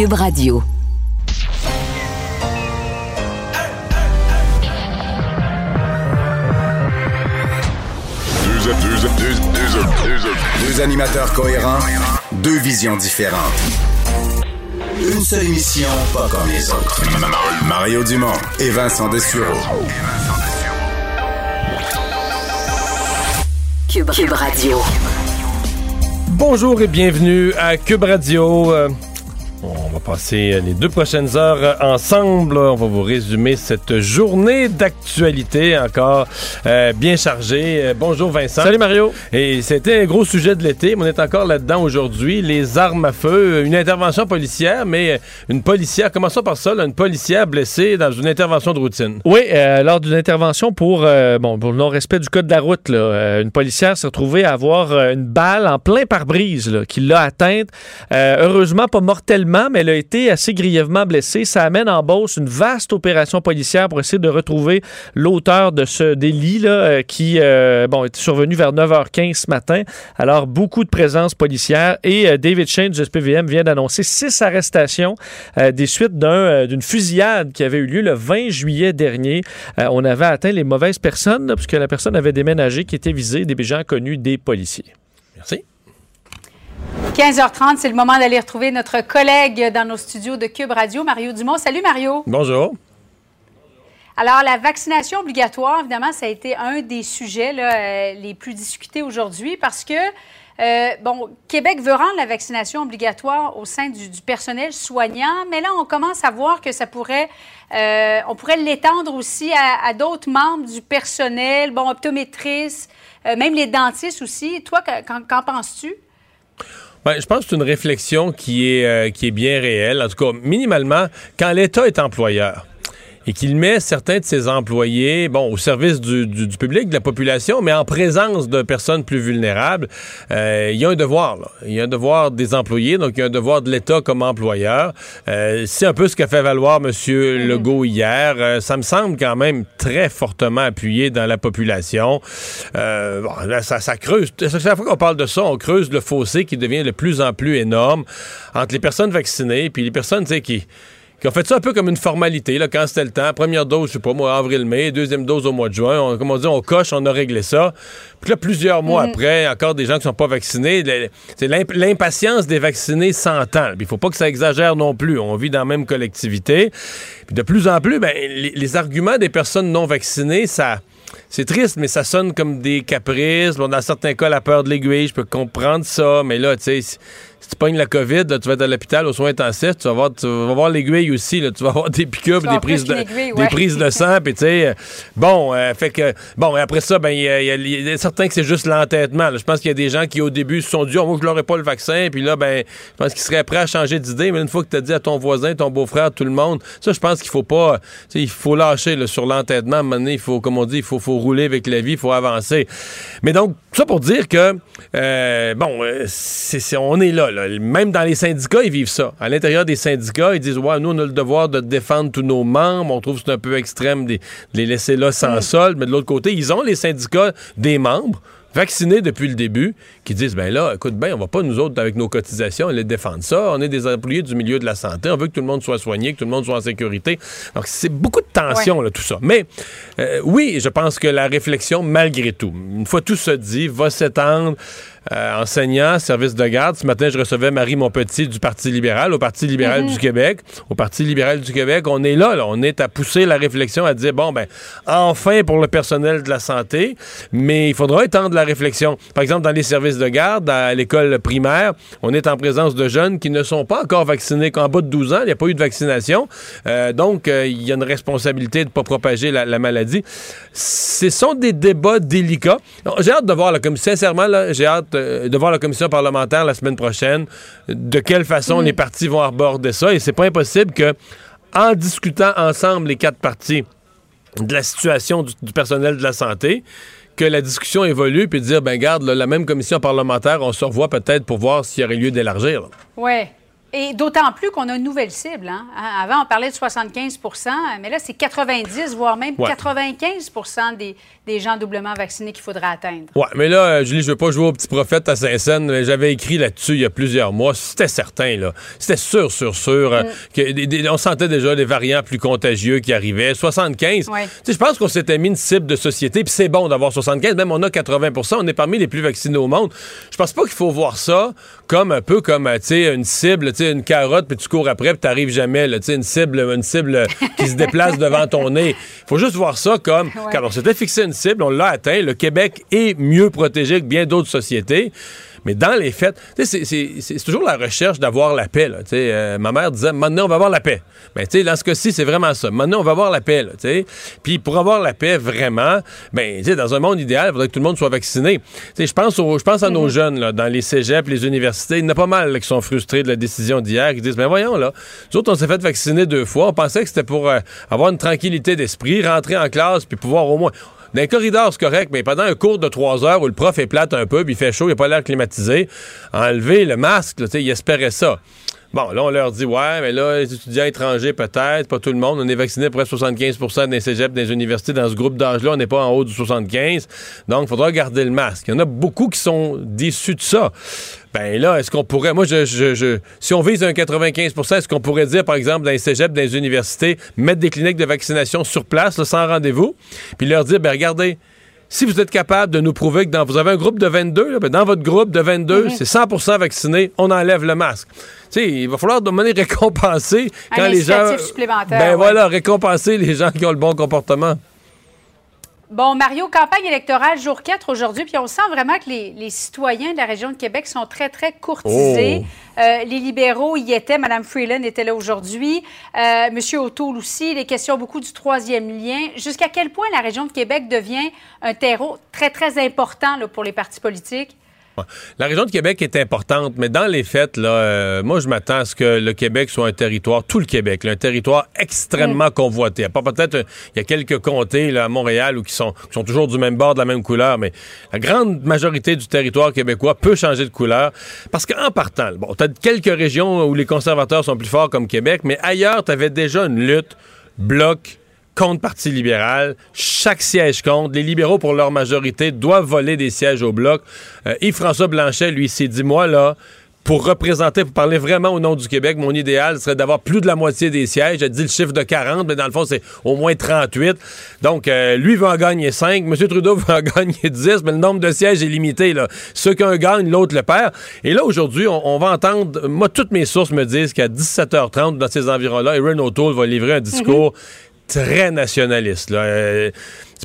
Cube Radio. Deux, deux, deux, deux, deux, deux animateurs cohérents, deux visions différentes. Une seule émission, pas comme les autres. Mario Dumont et Vincent Dessureau. Cube, Cube Radio. Bonjour et bienvenue à Cube Radio. Euh, On va passer les deux prochaines heures ensemble. On va vous résumer cette journée d'actualité encore euh, bien chargée. Euh, bonjour Vincent. Salut Mario. Et c'était un gros sujet de l'été, mais on est encore là-dedans aujourd'hui. Les armes à feu, une intervention policière, mais une policière, commençons par ça, là, une policière blessée dans une intervention de routine? Oui, euh, lors d'une intervention pour, euh, bon, pour le non-respect du code de la route, là, euh, une policière s'est retrouvée à avoir euh, une balle en plein pare-brise qui l'a atteinte. Euh, heureusement, pas mortellement, mais elle a été assez grièvement blessée. Ça amène en Beauce une vaste opération policière pour essayer de retrouver l'auteur de ce délit là, euh, qui euh, bon, est survenu vers 9h15 ce matin. Alors, beaucoup de présence policière. Et euh, David Shane du SPVM vient d'annoncer six arrestations des suites d'un, d'une fusillade qui avait eu lieu le 20 juillet dernier. On avait atteint les mauvaises personnes, puisque la personne avait déménagé, qui était visée, des gens connus des policiers. Merci. 15h30, c'est le moment d'aller retrouver notre collègue dans nos studios de Cube Radio, Mario Dumont. Salut Mario. Bonjour. Alors, la vaccination obligatoire, évidemment, ça a été un des sujets là, euh, les plus discutés aujourd'hui parce que, euh, bon, Québec veut rendre la vaccination obligatoire au sein du, du personnel soignant, mais là, on commence à voir que ça pourrait, euh, on pourrait l'étendre aussi à, à d'autres membres du personnel, bon, optométristes, euh, même les dentistes aussi. Toi, qu'en penses-tu? Ben, je pense que c'est une réflexion qui est, euh, qui est bien réelle. En tout cas, minimalement, quand l'État est employeur et qu'il met certains de ses employés bon, au service du, du- du public, de la population, mais en présence de personnes plus vulnérables, euh, il y a un devoir. Là. Il y a un devoir des employés, donc il y a un devoir de l'État comme employeur. Euh, c'est un peu ce qu'a fait valoir M. Legault hier. Euh, ça me semble quand même très fortement appuyé dans la population. Bon, là, ça, ça creuse. Chaque fois qu'on parle de ça, on creuse le fossé qui devient de plus en plus énorme entre les personnes vaccinées puis les personnes qui qui ont fait ça un peu comme une formalité, là, quand c'était le temps. Première dose, je sais pas, moi, avril-mai, deuxième dose au mois de juin. On, comme on dit, on coche, on a réglé ça. Puis là, plusieurs mois après, encore des gens qui sont pas vaccinés. c'est l'impatience des vaccinés s'entend. Puis il faut pas que ça exagère non plus. On vit dans la même collectivité. Puis de plus en plus, ben, les, les arguments des personnes non vaccinées, ça... C'est triste, mais ça sonne comme des caprices. Bon, dans certains cas, la peur de l'aiguille, je peux comprendre ça. Mais là, tu sais, si, tu pognes la COVID, là, tu vas être à l'hôpital aux soins intensifs, tu vas voir, tu vas voir l'aiguille aussi. là. tu vas avoir des piqûres, des prises, de, des prises de sang. Puis tu sais, euh, bon, euh, fait que, bon, et après ça, ben, il y a- y, y certains que c'est juste l'entêtement. Je pense qu'il y a des gens qui, au début, se sont dit, oh, moi, je n'aurais pas le vaccin. Puis là, ben, je pense qu'ils seraient prêts à changer d'idée. Mais une fois que tu as dit à ton voisin, ton beau-frère, tout le monde, ça, je pense qu'il faut pas, il faut lâcher là, sur l'entêtement. À un moment donné, il faut, comme on dit, il faut, faut rouler avec la vie, il faut avancer. Mais donc, ça pour dire que, euh, bon, c'est, c'est- on est là, là. Même dans les syndicats, ils vivent ça. À l'intérieur des syndicats, ils disent, ouais, nous, on a le devoir de défendre tous nos membres. On trouve que c'est un peu extrême de les laisser là sans solde. Mais de l'autre côté, ils ont les syndicats des membres vaccinés depuis le début, qui disent, ben là, écoute, ben, on va pas, nous autres, avec nos cotisations, aller défendre ça. On est des employés du milieu de la santé. On veut que tout le monde soit soigné, que tout le monde soit en sécurité. Donc, c'est beaucoup de tension, là, tout ça. Mais, euh, oui, je pense que la réflexion, malgré tout, une fois tout se dit, va s'étendre euh, enseignant, service de garde. Ce matin, je recevais Marie Montpetit du Parti libéral, au Parti libéral du Québec. Au Parti libéral du Québec, on est là, là, on est à pousser la réflexion, à dire, bon, ben, enfin pour le personnel de la santé, mais il faudra étendre la réflexion. Par exemple, dans les services de garde, à l'école primaire, on est en présence de jeunes qui ne sont pas encore vaccinés, qu'en bas de 12 ans, il n'y a pas eu de vaccination. Euh, donc, euh, il y a une responsabilité de ne pas propager la, la maladie. Ce sont des débats délicats. J'ai hâte de voir, là, comme sincèrement, j'ai hâte euh, de voir la commission parlementaire la semaine prochaine, de quelle façon les partis vont aborder ça. Et c'est pas impossible que, en discutant ensemble les quatre partis de la situation du, du personnel de la santé, que la discussion évolue puis de dire ben garde là, la même commission parlementaire on se revoit peut-être pour voir s'il y aurait lieu d'élargir. Oui. Et d'autant plus qu'on a une nouvelle cible. Hein, Avant, on parlait de 75% mais là, c'est 90, voire même Ouais. 95% des, des gens doublement vaccinés qu'il faudra atteindre. Ouais, mais là, euh, Julie, je veux pas jouer au petit prophète à Saint-Saëns, mais j'avais écrit là-dessus il y a plusieurs mois. C'était certain, là. C'était sûr, sûr, sûr. euh, que des- des- on sentait déjà des variants plus contagieux qui arrivaient. 75. Ouais. Tu sais, je pense qu'on s'était mis une cible de société, puis c'est bon d'avoir 75. Même on a 80% on est parmi les plus vaccinés au monde. Je pense pas qu'il faut voir ça comme un peu comme, euh, tu sais, une cible, tu sais, une carotte, puis tu cours après, puis t'arrives jamais, là. Tu sais, une cible, une cible qui se déplace devant ton nez. Faut juste voir ça comme, quand on s'était fixé une cible, on l'a atteint. Le Québec est mieux protégé que bien d'autres sociétés. Mais dans les faits, c'est- toujours la recherche d'avoir la paix. Là. Euh, ma mère disait, maintenant, on va avoir la paix. Mais sais, dans ce cas-ci, c'est vraiment ça. Maintenant, on va avoir la paix. Là. Puis pour avoir la paix vraiment, ben, dans un monde idéal, il faudrait que tout le monde soit vacciné. Je pense, je pense à nos jeunes là, dans les cégeps, les universités. Il y en a pas mal là, qui sont frustrés de la décision d'hier, qui disent, ben voyons, là, nous autres, on s'est fait vacciner deux fois. On pensait que c'était pour euh, avoir une tranquillité d'esprit, rentrer en classe, puis pouvoir au moins... Dans les corridors, c'est correct, mais pendant un cours de trois heures où le prof est plate un peu, puis il fait chaud, il n'a pas l'air climatisé, enlever le masque, là, il espérait ça. Bon, là, on leur dit, ouais, mais là, les étudiants étrangers, peut-être, pas tout le monde. On est vacciné près 75% des cégeps, des universités. Dans ce groupe d'âge-là, on n'est pas en haut du 75. Donc, il faudra garder le masque. Il y en a beaucoup qui sont déçus de ça. Ben là, est-ce qu'on pourrait, moi, je, je- je- si on vise un 95% est-ce qu'on pourrait dire, par exemple, dans les cégeps, dans les universités, mettre des cliniques de vaccination sur place, là, sans rendez-vous, puis leur dire, ben regardez, si vous êtes capable de nous prouver que dans, vous avez un groupe de 22, là, ben, dans votre groupe de 22, c'est 100% vacciné, on enlève le masque. Tu sais, il va falloir de manière récompenser Un quand les gens. Ben ouais. voilà, récompenser les gens qui ont le bon comportement. Bon, Mario, campagne électorale jour 4 aujourd'hui, puis on sent vraiment que les, les citoyens de la région de Québec sont très, très courtisés. Euh, les libéraux y étaient. Mme Freeland était là aujourd'hui. Euh, M. O'Toole aussi. Les questions beaucoup du troisième lien. Jusqu'à quel point la région de Québec devient un terreau très, très important là, pour les partis politiques? La région de Québec est importante, mais dans les faits, là, euh, moi, je m'attends à ce que le Québec soit un territoire, tout le Québec, là, un territoire extrêmement convoité. A pas peut-être, euh, il y a quelques comtés là, à Montréal où qui sont, qui sont toujours du même bord, de la même couleur, mais la grande majorité du territoire québécois peut changer de couleur. Parce qu'en partant, bon, tu as quelques régions où les conservateurs sont plus forts comme Québec, mais ailleurs, tu avais déjà une lutte bloc contre Parti libéral, chaque siège compte. Les libéraux, pour leur majorité, doivent voler des sièges au bloc. Euh, Yves-François Blanchet, lui, s'est dit, moi, là, pour représenter, pour parler vraiment au nom du Québec, mon idéal serait d'avoir plus de la moitié des sièges. J'ai dit le chiffre de 40, mais dans le fond, c'est au moins 38. Donc, euh, lui veut en gagner 5. M. Trudeau veut en gagner 10, mais le nombre de sièges est limité. Là. Ceux qu'un gagne, l'autre le perd. Et là, aujourd'hui, on, va entendre... Moi, toutes mes sources me disent qu'à 17h30, dans ces environs-là, Erin O'Toole va livrer un discours très nationaliste. Là. Euh,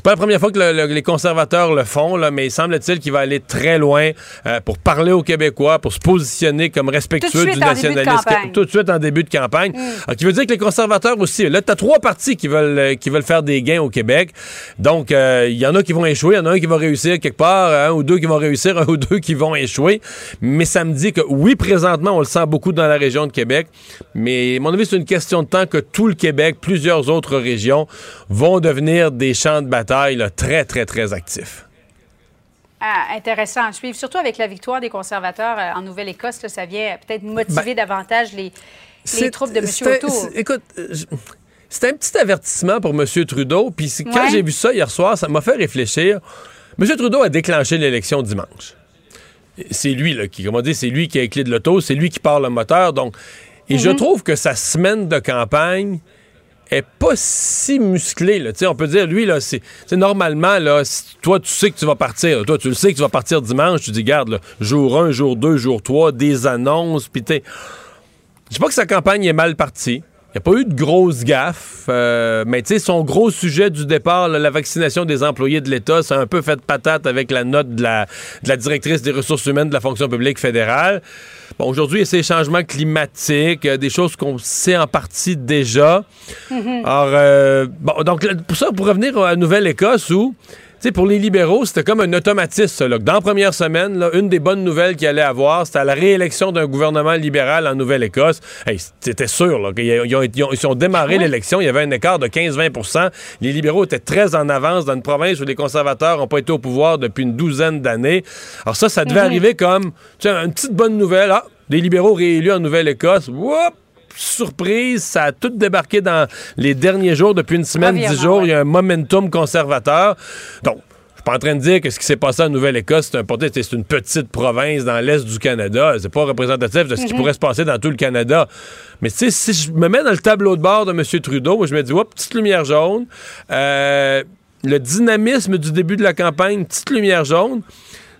pas la première fois que le- le- les conservateurs le font, là, mais il semble-t-il qu'il va aller très loin euh, pour parler aux Québécois, pour se positionner comme respectueux du nationalisme. Tout de suite en début de campagne. Alors, qui veut dire que les conservateurs aussi, là, tu as trois partis qui veulent, euh, qui veulent faire des gains au Québec. Donc, euh, il y en a qui vont échouer, il y en a un qui va réussir quelque part, un ou deux qui vont réussir, un ou deux qui vont échouer. Mais ça me dit que oui, présentement, on le sent beaucoup dans la région de Québec, mais à mon avis, c'est une question de temps que tout le Québec, plusieurs autres régions, vont devenir des champs de bataille là, très, très, très actifs. Ah, intéressant à suivre, surtout avec la victoire des conservateurs euh, en Nouvelle-Écosse. Ça vient peut-être motiver davantage les, les troupes de M. O'Toole. Écoute, euh, c'est un petit avertissement pour M. Trudeau. Puis quand Ouais. j'ai vu ça hier soir, ça m'a fait réfléchir. M. Trudeau a déclenché l'élection dimanche. C'est lui, là, qui, comme on dit, c'est lui qui a les clés de l'auto, c'est lui qui part le moteur. Donc, et je Mhm. trouve que sa semaine de campagne est pas si sais, On peut dire, lui, là, c'est normalement, là, toi, tu sais que tu vas partir. Toi, tu le sais que tu vas partir dimanche. Tu dis, garde, jour 1, jour 2, jour 3, des annonces. Puis, tu dis pas que sa campagne est mal partie. Il n'y a pas eu de grosses gaffes, euh, mais tu sais, son gros sujet du départ, là, la vaccination des employés de l'État, ça a un peu fait de patate avec la note de la, de la directrice des ressources humaines de la fonction publique fédérale. Bon, aujourd'hui, c'est les changements climatiques, des choses qu'on sait en partie déjà. Alors, euh, bon, donc, pour ça, pour revenir à Nouvelle-Écosse, où, sais, pour les libéraux, c'était comme un automatisme, là, dans la première semaine, là, une des bonnes nouvelles qu'il allait avoir, c'était la réélection d'un gouvernement libéral en Nouvelle-Écosse. Hey, c'était sûr, là, qu'ils ont, ils ont- ils ont démarré l'élection, il y avait un écart de 15-20% Les libéraux étaient très en avance dans une province où les conservateurs n'ont pas été au pouvoir depuis une douzaine d'années. Alors ça, ça devait arriver comme, une petite bonne nouvelle. Ah, des libéraux réélus en Nouvelle-Écosse. Whoop! Surprise, ça a tout débarqué dans les derniers jours, depuis une semaine, dix jours. ouais. Il y a un momentum conservateur. Donc, je suis pas en train de dire que ce qui s'est passé en Nouvelle-Écosse, c'est un c'est une petite province dans l'est du Canada. C'est pas représentatif de ce qui pourrait se passer dans tout le Canada. Mais tu sais, si je me mets dans le tableau de bord de M. Trudeau, moi, je me dis, Oups, petite lumière jaune. Euh, le dynamisme du début de la campagne, petite lumière jaune.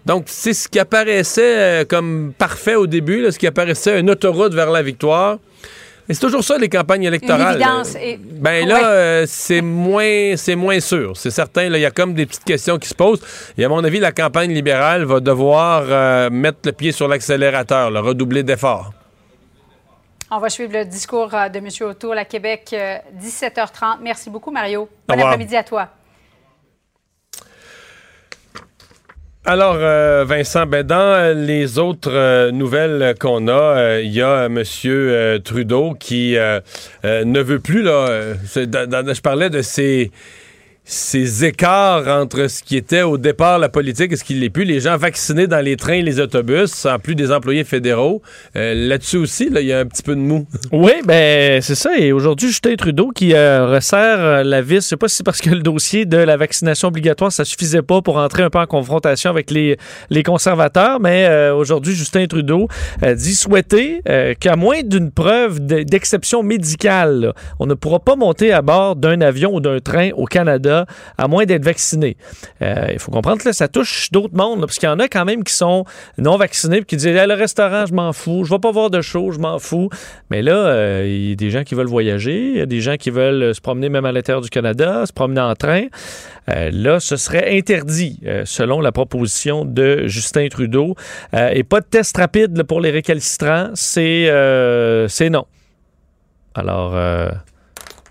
Donc, c'est ce qui apparaissait euh, comme parfait au début, là, ce qui apparaissait une autoroute vers la victoire. Mais c'est toujours ça, les campagnes électorales. Euh, Et- Ben là, Ouais. euh, c'est moins, c'est moins sûr. C'est certain. Il y a comme des petites questions qui se posent. Et à mon avis, la campagne libérale va devoir euh, mettre le pied sur l'accélérateur, là, redoubler d'efforts. On va suivre le discours de M. O'Toole à Québec, euh, 17h30. Merci beaucoup, Mario. Bon après-midi à toi. Alors, euh, Vincent, ben, dans les autres euh, nouvelles qu'on a, euh, il y a M. Trudeau qui euh, euh, ne veut plus, là, euh, je parlais de ces, ces écarts entre ce qui était au départ la politique et ce qui l'est plus. Les gens vaccinés dans les trains et les autobus, en plus des employés fédéraux. Euh, Là-dessus aussi, il y a un petit peu de mou. Oui, ben c'est ça. Et aujourd'hui, Justin Trudeau qui euh, resserre euh, la vis. Je sais pas si c'est parce que le dossier de la vaccination obligatoire, ça suffisait pas pour entrer un peu en confrontation avec les, les conservateurs. Mais aujourd'hui, Justin Trudeau dit souhaiter qu'à moins d'une preuve de- d'exception médicale, on ne pourra pas monter à bord d'un avion ou d'un train au Canada à moins d'être vacciné. Euh, Il faut comprendre que ça touche d'autres mondes, parce qu'il y en a quand même qui sont non vaccinés et qui disent Hey, le restaurant, je m'en fous, je vais pas voir de show, je m'en fous. Mais là, euh, il y a des gens qui veulent voyager, il y a des gens qui veulent euh, se promener même à l'intérieur du Canada, se promener en train. Là, ce serait interdit, selon la proposition de Justin Trudeau. Et pas de test rapide pour les récalcitrants, c'est non. Alors,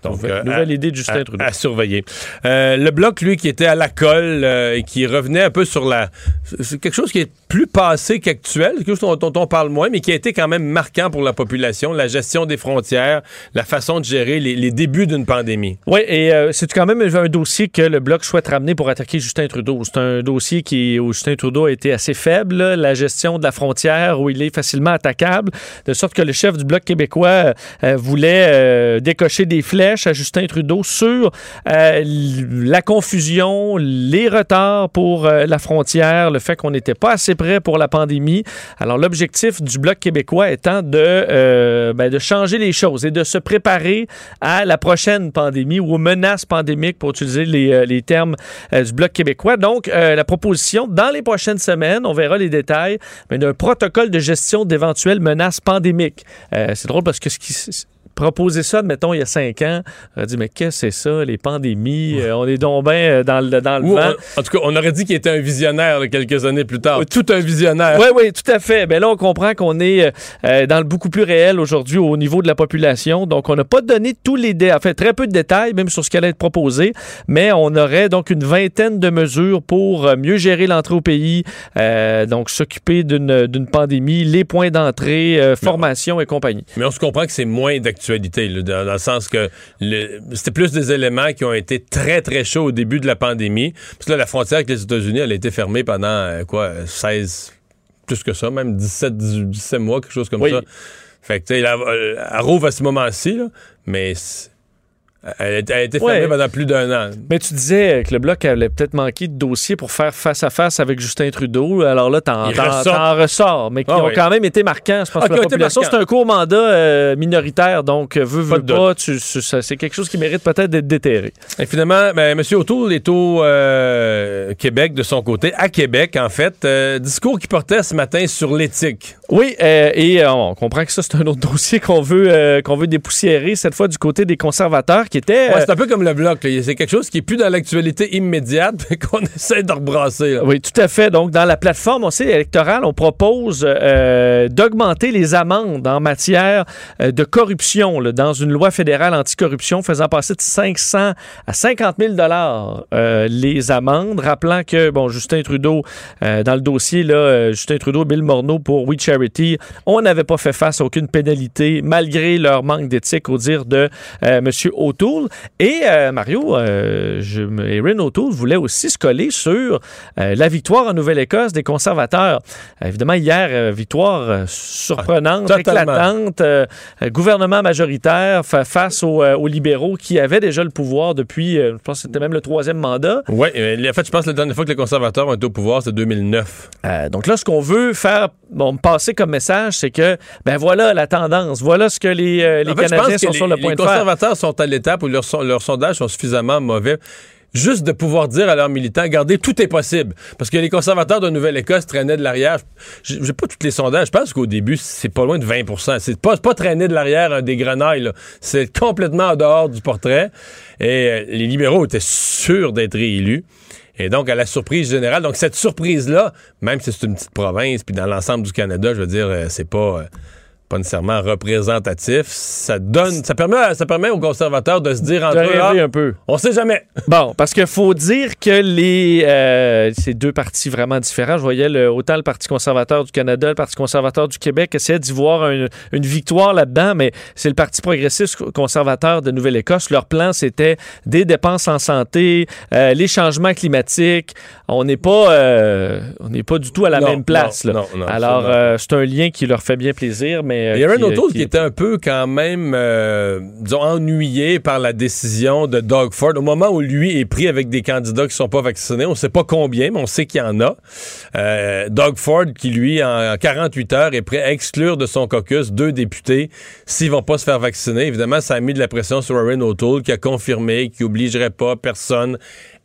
Donc, nouvelle, euh, nouvelle à- idée de Justin à, Trudeau. à surveiller. Euh, le bloc, lui, qui était à la colle euh, et qui revenait un peu sur la... C'est quelque chose qui est plus passé qu'actuel, chose dont, on parle moins, mais qui a été quand même marquant pour la population, la gestion des frontières, la façon de gérer les, débuts d'une pandémie. Oui, et euh, c'est quand même un dossier que le Bloc souhaite ramener pour attaquer Justin Trudeau. C'est un dossier qui, où Justin Trudeau a été assez faible, la gestion de la frontière, où il est facilement attaquable, de sorte que le chef du Bloc québécois euh, voulait euh, décocher des flèches à Justin Trudeau sur euh, la confusion, les retards pour la frontière, le fait qu'on n'était pas assez pour la pandémie. Alors, l'objectif du Bloc québécois étant de, euh, ben, de changer les choses et de se préparer à la prochaine pandémie ou aux menaces pandémiques, pour utiliser les, euh, termes euh, du Bloc québécois. Donc, la proposition, dans les prochaines semaines, on verra les détails, mais d'un protocole de gestion d'éventuelles menaces pandémiques. C'est drôle parce que ce qui proposer ça, mettons, il y a cinq ans, on aurait dit, mais qu'est-ce que c'est ça, les pandémies, euh, on est donc bien dans le, dans le Ou vent. on- en tout cas, on aurait dit qu'il était un visionnaire là, quelques années plus tard. Tout un visionnaire. Oui, oui, tout à fait. Ben là, on comprend qu'on est euh, dans le beaucoup plus réel aujourd'hui au niveau de la population. Donc, on n'a pas donné tous les détails, enfin, très peu de détails, même sur ce qui allait être proposé, mais on aurait donc une vingtaine de mesures pour euh, mieux gérer l'entrée au pays, euh, donc s'occuper d'une d'une pandémie, les points d'entrée, euh, formation et compagnie. Mais on se comprend que c'est moins d'actualité, dans, dans le sens que c'était plus des éléments qui ont été très, très chauds au début de la pandémie. Parce que là, la frontière avec les États-Unis, elle a été fermée pendant, euh, quoi, 16, plus que ça, même 17, 18, 17 mois, quelque chose comme Oui. ça. Fait que, tu sais, elle, elle rouvre à ce moment-ci, mais Elle, a- elle a été fermée Ouais. pendant plus d'un an. Mais tu disais que le Bloc allait peut-être manquer de dossiers pour faire face à face avec Justin Trudeau. Alors là, t'en, ressort. mais qui Ah ont oui. quand même été marquants, je pense, Ah, pour qui la population. C'est un court mandat euh, minoritaire, donc veux, Pas veux pas, tu- c'est quelque chose qui mérite peut-être d'être déterré. Et finalement, ben, M. O'Toole est au euh, Québec de son côté, à Québec en fait. Euh, discours qu'il portait ce matin sur l'éthique. Oui, et on comprend que ça, c'est un autre dossier qu'on veut, qu'on veut dépoussiérer, cette fois du côté des conservateurs, qui était... Ouais, euh, c'est un peu comme le bloc. C'est quelque chose qui est plus dans l'actualité immédiate, mais qu'on essaie de rebrasser. là. Oui, tout à fait. Donc, dans la plateforme aussi électorale, on propose euh, d'augmenter les amendes en matière euh, de corruption là, dans une loi fédérale anticorruption faisant passer de 500 à 50 000 dollars euh, les amendes. Rappelant que, bon, Justin Trudeau, dans le dossier, là, Justin Trudeau, Bill Morneau pour We Charity, on n'avait pas fait face à aucune pénalité malgré leur manque d'éthique au dire de M. O'Toole. Et euh, Mario, euh, je, Erin O'Toole voulait aussi se coller sur euh, la victoire en Nouvelle-Écosse des conservateurs. Euh, évidemment, hier, victoire surprenante, Ah, éclatante, gouvernement majoritaire fa- face aux, aux libéraux qui avaient déjà le pouvoir depuis, je pense que c'était même le troisième mandat. Oui, en fait, je pense que la dernière fois que les conservateurs ont été au pouvoir, c'est 2009. Euh, donc là, ce qu'on veut faire, bon, passer comme message, c'est que, ben voilà la tendance, voilà ce que les, les En fait, je Canadiens sont les, sur le les point de faire. conservateurs sont à où leurs son- leurs sondages sont suffisamment mauvais. Juste de pouvoir dire à leurs militants, regardez, tout est possible. Parce que les conservateurs de Nouvelle-Écosse traînaient de l'arrière. J'ai pas tous les sondages. Je pense qu'au début, c'est pas loin de 20 C'est pas, pas traîner de l'arrière euh, des grenailles. C'est complètement en dehors du portrait. Et euh, les libéraux étaient sûrs d'être réélus. Et donc, à la surprise générale, donc cette surprise-là, même si c'est une petite province, puis dans l'ensemble du Canada, je veux dire, euh, c'est pas, euh, pas nécessairement représentatif. Ça donne, ça permet, ça permet aux conservateurs de se dire entre De eux, ah, un peu. on sait jamais. Bon, parce qu'il faut dire que les euh, ces deux partis vraiment différents, je voyais le- autant le Parti conservateur du Canada, le Parti conservateur du Québec essayaient d'y voir un- une victoire là-dedans, mais c'est le Parti progressiste conservateur de Nouvelle-Écosse. Leur plan, c'était des dépenses en santé, euh, les changements climatiques. On n'est pas, euh, on n'est pas du tout à la Non, même place. non, là. non, Alors, c'est un lien qui leur fait bien plaisir, mais... euh, Il y a un qui, euh, autre qui- qui était un peu quand même, euh, disons, ennuyé par la décision de Doug Ford. Au moment où lui est pris avec des candidats qui sont pas vaccinés, on sait pas combien, mais on sait qu'il y en a. Euh, Doug Ford qui, lui, en, en 48 heures, est prêt à exclure de son caucus deux députés s'ils vont pas se faire vacciner. Évidemment, ça a mis de la pression sur Erin O'Toole qui a confirmé qu'il obligerait pas personne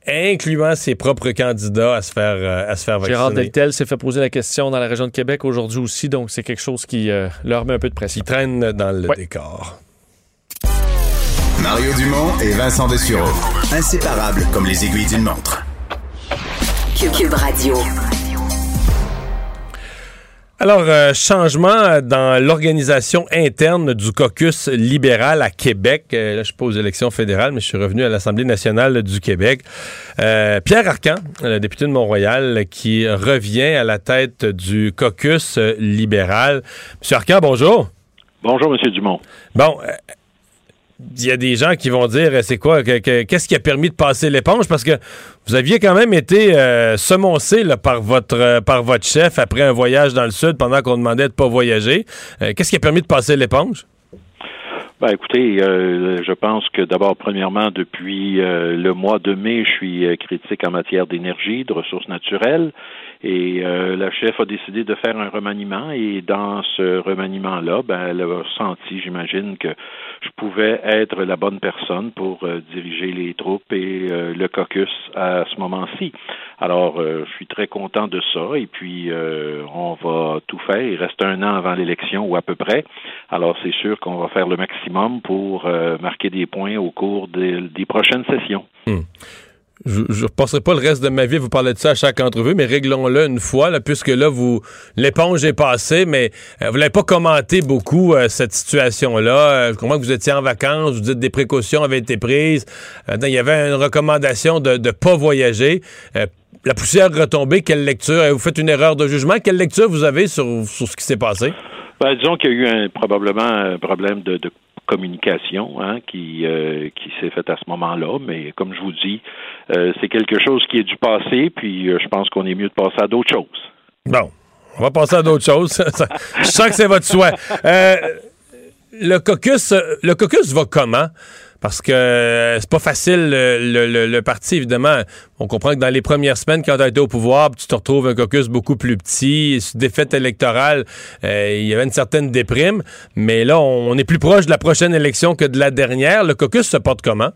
incluant ses propres candidats à se faire, euh, à se faire vacciner. Gérard Deltel s'est fait poser la question dans la région de Québec aujourd'hui aussi, donc c'est quelque chose qui euh, leur met un peu de pression. Qui traîne dans le Ouais. décor. Mario Dumont et Vincent Dessureau. Inséparables comme les aiguilles d'une montre. Cube, Cube Radio. Alors, euh, changement dans l'organisation interne du caucus libéral à Québec. Euh, là, je suis pas aux élections fédérales, mais je suis revenu à l'Assemblée nationale du Québec. Euh, Pierre Arcan, le député de Mont-Royal, qui revient à la tête du caucus libéral. Monsieur Arcan, bonjour. Bonjour, M. Dumont. Bon, il y a des gens qui vont dire, euh, c'est quoi, que- que- qu'est-ce qui a permis de passer l'éponge? Parce que vous aviez quand même été euh, semoncé par, votre, euh, par votre chef après un voyage dans le Sud pendant qu'on demandait de ne pas voyager. Euh, qu'est-ce qui a permis de passer l'éponge? Ben, écoutez, euh, je pense que d'abord, premièrement, depuis le mois de mai, je suis critique en matière d'énergie, de ressources naturelles, et la chef a décidé de faire un remaniement, et dans ce remaniement-là, ben, elle a senti, j'imagine, que je pouvais être la bonne personne pour euh, diriger les troupes et euh, le caucus à ce moment-ci. Alors, euh, je suis très content de ça, et puis on va tout faire. Il reste un an avant l'élection, ou à peu près. Alors, c'est sûr qu'on va faire le maximum pour marquer des points au cours des, des prochaines sessions. Je ne repasserai pas le reste de ma vie à vous parler de ça à chaque entrevue, mais réglons-le une fois, là, puisque là, vous l'éponge est passée, mais euh, vous n'avez pas commenté beaucoup euh, cette situation-là. Euh, vous étiez en vacances, vous dites des précautions avaient été prises. Il y avait une recommandation de ne pas voyager. Euh, la poussière retombée, quelle lecture? Vous faites une erreur de jugement? Quelle lecture vous avez sur, sur ce qui s'est passé? Ben, disons qu'il y a eu un, probablement un problème de, de communication hein, qui, euh, qui s'est fait à ce moment-là, mais comme je vous dis, euh, c'est quelque chose qui est du passé, puis euh, je pense qu'on est mieux de passer à d'autres choses. Bon, on va passer à d'autres choses. Je sens que c'est votre souhait. Le caucus, le caucus va comment? Parce que euh, c'est pas facile, le, le- parti, évidemment. On comprend que dans les premières semaines, quand tu as été au pouvoir, tu te retrouves un caucus beaucoup plus petit, défaite électorale, euh, il y avait une certaine déprime. Mais là, on, est plus proche de la prochaine élection que de la dernière. Le caucus se porte comment?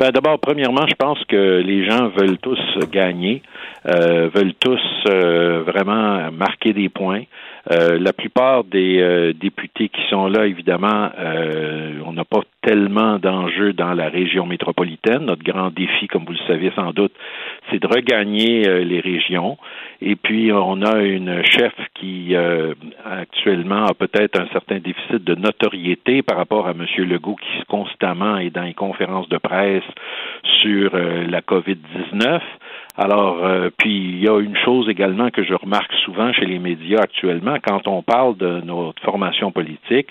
Ben, D'abord, premièrement, je pense que les gens veulent tous gagner, euh, veulent tous vraiment marquer des points. Euh, la plupart des euh, députés qui sont là, évidemment, euh, on n'a pas tellement d'enjeux dans la région métropolitaine. Notre grand défi, comme vous le savez sans doute, c'est de regagner les régions. Et puis, on a une chef qui, actuellement, a peut-être un certain déficit de notoriété par rapport à M. Legault, qui constamment est dans les conférences de presse sur la COVID-19. Alors, euh, puis il y a une chose également que je remarque souvent chez les médias actuellement, quand on parle de notre formation politique,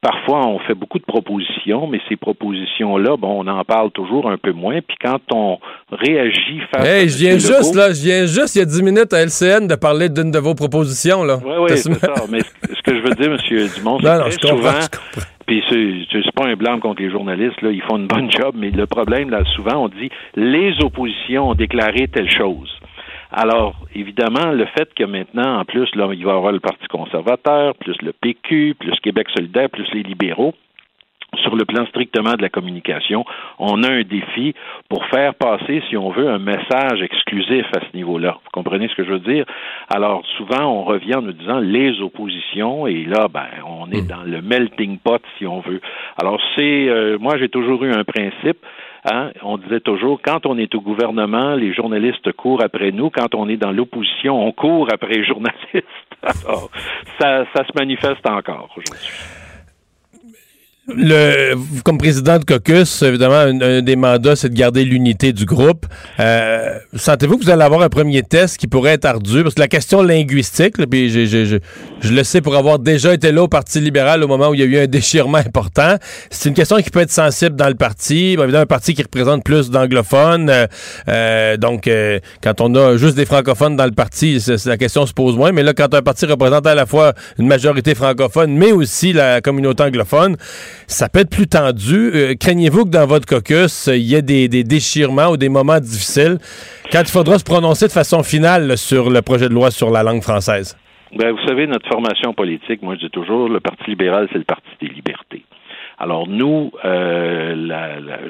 parfois on fait beaucoup de propositions, mais ces propositions-là, bon, on en parle toujours un peu moins. Puis quand on réagit face à Hey, je viens juste, là, je viens juste il y a 10 minutes à LCN de parler d'une de vos propositions, là. Oui, oui, c'est ça. Mais ce que je veux dire, M. Dumont, c'est comprends, souvent, je. Puis c'est c'est pas un blâme contre les journalistes, là, ils font une bonne job, mais le problème, là, souvent, on dit les oppositions ont déclaré telle chose. Alors, évidemment, le fait que maintenant, en plus, là, il va y avoir le Parti conservateur, plus le PQ, plus Québec solidaire, plus les libéraux, sur le plan strictement de la communication, on a un défi pour faire passer, si on veut, un message exclusif à ce niveau-là. Vous comprenez ce que je veux dire? Alors, souvent, on revient en nous disant les oppositions, et là, ben, on est dans le melting pot, si on veut. Alors, c'est, euh, moi, j'ai toujours eu un principe. Hein, on disait toujours, quand on est au gouvernement, les journalistes courent après nous. Quand on est dans l'opposition, on court après les journalistes. Alors, ça, ça se manifeste encore aujourd'hui. Le, comme président de caucus, évidemment, un, un des mandats, c'est de garder l'unité du groupe. Euh, Sentez-vous que vous allez avoir un premier test qui pourrait être ardu? Parce que la question linguistique, là, puis je, je le sais pour avoir déjà été là au Parti libéral au moment où il y a eu un déchirement important, c'est une question qui peut être sensible dans le parti. Bon, évidemment, un parti qui représente plus d'anglophones. euh, euh, donc, euh, quand on a juste des francophones dans le parti, la question se pose moins. Mais là, quand un parti représente à la fois une majorité francophone, mais aussi la communauté anglophone, ça peut être plus tendu. Euh, Craignez-vous que dans votre caucus, euh, il y ait des, déchirements ou des moments difficiles? Quand il faudra se prononcer de façon finale sur le projet de loi sur la langue française? Ben, vous savez, notre formation politique, moi je dis toujours, le Parti libéral, c'est le Parti des libertés. Alors nous, euh,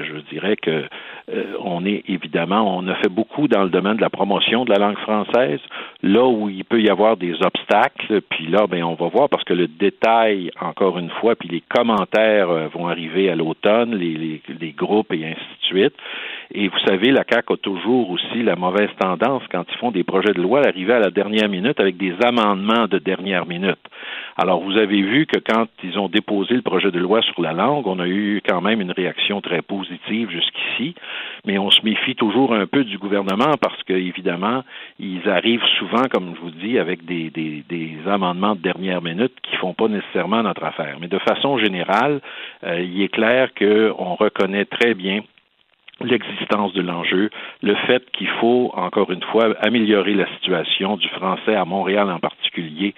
je dirais que euh, on est évidemment, on a fait beaucoup dans le domaine de la promotion de la langue française, là où il peut y avoir des obstacles, puis là, ben on va voir parce que le détail, encore une fois, puis les commentaires euh, vont arriver à l'automne, les, les, les groupes et ainsi de suite. Et vous savez, la CAQ a toujours aussi la mauvaise tendance quand ils font des projets de loi d'arriver à la dernière minute avec des amendements de dernière minute. Alors, vous avez vu que quand ils ont déposé le projet de loi sur la langue, on a eu quand même une réaction très positive jusqu'ici, mais on se méfie toujours un peu du gouvernement parce que, évidemment, ils arrivent souvent, comme je vous dis, avec des, amendements de dernière minute qui font pas nécessairement notre affaire. Mais de façon générale, euh, il est clair qu'on reconnaît très bien l'existence de l'enjeu, le fait qu'il faut, encore une fois, améliorer la situation du français à Montréal en particulier,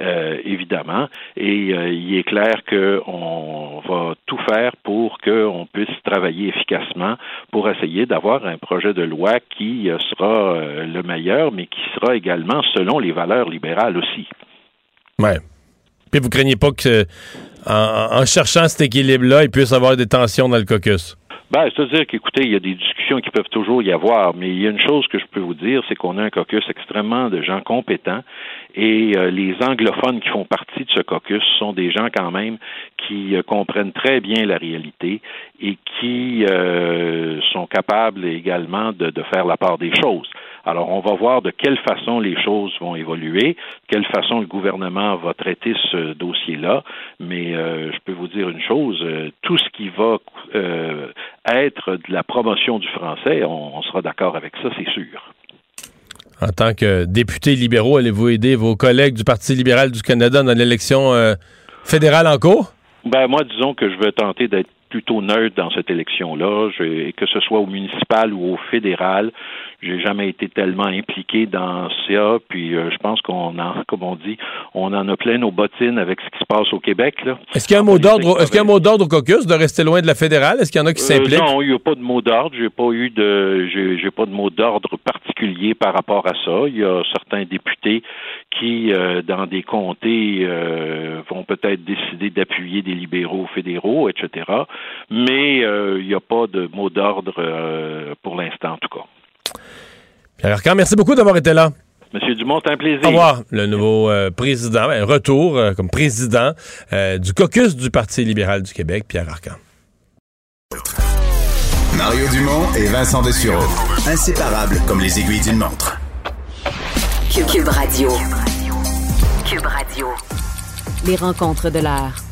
euh, évidemment, et euh, il est clair qu'on va tout faire pour qu'on puisse travailler efficacement pour essayer d'avoir un projet de loi qui euh, sera le meilleur, mais qui sera également selon les valeurs libérales aussi. Ouais. Puis vous craignez pas que, en, cherchant cet équilibre-là, il puisse avoir des tensions dans le caucus? Ben, c'est-à-dire qu'écoutez, il y a des discussions qui peuvent toujours y avoir, mais il y a une chose que je peux vous dire, c'est qu'on a un caucus extrêmement de gens compétents et euh, les anglophones qui font partie de ce caucus sont des gens quand même qui euh, comprennent très bien la réalité et qui euh, sont capables également de, de faire la part des choses. Alors, on va voir de quelle façon les choses vont évoluer, de quelle façon le gouvernement va traiter ce dossier-là, mais euh, je peux vous dire une chose, euh, tout ce qui va euh, être de la promotion du français, on, on sera d'accord avec ça, c'est sûr. En tant que député libéraux, allez-vous aider vos collègues du Parti libéral du Canada dans l'élection fédérale en cours? Ben moi, disons que je veux tenter d'être plutôt neutre dans cette élection-là. Que ce soit au municipal ou au fédéral, j'ai jamais été tellement impliqué dans ça. Puis euh, je pense qu'on en, comme on dit, on en a plein nos bottines avec ce qui se passe au Québec. Est-ce qu'il y a un mot d'ordre, est-ce qu'il y a un mot d'ordre au caucus de rester loin de la fédérale? Est-ce qu'il y en a qui Euh, s'impliquent? non, il n'y a pas de mot d'ordre. J'ai pas eu de, j'ai, pas de mot d'ordre particulier par rapport à ça. Il y a certains députés qui, euh, dans des comtés, vont peut-être décider d'appuyer des libéraux fédéraux, etc. Mais euh, il n'y a pas de mot d'ordre euh, pour l'instant, en tout cas. Pierre Arcan, merci beaucoup d'avoir été là. Monsieur Dumont, un plaisir. Au revoir, le nouveau euh, président, ben, retour euh, comme président euh, du caucus du Parti libéral du Québec, Pierre Arcan. Mario Dumont et Vincent Dessureau. Inséparables comme les aiguilles d'une montre. Cube, Cube Radio. Cube Radio. Les rencontres de l'heure.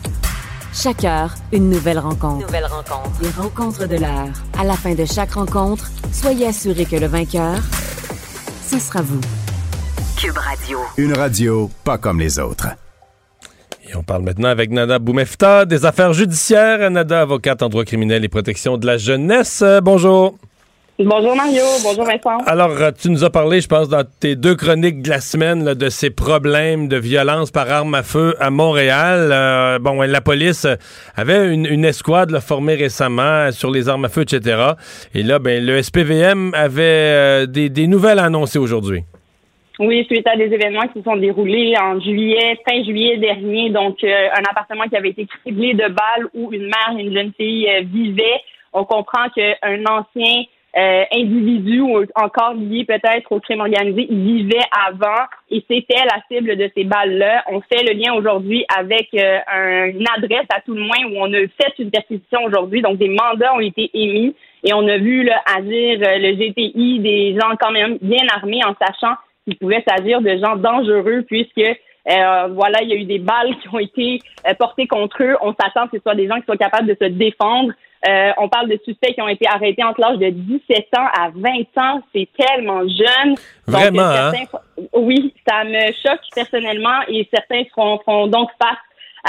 Chaque heure, une nouvelle rencontre. Nouvelle rencontre. Les rencontres de l'heure. À la fin de chaque rencontre, soyez assurés que le vainqueur, ce sera vous. Cube Radio. Une radio pas comme les autres. Et on parle maintenant avec Nada Boumefta des affaires judiciaires. Nada, avocate en droit criminel et protection de la jeunesse. Euh, bonjour. Bonjour Mario, bonjour Vincent. Alors, euh, tu nous as parlé, je pense, dans tes deux chroniques de la semaine, là, de ces problèmes de violence par arme à feu à Montréal. Euh, bon, la police avait une, une escouade là, formée récemment sur les armes à feu, etc. Et là, ben, le SPVM avait euh, des, des nouvelles à annoncer aujourd'hui. Oui, suite à des événements qui se sont déroulés en juillet, fin juillet dernier, donc euh, un appartement qui avait été criblé de balles où une mère et une jeune fille vivaient. On comprend qu'un ancien euh, individu ou encore lié peut-être au crime organisé, il vivait avant et c'était la cible de ces balles-là. On fait le lien aujourd'hui avec euh, un- une adresse à tout le moins où on a fait une perquisition aujourd'hui, donc des mandats ont été émis et on a vu là, agir euh, le GTI, des gens quand même bien armés en sachant qu'il pouvait s'agir de gens dangereux puisque euh, voilà, il y a eu des balles qui ont été euh, portées contre eux. On s'attend que ce soit des gens qui soient capables de se défendre. Euh, on parle de suspects qui ont été arrêtés entre l'âge de 17 ans à 20 ans. C'est tellement jeune. Donc, Vraiment, euh, hein? Oui, ça me choque personnellement et certains feront, feront donc face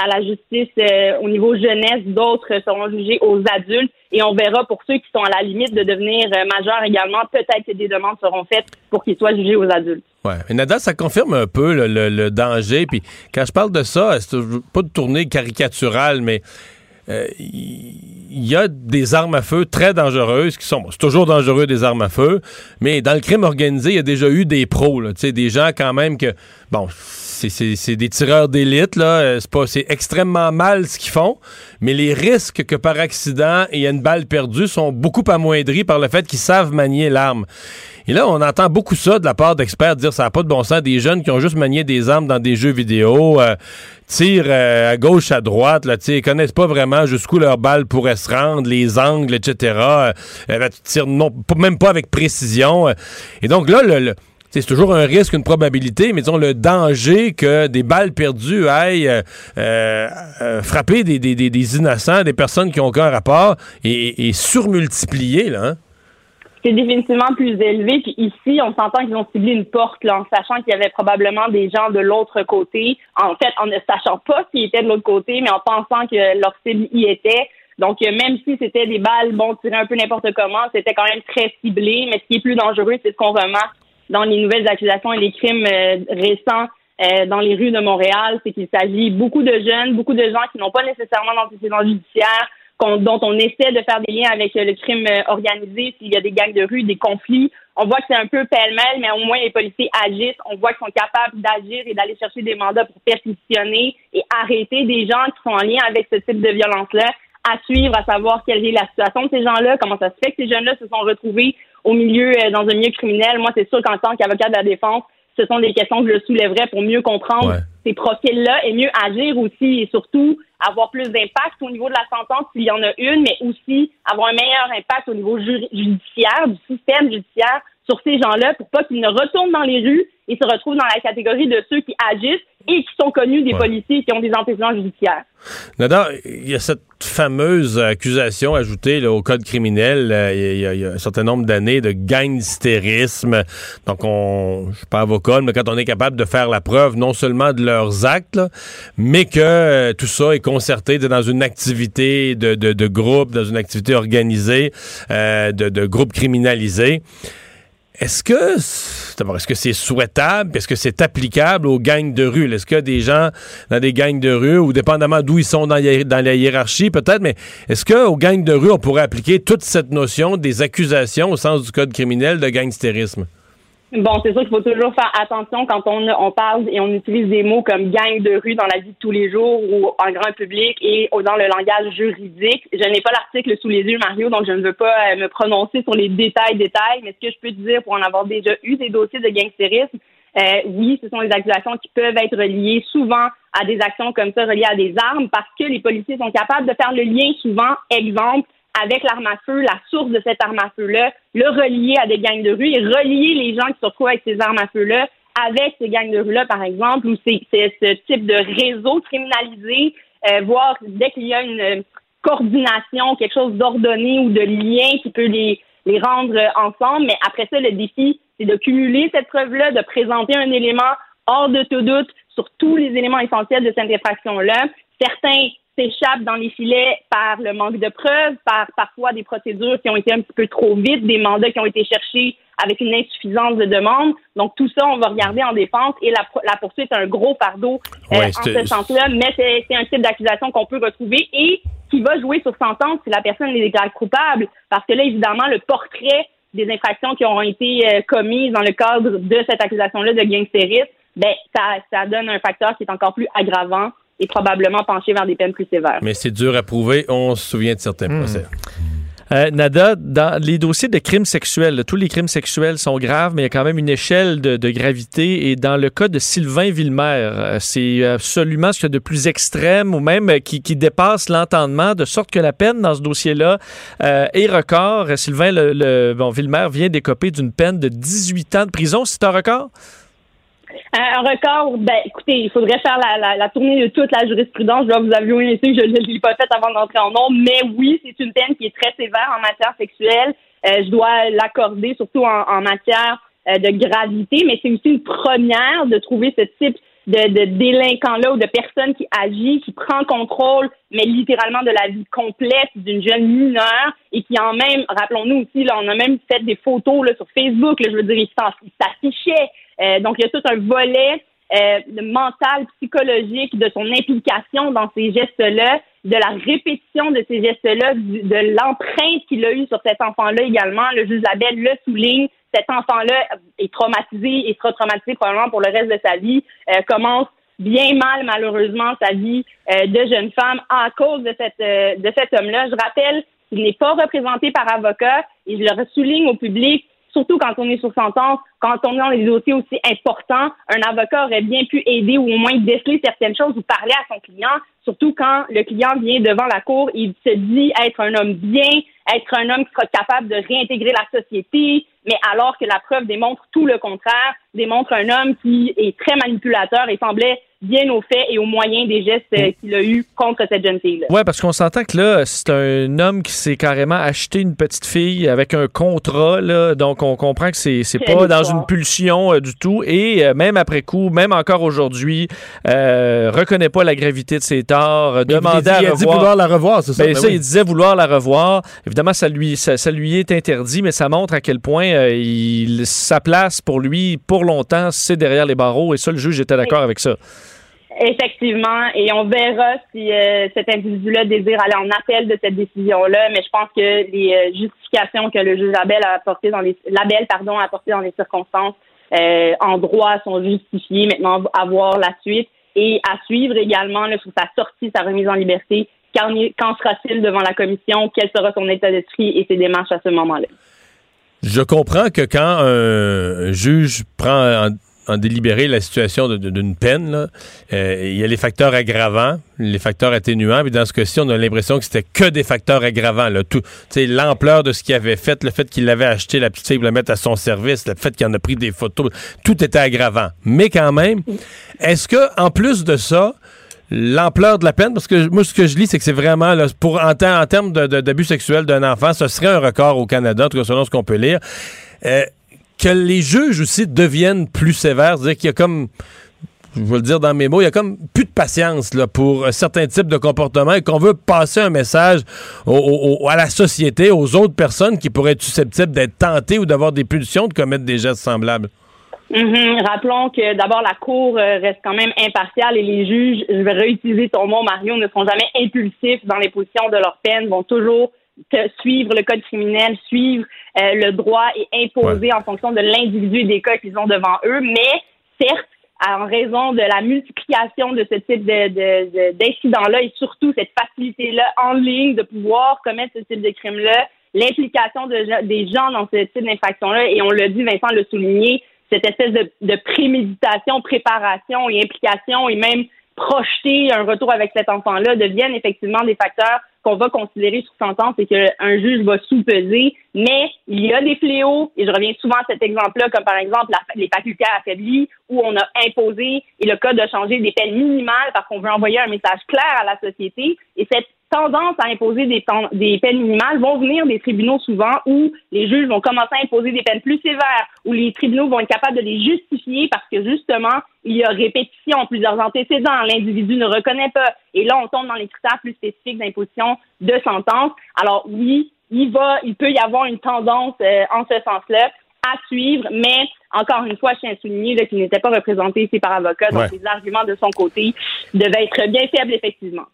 à la justice euh, au niveau jeunesse, d'autres seront jugés aux adultes et on verra pour ceux qui sont à la limite de devenir euh, majeurs également, peut-être que des demandes seront faites pour qu'ils soient jugés aux adultes. Ouais. Mais Nada, ça confirme un peu le, le- le danger. Puis quand je parle de ça, c'est pas de tournée caricaturale, mais il y a des armes à feu très dangereuses qui sont. c'est toujours dangereux des armes à feu, mais dans le crime organisé, il y a déjà eu des pros, des gens quand même que. Bon, c'est- des tireurs d'élite, là. euh, c'est extrêmement mal ce qu'ils font, mais les risques que par accident il y a une balle perdue sont beaucoup amoindris par le fait qu'ils savent manier l'arme. Et là, on entend beaucoup ça de la part d'experts dire ça n'a pas de bon sens. Des jeunes qui ont juste manié des armes dans des jeux vidéo, euh, tirent euh, à gauche, à droite, là, ils connaissent pas vraiment jusqu'où leur balle pourrait se rendre, les angles, etc. Euh, euh, tu tires même pas avec précision. Et donc là, c'est toujours un risque, une probabilité, mais disons le danger que des balles perdues aillent euh, frapper des, innocents, des personnes qui ont aucun rapport, et, et surmultiplié. C'est définitivement plus élevé. Puis ici, on s'entend qu'ils ont ciblé une porte, en sachant qu'il y avait probablement des gens de l'autre côté. En fait, en ne sachant pas qui était de l'autre côté, mais en pensant que leur cible y était. Donc, euh, même si c'était des balles, bon, tirées un peu n'importe comment, c'était quand même très ciblé. Mais ce qui est plus dangereux, c'est ce qu'on remarque dans les nouvelles accusations et les crimes euh, récents euh, dans les rues de Montréal, c'est qu'il s'agit beaucoup de jeunes, beaucoup de gens qui n'ont pas nécessairement d'antécédents judiciaires, qu'on- dont on essaie de faire des liens avec euh, le crime euh, organisé, s'il y a des gangs de rue, des conflits. On voit que c'est un peu pêle-mêle, mais au moins les policiers agissent. On voit qu'ils sont capables d'agir et d'aller chercher des mandats pour perquisitionner et arrêter des gens qui sont en lien avec ce type de violence-là, à suivre, à savoir quelle est la situation de ces gens-là, comment ça se fait que ces jeunes-là se sont retrouvés au milieu, euh, dans un milieu criminel. Moi, c'est sûr qu'en tant qu'avocat de la défense, ce sont des questions que je soulèverais pour mieux comprendre. Ces profils-là et mieux agir aussi et surtout avoir plus d'impact au niveau de la sentence s'il y en a une, mais aussi avoir un meilleur impact au niveau judiciaire, du système judiciaire sur ces gens-là pour pas qu'ils ne retournent dans les rues et se retrouvent dans la catégorie de ceux qui agissent et qui sont connus des Ouais. policiers qui ont des antécédents judiciaires. Nada, il y a cette fameuse accusation ajoutée là, au code criminel euh, il y, a- il y a un certain nombre d'années de gangstérisme. Donc, on, je suis pas avocat, mais quand on est capable de faire la preuve non seulement de leurs actes, là, mais que euh, tout ça est concerté dans une activité de, de, de groupe, dans une activité organisée, euh, de, de groupe criminalisé. Est-ce que d'abord, est-ce que c'est souhaitable? Est-ce que c'est applicable aux gangs de rue? Est-ce que des gens dans des gangs de rue, ou dépendamment d'où ils sont dans, la- hiérarchie, peut-être, mais est-ce qu'aux gangs de rue, on pourrait appliquer toute cette notion des accusations au sens du code criminel de gangstérisme? Bon, c'est sûr qu'il faut toujours faire attention quand on, on parle et on utilise des mots comme gang de rue dans la vie de tous les jours ou en grand public et dans le langage juridique. Je n'ai pas l'article sous les yeux, Mario, donc je ne veux pas euh, me prononcer sur les détails, détails, mais ce que je peux te dire pour en avoir déjà eu des dossiers de gangstérisme, euh, oui, ce sont des accusations qui peuvent être reliées souvent à des actions comme ça reliées à des armes parce que les policiers sont capables de faire le lien souvent, exemple, avec l'arme à feu, la source de cette arme à feu-là, le relier à des gangs de rue et relier les gens qui se retrouvent avec ces armes à feu-là avec ces gangs de rue-là, par exemple, ou c'est ce type de réseau criminalisé, euh, voir dès qu'il y a une euh, coordination, quelque chose d'ordonné ou de lien qui peut les, les rendre euh, ensemble. Mais après ça, le défi, c'est de cumuler cette preuve-là, de présenter un élément hors de tout doute sur tous les éléments essentiels de cette infraction-là. Certains s'échappent dans les filets par le manque de preuves, par parfois des procédures qui ont été un petit peu trop vite, des mandats qui ont été cherchés avec une insuffisance de demande. Donc tout ça, on va regarder en défense et la, la poursuite est un gros fardeau euh, en ce sens-là, mais c'est un type d'accusation qu'on peut retrouver et qui va jouer sur sentence si la personne est déclarée coupable, parce que là, évidemment, le portrait des infractions qui auront été euh, commises dans le cadre de cette accusation-là de gangstérisme, ben ça, ça donne un facteur qui est encore plus aggravant et probablement penché vers des peines plus sévères. Mais c'est dur à prouver. On se souvient de certains Hmm. procès. Euh, Nada, dans les dossiers de crimes sexuels, là, tous les crimes sexuels sont graves, mais il y a quand même une échelle de, de gravité. Et dans le cas de Sylvain Villemer, euh, c'est absolument ce qu'il y a de plus extrême ou même euh, qui, qui dépasse l'entendement, de sorte que la peine dans ce dossier-là euh, est record. Sylvain le, le- bon, Villemer vient d'écoper d'une peine de 18 ans de prison. C'est un record? Un record, ben écoutez, il faudrait faire la, la, la tournée de toute la jurisprudence. Je dois vous avouer ici que je ne l'ai pas faite avant d'entrer en nombre, mais oui, c'est une peine qui est très sévère en matière sexuelle. Euh, je dois l'accorder, surtout en, en matière euh, de gravité, mais c'est aussi une première de trouver ce type de, de délinquant-là ou de personne qui agit, qui prend contrôle, mais littéralement de la vie complète d'une jeune mineure et qui en même, rappelons-nous aussi, là, on a même fait des photos là, sur Facebook, là, je veux dire, il s'affichait. Euh, donc, il y a tout un volet euh, mental, psychologique, de son implication dans ces gestes-là, de la répétition de ces gestes-là, de l'empreinte qu'il a eue sur cet enfant-là également. Le juge Labelle le souligne. Cet enfant-là est traumatisé et sera traumatisé probablement pour le reste de sa vie. Euh, commence bien mal, malheureusement, sa vie euh, de jeune femme à cause de, cette, euh, de cet homme-là. Je rappelle qu'il n'est pas représenté par avocat et je le souligne au public, surtout quand on est sur sentence, quand on est dans des dossiers aussi importants, un avocat aurait bien pu aider ou au moins déceler certaines choses ou parler à son client, surtout quand le client vient devant la cour il se dit être un homme bien, être un homme qui sera capable de réintégrer la société, mais alors que la preuve démontre tout le contraire, démontre un homme qui est très manipulateur et semblait bien au fait et au moyen des gestes euh, qu'il a eu contre cette jeune fille-là. Ouais, parce qu'on s'entend que là, c'est un homme qui s'est carrément acheté une petite fille avec un contrat, là. Donc, on comprend que c'est, c'est pas dans une pulsion euh, du tout. Et euh, même après coup, même encore aujourd'hui, euh, reconnaît pas la gravité de ses torts, euh, Mais il demandait dit- à il a dit revoir. vouloir la revoir, c'est ça? Ben, Ben ça, oui. il disait vouloir la revoir. Évidemment, ça lui, ça, ça lui est interdit, mais ça montre à quel point euh, il, sa place pour lui, pour longtemps, c'est derrière les barreaux. Et ça, le juge était d'accord avec ça. Effectivement, et on verra si euh, cet individu-là désire aller en appel de cette décision-là, mais je pense que les euh, justifications que le juge Labelle a apportées dans les Labelle, pardon, a apportées dans les circonstances euh, en droit sont justifiées. Maintenant, à voir la suite et à suivre également là, sur sa sortie, sa remise en liberté. Qu'en qu'en sera-t-il devant la commission? Quel sera son état d'esprit? Et ses démarches à ce moment-là? Je comprends que quand un juge prend en- délibéré la situation d'une peine, euh, il y a les facteurs aggravants, les facteurs atténuants, puis dans ce cas-ci, on a l'impression que c'était que des facteurs aggravants. L'ampleur de ce qu'il avait fait, le fait qu'il l'avait acheté, la petite pour le mettre à son service, le fait qu'il en a pris des photos, tout était aggravant. Mais quand même, est-ce que en plus de ça, l'ampleur de la peine, parce que moi, ce que je lis, c'est que c'est vraiment, pour, en, ter- en termes d'abus sexuels d'un enfant, ce serait un record au Canada, en tout cas selon ce qu'on peut lire. Euh, que les juges aussi deviennent plus sévères, c'est-à-dire qu'il y a comme, je vais le dire dans mes mots, il y a comme plus de patience là, pour certains types de comportements et qu'on veut passer un message au- à la société, aux autres personnes qui pourraient être susceptibles d'être tentées ou d'avoir des pulsions de commettre des gestes semblables. Mhm. Rappelons que d'abord la Cour euh, reste quand même impartiale et les juges, je vais réutiliser ton mot Mario, ne sont jamais impulsifs dans les positions de leur peine, vont toujours suivre le code criminel, suivre euh, le droit et imposer en fonction de l'individu et des cas qu'ils ont devant eux. Mais certes, en raison de la multiplication de ce type de, de- de- d'incidents-là et surtout cette facilité-là en ligne de pouvoir commettre ce type de crime-là, l'implication de, des gens dans ce type d'infraction-là, et on l'a dit, Vincent l'a souligné, cette espèce de, de préméditation, préparation et implication et même projeter un retour avec cet enfant-là deviennent effectivement des facteurs qu'on va considérer sous sentence et qu'un juge va sous-peser. Mais il y a des fléaux, et je reviens souvent à cet exemple-là, comme par exemple la- les facultés affaiblies, où on a imposé, et le code a changé des peines minimales parce qu'on veut envoyer un message clair à la société. Et cette tendance à imposer des, des peines minimales vont venir des tribunaux souvent où les juges vont commencer à imposer des peines plus sévères, où les tribunaux vont être capables de les justifier parce que justement, il y a répétition, plusieurs antécédents, l'individu ne reconnaît pas. Et là, on tombe dans les critères plus spécifiques d'imposition de sentence. Alors oui, il va, il peut y avoir une tendance euh, en ce sens-là à suivre, mais encore une fois, je tiens à souligner qu'il n'était pas représenté ici par avocat, donc Ouais. les arguments de son côté devaient être bien faibles, effectivement.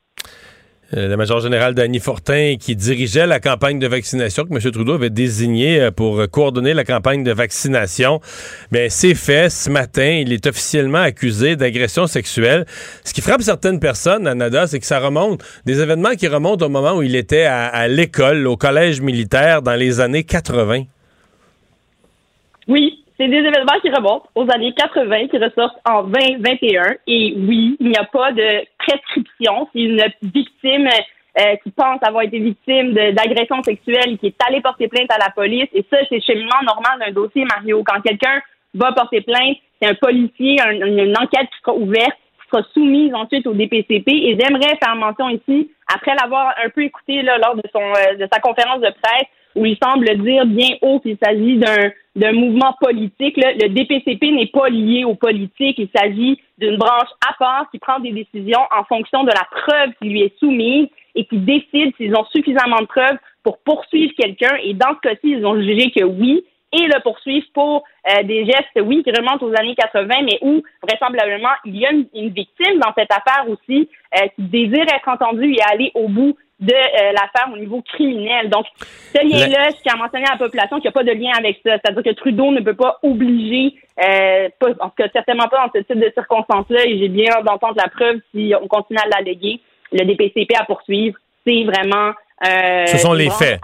Euh, le major général Danny Fortin qui dirigeait la campagne de vaccination que M. Trudeau avait désigné euh, pour euh, coordonner la campagne de vaccination. Mais c'est fait ce matin. Il est officiellement accusé d'agression sexuelle. Ce qui frappe certaines personnes, Anada, c'est que ça remonte des événements qui remontent au moment où il était à, à l'école, au collège militaire dans les années 80. Oui, c'est des événements qui remontent aux années 80, qui ressortent en 2021. Et oui, il n'y a pas de prescription. Si une victime euh, qui pense avoir été victime d'agression sexuelle qui est allée porter plainte à la police, et ça, c'est le cheminement normal d'un dossier, Mario. Quand quelqu'un va porter plainte, c'est un policier, un- une, une enquête qui sera ouverte, qui sera soumise ensuite au DPCP. Et j'aimerais faire mention ici, après l'avoir un peu écouté là, lors de, son, euh, de sa conférence de presse, où il semble dire bien haut qu'il s'agit d'un mouvement politique. Le DPCP n'est pas lié aux politiques. Il s'agit d'une branche à part qui prend des décisions en fonction de la preuve qui lui est soumise et qui décide s'ils ont suffisamment de preuves pour poursuivre quelqu'un. Et dans ce cas-ci, ils ont jugé que oui et le poursuivre pour euh, des gestes, oui, qui remontent aux années 80, mais où vraisemblablement il y a une, une victime dans cette affaire aussi euh, qui désire être entendue et aller au bout de euh, l'affaire au niveau criminel. Donc, ce lien-là, je tiens à mentionner à la population qu'il n'y a pas de lien avec ça. C'est-à-dire que Trudeau ne peut pas obliger, euh, pas, en tout cas certainement pas dans ce type de circonstances-là, et j'ai bien hâte d'entendre la preuve si on continue à l'alléguer, le DPCP à poursuivre. C'est vraiment euh, Ce sont les faits.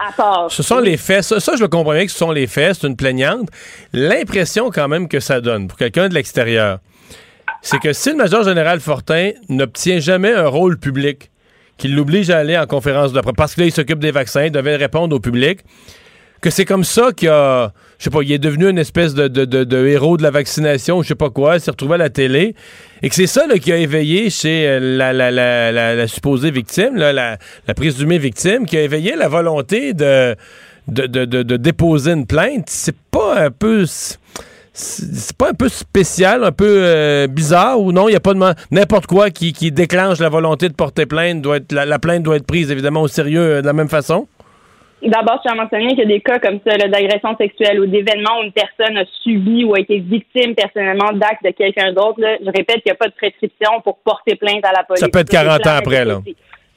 Ce sont les faits. Ça, ça, je le comprends bien que ce sont les faits. C'est une plaignante. L'impression quand même que ça donne pour quelqu'un de l'extérieur, c'est que si le major général Fortin n'obtient jamais un rôle public, qu'il l'oblige à aller en conférence de presse, parce que là, il s'occupe des vaccins, il devait répondre au public, que c'est comme ça qu'il a, je sais pas, il est devenu une espèce de, de- de- héros de la vaccination, je sais pas quoi, il s'est retrouvé à la télé, et que c'est ça qui a éveillé chez euh, la, la- la- la- supposée victime, la, présumée victime, qui a éveillé la volonté de- de déposer une plainte. C'est pas un peu... C'est pas un peu spécial, un peu euh, bizarre ou non? Il n'y a pas de n'importe quoi qui, qui déclenche la volonté de porter plainte. Doit être, la, la plainte doit être prise évidemment au sérieux euh, de la même façon? D'abord, je tiens à mentionner qu'il y a des cas comme ça, d'agression sexuelle ou d'événements où une personne a subi ou a été victime personnellement d'actes de quelqu'un d'autre. Je répète qu'il n'y a pas de prescription pour porter plainte à la police. Ça peut être c'est 40 ans après, là.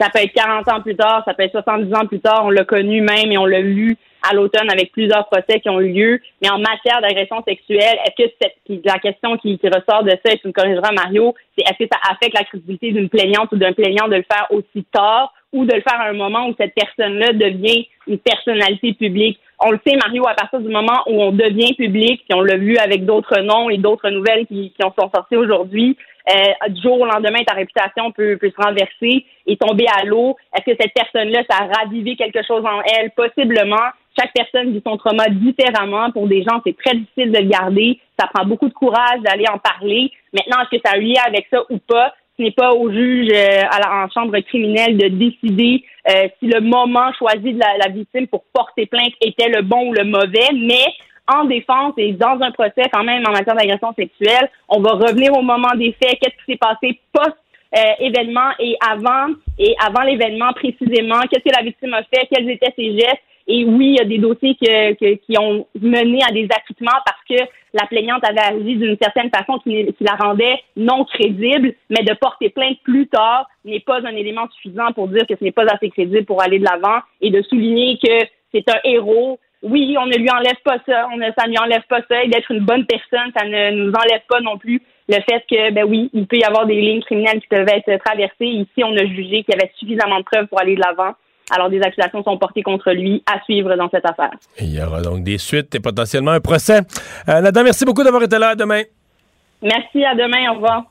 Ça peut être 40 ans plus tard, ça peut être 70 ans plus tard. On l'a connu même et on l'a lu à l'automne avec plusieurs procès qui ont eu lieu. Mais en matière d'agression sexuelle, est-ce que cette, la question qui, qui ressort de ça, et tu me corrigeras, Mario, c'est est-ce que ça affecte la crédibilité d'une plaignante ou d'un plaignant de le faire aussi tard ou de le faire à un moment où cette personne-là devient une personnalité publique? on le sait, Mario, à partir du moment où on devient public, puis on l'a vu avec d'autres noms et d'autres nouvelles qui, qui en sont sorties aujourd'hui, euh, du jour au lendemain, ta réputation peut, peut se renverser et tomber à l'eau. Est-ce que cette personne-là, ça a ravivé quelque chose en elle? Possiblement. Chaque personne vit son trauma différemment. Pour des gens, c'est très difficile de le garder. Ça prend beaucoup de courage d'aller en parler. Maintenant, est-ce que ça a lié avec ça ou pas? Ce n'est pas au juge euh, en chambre criminelle de décider euh, si le moment choisi de la, la victime pour porter plainte était le bon ou le mauvais, mais en défense et dans un procès quand même en matière d'agression sexuelle, on va revenir au moment des faits, qu'est-ce qui s'est passé post euh, événement et avant et avant l'événement précisément, qu'est-ce que la victime a fait, quels étaient ses gestes? Et oui, il y a des dossiers que, que, qui ont mené à des acquittements parce que la plaignante avait agi d'une certaine façon qui, qui, la rendait non crédible, mais de porter plainte plus tard n'est pas un élément suffisant pour dire que ce n'est pas assez crédible pour aller de l'avant et de souligner que c'est un héros oui, on ne lui enlève pas ça, on ne, ça ne lui enlève pas ça, et d'être une bonne personne, ça ne nous enlève pas non plus le fait que, ben oui, il peut y avoir des lignes criminelles qui peuvent être traversées. Ici, on a jugé qu'il y avait suffisamment de preuves pour aller de l'avant. Alors, des accusations sont portées contre lui à suivre dans cette affaire. Il y aura donc des suites et potentiellement un procès. Euh, Nada, merci beaucoup d'avoir été là. À demain. Merci, à demain. Au revoir.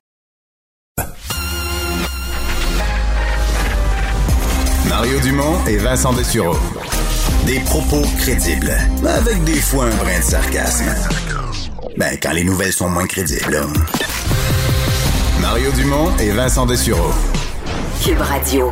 Mario Dumont et Vincent Dessureau. Des propos crédibles, avec des fois un brin de sarcasme. Ben, quand les nouvelles sont moins crédibles. Mario Dumont et Vincent Dessureau. Cube Radio.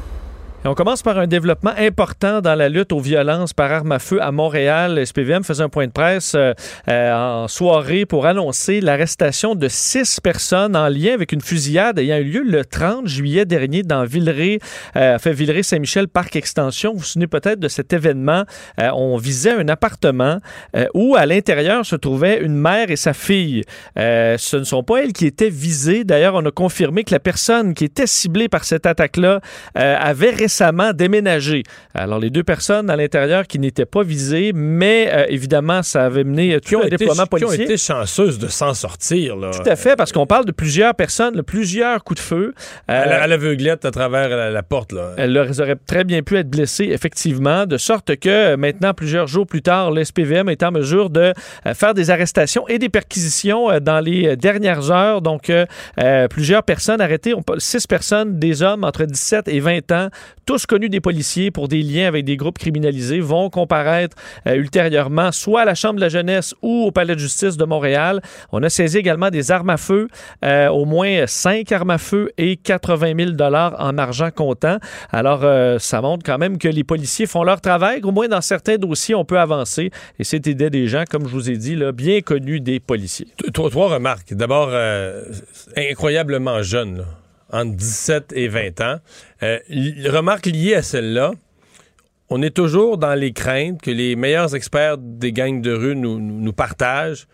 On commence par un développement important dans la lutte aux violences par arme à feu à Montréal. SPVM faisait un point de presse euh, euh, en soirée pour annoncer l'arrestation de six personnes en lien avec une fusillade ayant eu lieu le 30 juillet dernier dans Villeray, euh, fait Villeray-Saint-Michel Parc Extension. Vous vous souvenez peut-être de cet événement. Euh, on visait un appartement euh, où à l'intérieur se trouvaient une mère et sa fille. Euh, ce ne sont pas elles qui étaient visées. D'ailleurs, on a confirmé que la personne qui était ciblée par cette attaque-là euh, avait récemment déménagé. Alors, les deux personnes à l'intérieur qui n'étaient pas visées, mais euh, évidemment, ça avait mené tout Qui ont, un été, déploiement qui ont policier. été chanceuses de s'en sortir. Là. Tout à fait, parce qu'on parle de plusieurs personnes, de plusieurs coups de feu. À, Euh, la- à l'aveuglette à travers la, la porte. Là. elle aurait très bien pu être blessée, effectivement, de sorte que euh, maintenant, plusieurs jours plus tard, le SPVM est en mesure de euh, faire des arrestations et des perquisitions euh, dans les euh, dernières heures. Donc, euh, euh, plusieurs personnes arrêtées, six personnes, des hommes entre 17 et 20 ans, tous connus des policiers pour des liens avec des groupes criminalisés, vont comparaître euh, ultérieurement soit à la Chambre de la jeunesse ou au Palais de justice de Montréal. On a saisi également des armes à feu, euh, au moins cinq armes à feu et 80 000 dollars en argent comptant. Alors, euh, ça montre quand même que les policiers font leur travail. Au moins, dans certains dossiers, on peut avancer. Et c'est aider des gens, comme je vous ai dit, bien connus des policiers. Trois, remarques. D'abord, incroyablement jeune, entre 17 et 20 ans. Euh, remarque liée à celle-là, on est toujours dans les craintes que les meilleurs experts des gangs de rue nous, nous, nous partagent.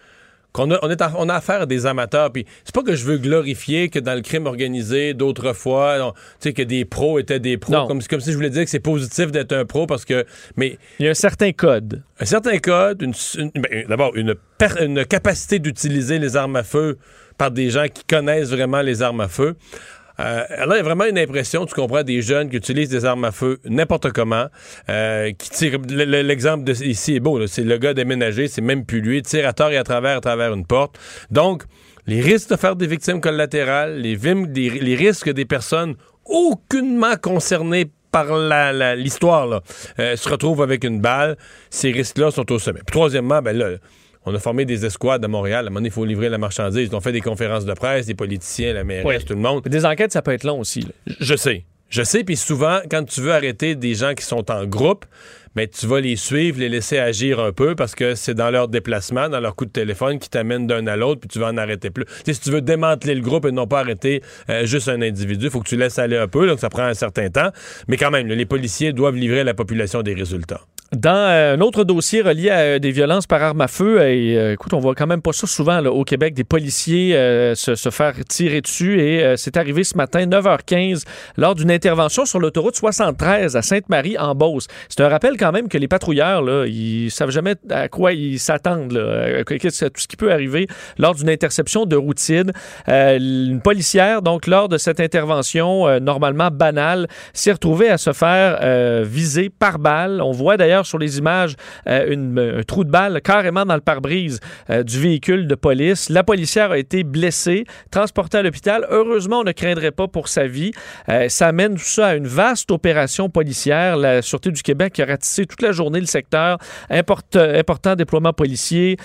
Qu'on a, on, est à- on a affaire à des amateurs. Puis c'est pas que je veux glorifier que dans le crime organisé, d'autrefois, tu sais, que des pros étaient des pros. Comme, comme si je voulais dire que c'est positif d'être un pro parce que. Mais Il y a un certain code. un certain code, une, une- ben, d'abord une, per- une capacité d'utiliser les armes à feu par des gens qui connaissent vraiment les armes à feu. Euh, alors, il y a vraiment une impression, tu comprends, des jeunes qui utilisent des armes à feu n'importe comment, euh, qui tirent. le- le- L'exemple de ici est beau, c'est le gars déménagé, c'est même plus lui, tire à tort et à travers, à travers une porte. Donc, les risques de faire des victimes collatérales, les, vim- des- les risques des personnes aucunement concernées par l'histoire euh, se retrouvent avec une balle, ces risques-là sont au sommet. Puis troisièmement, ben là, on a formé des escouades à Montréal. À un moment donné, il faut livrer la marchandise. Ils ont fait des conférences de presse, des politiciens, la mairesse, Oui. tout le monde. Des enquêtes, ça peut être long aussi. là. Je sais. Je sais, puis souvent, quand tu veux arrêter des gens qui sont en groupe, ben, tu vas les suivre, les laisser agir un peu parce que c'est dans leur déplacement, dans leur coup de téléphone qui t'amènent d'un à l'autre, puis tu vas en arrêter plus. Si tu veux démanteler le groupe et non pas arrêter euh, juste un individu, il faut que tu laisses aller un peu, donc ça prend un certain temps. Mais quand même, les policiers doivent livrer à la population des résultats. Dans euh, un autre dossier relié à euh, des violences par arme à feu, et euh, écoute, on voit quand même pas ça souvent là, au Québec, des policiers euh, se, se faire tirer dessus. Et euh, c'est arrivé ce matin, 9h15, lors d'une intervention sur l'autoroute 73 à Sainte-Marie en Beauce. C'est un rappel quand même que les patrouilleurs, là, ils savent jamais à quoi ils s'attendent, tout ce qui peut arriver lors d'une interception de routine. Euh, une policière, donc lors de cette intervention euh, normalement banale, s'est retrouvée à se faire euh, viser par balle. On voit d'ailleurs sur les images euh, un trou de balle carrément dans le pare-brise euh, du véhicule de police. La policière a été blessée, transportée à l'hôpital. Heureusement, on ne craindrait pas pour sa vie. Euh, ça amène tout ça à une vaste opération policière. La Sûreté du Québec a ratissé toute la journée le secteur. Import- important déploiement policier.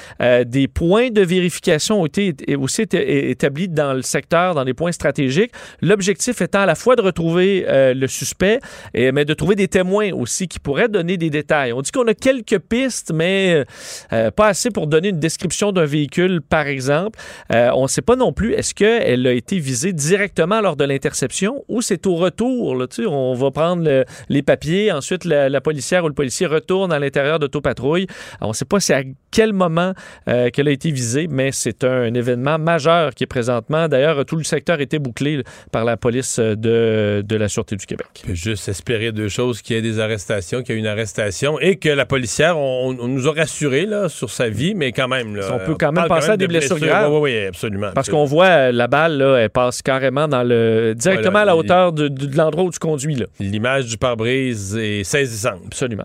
Des points de vérification ont été aussi établis dans le secteur, dans des points stratégiques. L'objectif étant à la fois de retrouver le suspect, mais de trouver des témoins aussi qui pourraient donner des détails. On dit qu'on a quelques pistes, mais euh, pas assez pour donner une description d'un véhicule, par exemple. Euh, on ne sait pas non plus, est-ce qu'elle a été visée directement lors de l'interception ou c'est au retour? On va prendre le- les papiers, ensuite la, policière ou le policier retourne à l'intérieur d'autopatrouille. On ne sait pas c'est à quel moment euh, qu'elle a été visée, mais c'est un, événement majeur qui est présentement. D'ailleurs, tout le secteur était bouclé par la police de, de la Sûreté du Québec. juste espérer deux choses, qu'il y ait des arrestations, qu'il y ait une arrestation et que la policière, on, on nous a rassurés là, sur sa vie, mais quand même. Là, On peut quand même penser à des de blessures graves. Oui, oui, absolument. Parce qu'on voit euh, la balle, là, elle passe carrément dans le directement Voilà, à la hauteur de, de- de l'endroit où tu conduis. L'image du pare-brise est saisissante. Absolument.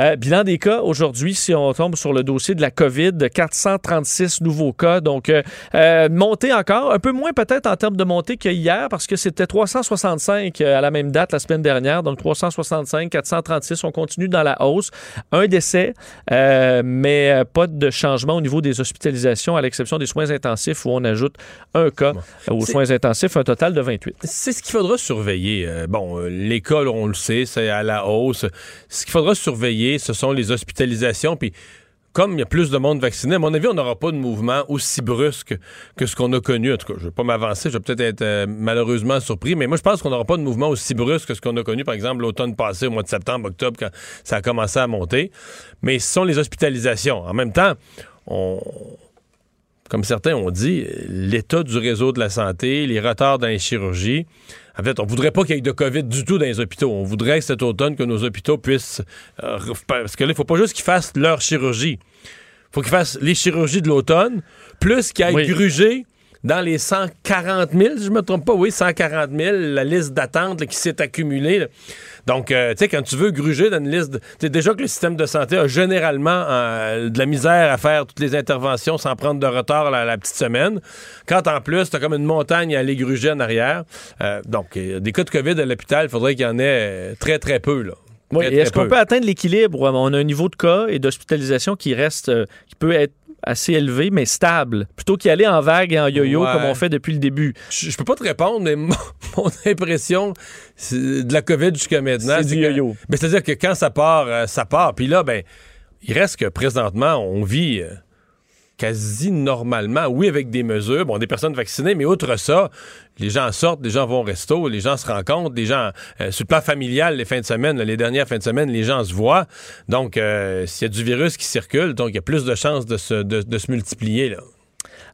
Euh, bilan des cas aujourd'hui, si on tombe sur le dossier de la COVID, 436 nouveaux cas. Donc, euh, euh, montée encore, un peu moins peut-être en termes de montée que hier, parce que c'était 365 euh, à la même date la semaine dernière. Donc, 365, 436, on continue dans la hausse. Un décès, euh, mais pas de changement au niveau des hospitalisations, à l'exception des soins intensifs où on ajoute un cas aux soins intensifs, un total de 28. C'est ce qu'il faudra surveiller. Bon, l'école, on le sait, c'est à la hausse. Ce qu'il faudra surveiller, ce sont les hospitalisations. Puis, comme il y a plus de monde vacciné, à mon avis, on n'aura pas de mouvement aussi brusque que ce qu'on a connu. En tout cas, je ne vais pas m'avancer, je vais peut-être être euh, malheureusement surpris, mais moi, je pense qu'on n'aura pas de mouvement aussi brusque que ce qu'on a connu, par exemple, l'automne passé, au mois de septembre, octobre, quand ça a commencé à monter. Mais ce sont les hospitalisations. En même temps, on, comme certains ont dit, l'état du réseau de la santé, les retards dans les chirurgies. En fait, on voudrait pas qu'il y ait de COVID du tout dans les hôpitaux. On voudrait que cet automne, que nos hôpitaux puissent... euh, parce que là, il faut pas juste qu'ils fassent leur chirurgie. faut qu'ils fassent les chirurgies de l'automne, plus qu'ils aillent Oui. gruger dans les 140 000, si je me trompe pas, oui, 140 000, la liste d'attente qui s'est accumulée. là. Donc, euh, tu sais, quand tu veux gruger dans une liste, tu sais, déjà que le système de santé a généralement euh, de la misère à faire toutes les interventions sans prendre de retard la, la petite semaine. Quand en plus, tu as comme une montagne à aller gruger en arrière. Euh, donc, des cas de COVID à l'hôpital, il faudrait qu'il y en ait euh, très, très peu. Là. Oui, est-ce qu'on peu. peut atteindre l'équilibre? On a un niveau de cas et d'hospitalisation qui reste, qui peut être assez élevé, mais stable, plutôt qu'y aller en vague et en yo-yo Ouais. comme on fait depuis le début. Je, je peux pas te répondre, mais mon, mon impression c'est de la COVID jusqu'à maintenant, C'est du yo-yo. ben, C'est-à-dire que quand ça part, euh, ça part. Puis là, ben, il reste que présentement, on vit euh, quasi normalement. Oui, avec des mesures, bon, des personnes vaccinées, mais outre ça, les gens sortent, les gens vont au resto, les gens se rencontrent, les gens, euh, sur le plan familial, les fins de semaine, les dernières fins de semaine, les gens se voient. Donc, euh, s'il y a du virus qui circule, donc il y a plus de chances de se, de se multiplier. Là.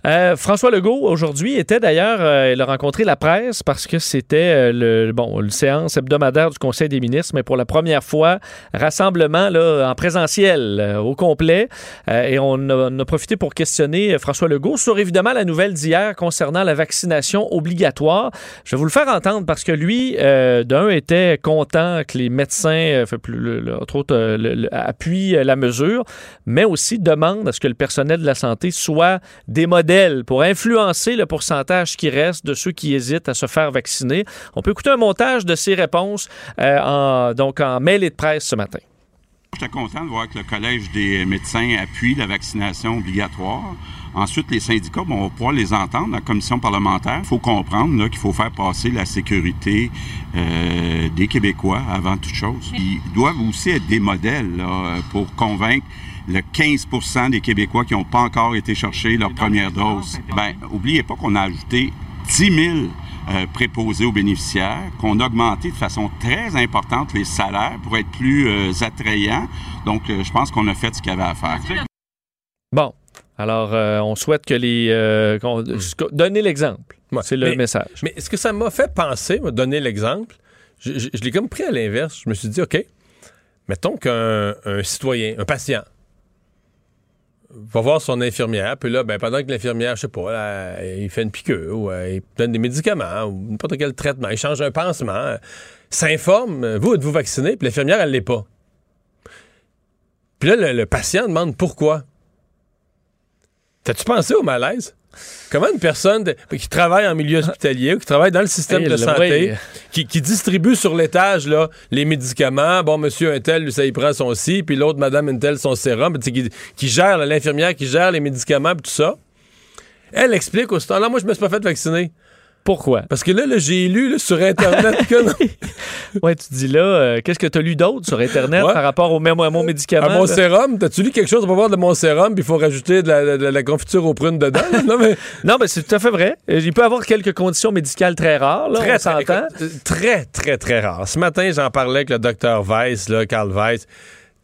Euh, François Legault, aujourd'hui, était d'ailleurs, euh, il a rencontré la presse parce que c'était euh, le, bon, séance hebdomadaire du Conseil des ministres, mais pour la première fois, rassemblement là, en présentiel euh, au complet. Et on a, profité pour questionner François Legault sur évidemment la nouvelle d'hier concernant la vaccination obligatoire. Je vais vous le faire entendre parce que lui, d'un, était content que les médecins, plus, entre autres, appuient la mesure, mais aussi demande à ce que le personnel de la santé soit des pour influencer le pourcentage qui reste de ceux qui hésitent à se faire vacciner. On peut écouter un montage de ses réponses euh, en, donc en mêlée de presse ce matin. J'étais content de voir que le Collège des médecins appuie la vaccination obligatoire. Ensuite, les syndicats, bon, on va pouvoir les entendre dans la commission parlementaire. Il faut comprendre qu'il faut faire passer la sécurité euh, des Québécois avant toute chose. Ils doivent aussi être des modèles là, pour convaincre le 15% des Québécois qui n'ont pas encore été chercher leur première dose. Ben, oubliez pas qu'on a ajouté 10 000 euh, préposés aux bénéficiaires, qu'on a augmenté de façon très importante les salaires pour être plus euh, attrayants. Donc, euh, je pense qu'on a fait ce qu'il y avait à faire. Bon. Alors, euh, on souhaite que les. euh, qu'on- Donner l'exemple. C'est le Mais- message. Mais ce que ça m'a fait penser, me donner l'exemple, je, je- je l'ai comme pris à l'inverse. Je me suis dit, OK, mettons qu'un un citoyen, un patient, va voir son infirmière, puis là, ben, pendant que l'infirmière, je sais pas, là, il fait une piqûre, ou euh, il donne des médicaments, ou n'importe quel traitement, il change un pansement, s'informe, euh, vous êtes-vous vacciné, puis l'infirmière, elle l'est pas. Puis là, le, le patient demande pourquoi. T'as-tu pensé au malaise? Comment une personne de- qui travaille en milieu hospitalier ou qui travaille dans le système Hey, de le santé, qui, qui distribue sur l'étage là, les médicaments, bon, monsieur un tel, lui, ça y prend son ci, puis l'autre, madame un tel, son sérum, qui, qui gère, l'infirmière qui gère les médicaments, puis tout ça, elle explique au temps là moi, je me suis pas fait vacciner. Pourquoi? Parce que là, là, j'ai lu là, sur Internet que non. Ouais, tu dis là, euh, qu'est-ce que tu as lu d'autre sur Internet Ouais. par rapport au même à mon médicament? À mon là? sérum, t'as-tu lu quelque chose pour voir de mon sérum, puis il faut rajouter de la, de la confiture aux prunes dedans? non, mais Non, mais c'est tout à fait vrai. Euh, Il peut avoir quelques conditions médicales très rares, là, on très, s'entend. écoute, euh, très, très, très rare. Ce matin, j'en parlais avec le docteur Weiss, là, Carl Weiss.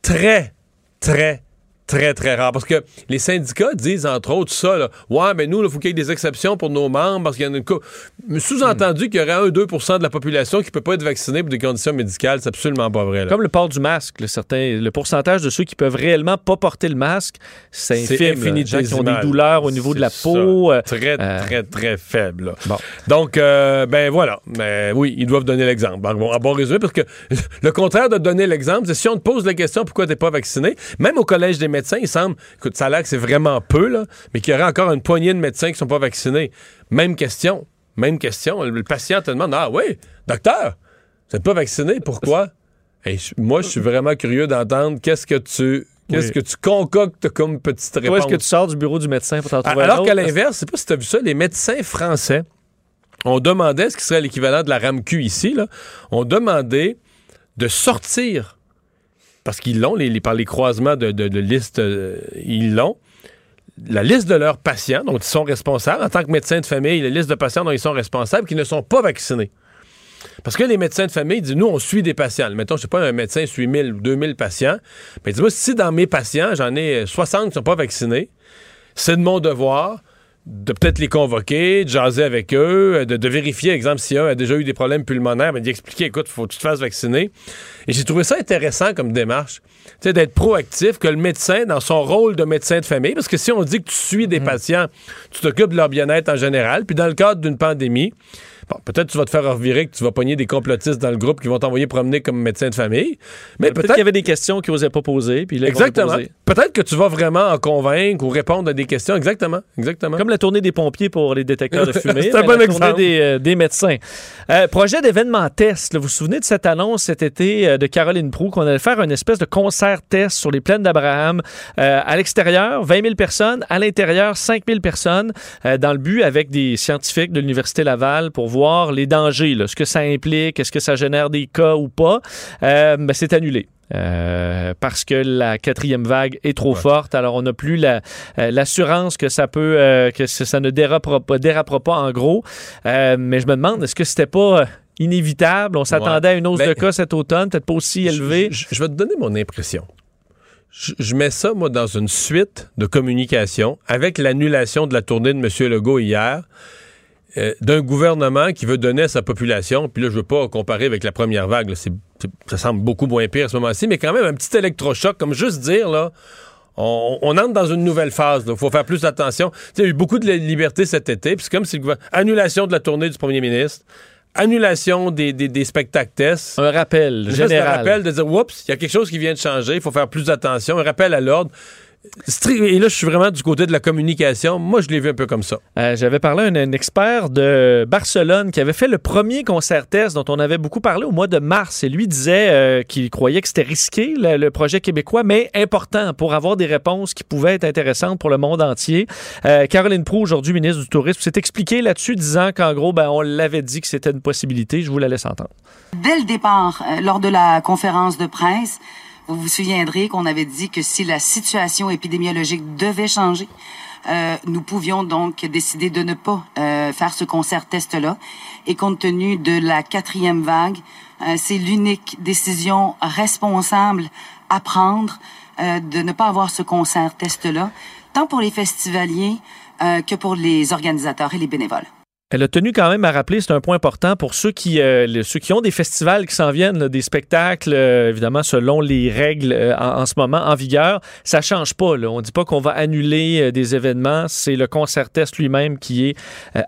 Très, très, très, très rare. Parce que les syndicats disent, entre autres, ça, là, ouais, mais nous, il faut qu'il y ait des exceptions pour nos membres, parce qu'il y en a une Sous-entendu qu'il y aurait 1-2% de la population qui peut pas être vaccinée pour des conditions médicales, c'est absolument pas vrai. là. Comme le port du masque, le, certain, le pourcentage de ceux qui peuvent réellement pas porter le masque, c'est infime. là. Les gens qui ont des douleurs au niveau de la peau. euh, Très, euh, très, très faible. là. Bon. Donc, euh, ben voilà. Mais oui, ils doivent donner l'exemple. Bon, en bon résumé, parce que le contraire de donner l'exemple, c'est si on te pose la question pourquoi t'es pas vacciné, même au Collège des médecins, il semble, écoute, ça a l'air que c'est vraiment peu, là, mais qu'il y aurait encore une poignée de médecins qui sont pas vaccinés. Même question. Même question. Le, patient te demande Ah oui, docteur, vous n'êtes pas vacciné, pourquoi? Hey, moi, je suis vraiment curieux d'entendre qu'est-ce que tu. Qu'est-ce Oui. que tu concoctes comme petite Toi, réponse? est-ce que tu sors du bureau du médecin pour t'en trouver un Alors autre? qu'à l'inverse, je sais pas si tu as vu ça, les médecins français ont demandé ce qui serait l'équivalent de la RAMQ ici, là, ont demandé de sortir, parce qu'ils l'ont, les, par les croisements de, de- listes, euh, ils l'ont, la liste de leurs patients, dont ils sont responsables, en tant que médecins de famille, la liste de patients dont ils sont responsables, qui ne sont pas vaccinés. Parce que les médecins de famille disent, nous, on suit des patients. Mettons, je sais pas, un médecin suit 1000 ou 2000 patients. Mais dis-moi, si dans mes patients, j'en ai 60 qui ne sont pas vaccinés, c'est de mon devoir de peut-être les convoquer, de jaser avec eux, de, de vérifier, exemple, si un a déjà eu des problèmes pulmonaires, mais d'y expliquer, écoute, faut que tu te fasses vacciner. Et j'ai trouvé ça intéressant comme démarche, tu sais, d'être proactif, que le médecin, dans son rôle de médecin de famille, parce que si on dit que tu suis des patients, tu t'occupes de leur bien-être en général, puis dans le cadre d'une pandémie, Bon, peut-être tu vas te faire revirer que tu vas pogner des complotistes dans le groupe qui vont t'envoyer promener comme médecin de famille. Mais Peut-être qu'il y avait des questions qu'ils n'osaient pas poser, puis là, Exactement. Peut-être que tu vas vraiment en convaincre ou répondre à des questions. Exactement. Exactement. Comme la tournée des pompiers pour les détecteurs de fumée. C'est un bon la tournée exemple. des, euh, des médecins. Euh, projet d'événement test. là. vous vous souvenez de cette annonce cet été euh, de Caroline Proux qu'on allait faire une espèce de concert test sur les plaines d'Abraham. Euh, à l'extérieur, 20 000 personnes. À l'intérieur, 5 000 personnes. euh, dans le but avec des scientifiques de l'Université Laval pour voir les dangers, là, ce que ça implique, est-ce que ça génère des cas ou pas. Euh, ben, c'est annulé. Euh, parce que la quatrième vague est trop forte. Alors, on n'a plus la, euh, l'assurance que ça peut, euh, que ça ça ne dérapera pas, dérapera pas en gros. Mais je me demande, est-ce que c'était pas inévitable? On s'attendait Ouais. à une hausse Ben, de cas cet automne, peut-être pas aussi élevée. Je, je vais te donner mon impression. Je, je mets ça, moi, dans une suite de communication avec l'annulation de la tournée de M. Legault hier, euh, d'un gouvernement qui veut donner à sa population, puis là, je veux pas comparer avec la première vague, là, ça semble beaucoup moins pire à ce moment-ci, mais quand même un petit électrochoc, comme juste dire, là, on, on entre dans une nouvelle phase. Il faut faire plus attention. Il y a eu beaucoup de li- liberté cet été. Puis c'est comme si le gouvernement... Annulation de la tournée du premier ministre. Annulation des, des, des spectacles tests. Un rappel Juste un général. rappel de dire, oups, il y a quelque chose qui vient de changer. Il faut faire plus attention. Un rappel à l'ordre. Stri- Et là, je suis vraiment du côté de la communication. Moi, je l'ai vu un peu comme ça. Euh, J'avais parlé à un, un expert de Barcelone qui avait fait le premier concert test dont on avait beaucoup parlé au mois de mars. Et lui disait euh, qu'il croyait que c'était risqué, le, le projet québécois, mais important pour avoir des réponses qui pouvaient être intéressantes pour le monde entier. Euh, Caroline Proux, aujourd'hui ministre du Tourisme, s'est expliquée là-dessus, disant qu'en gros, ben, on l'avait dit que c'était une possibilité. Je vous la laisse entendre. Dès le départ, euh, lors de la conférence de presse, vous vous souviendrez qu'on avait dit que si la situation épidémiologique devait changer, euh, nous pouvions donc décider de ne pas euh, faire ce concert test-là. Et compte tenu de la quatrième vague, euh, c'est l'unique décision responsable à prendre euh, de ne pas avoir ce concert test-là, tant pour les festivaliers euh, que pour les organisateurs et les bénévoles. Elle a tenu quand même à rappeler, c'est un point important pour ceux qui, euh, ceux qui ont des festivals qui s'en viennent, des spectacles, euh, évidemment, selon les règles euh, en, ce moment en vigueur. Ça change pas. Là. On dit pas qu'on va annuler des événements. C'est le concert test lui-même qui est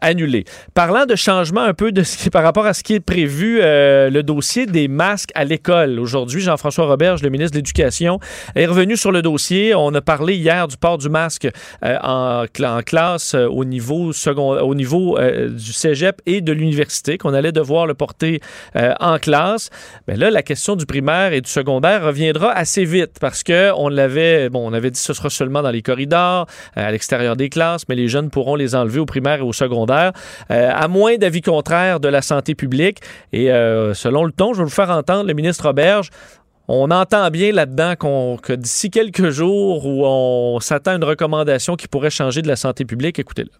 annulé. Parlant de changement un peu de ce qui, par rapport à ce qui est prévu, le dossier des masques à l'école. Aujourd'hui, Jean-François Roberge, le ministre de l'Éducation, est revenu sur le dossier. On a parlé hier du port du masque en, en classe au niveau second, au niveau du cégep et de l'université, qu'on allait devoir le porter euh, en classe. Mais là, la question du primaire et du secondaire reviendra assez vite parce que on l'avait, bon, on avait dit que ce sera seulement dans les corridors, euh, à l'extérieur des classes, mais les jeunes pourront les enlever au primaire et au secondaire, euh, à moins d'avis contraires de la santé publique. Et selon le ton, je vais vous faire entendre le ministre Auberge. On entend bien là-dedans qu'on- que d'ici quelques jours où on s'attend à une recommandation qui pourrait changer de la santé publique, écoutez-le.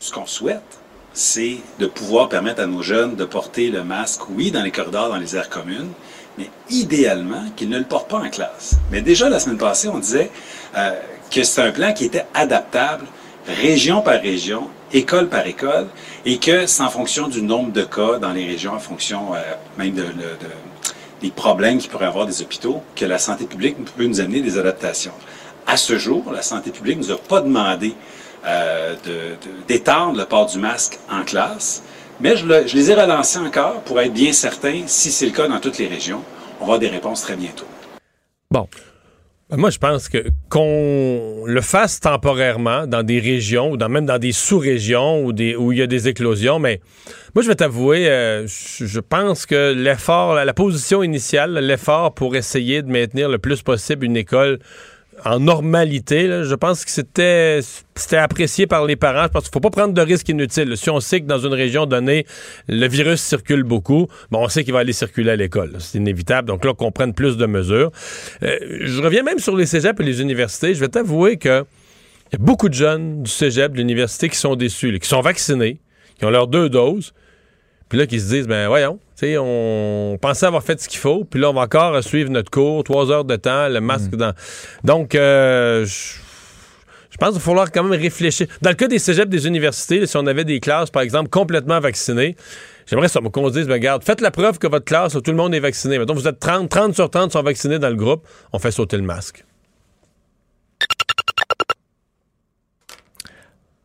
Ce qu'on souhaite, c'est de pouvoir permettre à nos jeunes de porter le masque, oui, dans les corridors, dans les aires communes, mais idéalement qu'ils ne le portent pas en classe. Mais déjà, la semaine passée, on disait euh, que c'est un plan qui était adaptable région par région, école par école, et que c'est en fonction du nombre de cas dans les régions, en fonction euh, même de, de- de- des problèmes qu'il pourrait avoir des hôpitaux, que la santé publique peut nous amener des adaptations. À ce jour, la santé publique ne nous a pas demandé de- de- d'étendre le port du masque en classe, mais je, le- je les ai relancés encore pour être bien certain, si c'est le cas dans toutes les régions, on va des réponses très bientôt. Bon. Ben, Moi, je pense que qu'on le fasse temporairement dans des régions ou dans, même dans des sous-régions où, il y a des éclosions, mais moi, je vais t'avouer, euh, je, pense que l'effort, la position initiale, l'effort pour essayer de maintenir le plus possible une école en normalité, là, je pense que c'était c'était apprécié par les parents. Je pense qu'il faut pas prendre de risques inutiles. Si on sait que dans une région donnée, le virus circule beaucoup, bon, on sait qu'il va aller circuler à l'école. C'est inévitable. Donc là, qu'on prenne plus de mesures. Euh, je reviens même sur les cégeps et les universités. Je vais t'avouer que y a beaucoup de jeunes du cégep, de l'université qui sont déçus, qui sont vaccinés, qui ont leurs deux doses, puis là, qui se disent, ben voyons, sais, on pensait avoir fait ce qu'il faut, puis là, on va encore suivre notre cours, trois heures de temps, le masque dans... Donc, euh, je je pense qu'il va falloir quand même réfléchir. Dans le cas des cégeps des universités, là, si on avait des classes, par exemple, complètement vaccinées, j'aimerais qu'on se dise, ben, regarde, faites la preuve que votre classe, là, tout le monde est vacciné. Mettons, vous êtes 30, 30 sur 30 sont vaccinés dans le groupe, on fait sauter le masque.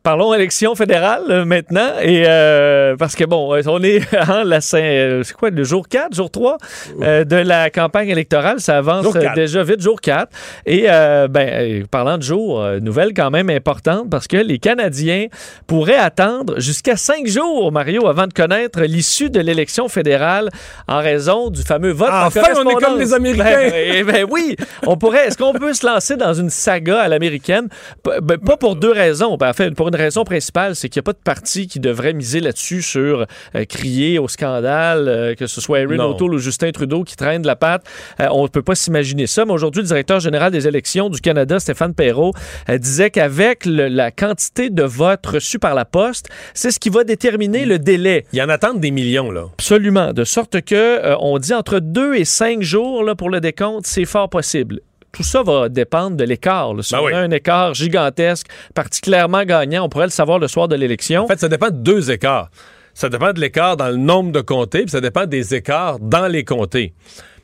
Parlons élection fédérale euh, maintenant. Et euh, parce que bon, euh, on est en la euh, c'est quoi, le jour 4, jour 3 euh, de la campagne électorale. Ça avance déjà vite, jour 4. Et euh, ben, parlant de jour, nouvelle quand même importante parce que les Canadiens pourraient attendre jusqu'à cinq jours, Mario, avant de connaître l'issue de l'élection fédérale en raison du fameux vote par Enfin, on est comme les Américains. Ben, ben, ben oui, on pourrait. Est-ce qu'on peut se lancer dans une saga à l'américaine? Ben, pas pour deux raisons. Ben, en fait, pour une raison principale, c'est qu'il n'y a pas de parti qui devrait miser là-dessus sur euh, crier au scandale, euh, que ce soit Erin. O'Toole ou Justin Trudeau qui traînent de la patte. Euh, on ne peut pas s'imaginer ça. Mais aujourd'hui, le directeur général des élections du Canada, Stéphane Perrault, disait qu'avec la quantité de votes reçus par la poste, c'est ce qui va déterminer le délai. Il y en attendent des millions, là. Absolument. De sorte que on dit entre deux et cinq jours là, pour le décompte, c'est fort possible. Tout ça va dépendre de l'écart. Si Ben on oui. a un écart gigantesque, particulièrement gagnant, on pourrait le savoir le soir de l'élection. En fait, ça dépend de deux écarts. Ça dépend de l'écart dans le nombre de comtés, puis ça dépend des écarts dans les comtés.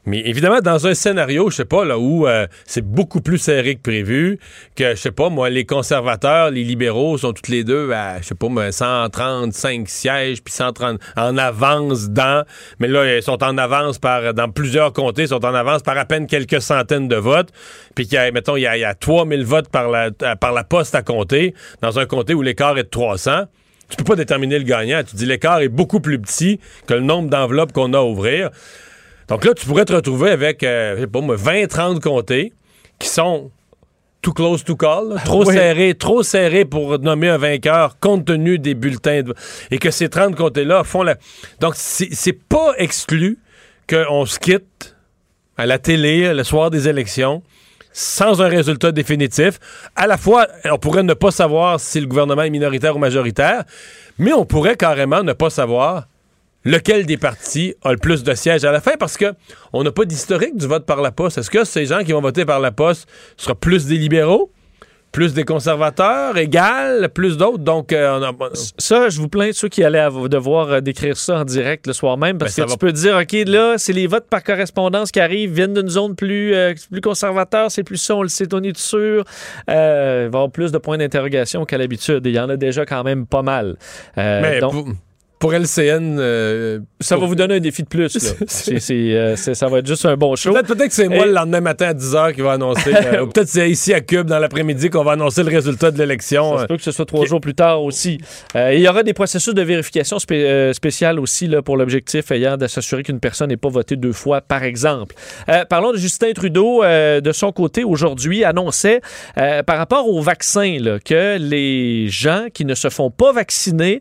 Mais évidemment, dans un scénario, je sais pas, là où euh, c'est beaucoup plus serré que prévu, que, je sais pas, moi, les conservateurs, les libéraux sont toutes les deux à, je sais pas, moi, 135 sièges, puis 130 en avance dans, mais là, ils sont en avance par, dans plusieurs comtés, ils sont en avance par à peine quelques centaines de votes, puis qu'il y a, mettons, il y a, y a 3000 votes par la, par la poste à compter, dans un comté où l'écart est de 300 tu peux pas déterminer le gagnant. Tu dis l'écart est beaucoup plus petit que le nombre d'enveloppes qu'on a à ouvrir. Donc là, tu pourrais te retrouver avec, euh, je sais pas moi, 20-30 comtés qui sont too close to call, là, trop Oui. serrés, trop serrés pour nommer un vainqueur compte tenu des bulletins. de- et que ces 30 comtés-là font la... Donc, c'est pas exclu qu'on se quitte à la télé le soir des élections sans un résultat définitif. À la fois, on pourrait ne pas savoir si le gouvernement est minoritaire ou majoritaire, mais on pourrait carrément ne pas savoir lequel des partis a le plus de sièges à la fin? Parce que on n'a pas d'historique du vote par la poste. Est-ce que ces gens qui vont voter par la poste seront plus des libéraux? Plus des conservateurs, égal, plus d'autres? Donc, euh, on a- Ça, je vous plains de ceux qui allaient devoir euh, décrire ça en direct le soir même, parce Ben, que va- tu peux dire, OK, là, c'est les votes par correspondance qui arrivent, viennent d'une zone plus, euh, plus conservateur, c'est plus ça, on le sait, on est sûr. Euh, il va y avoir plus de points d'interrogation qu'à l'habitude. Il y en a déjà quand même pas mal. Mais donc, pour, pour LCN, euh, ça va vous donner un défi de plus. là. Euh, ça va être juste un bon show. Peut-être que c'est moi le lendemain matin à 10h qui va annoncer. euh, ou peut-être c'est ici à Cube dans l'après-midi qu'on va annoncer le résultat de l'élection. Ça se peut que ce soit trois jours plus tard aussi. Il y aura des processus de vérification spé- spéciales aussi là, pour l'objectif ayant de s'assurer qu'une personne n'ait pas voté deux fois, par exemple. Parlons de Justin Trudeau. de son côté, aujourd'hui, annonçait par rapport au vaccin là, que les gens qui ne se font pas vacciner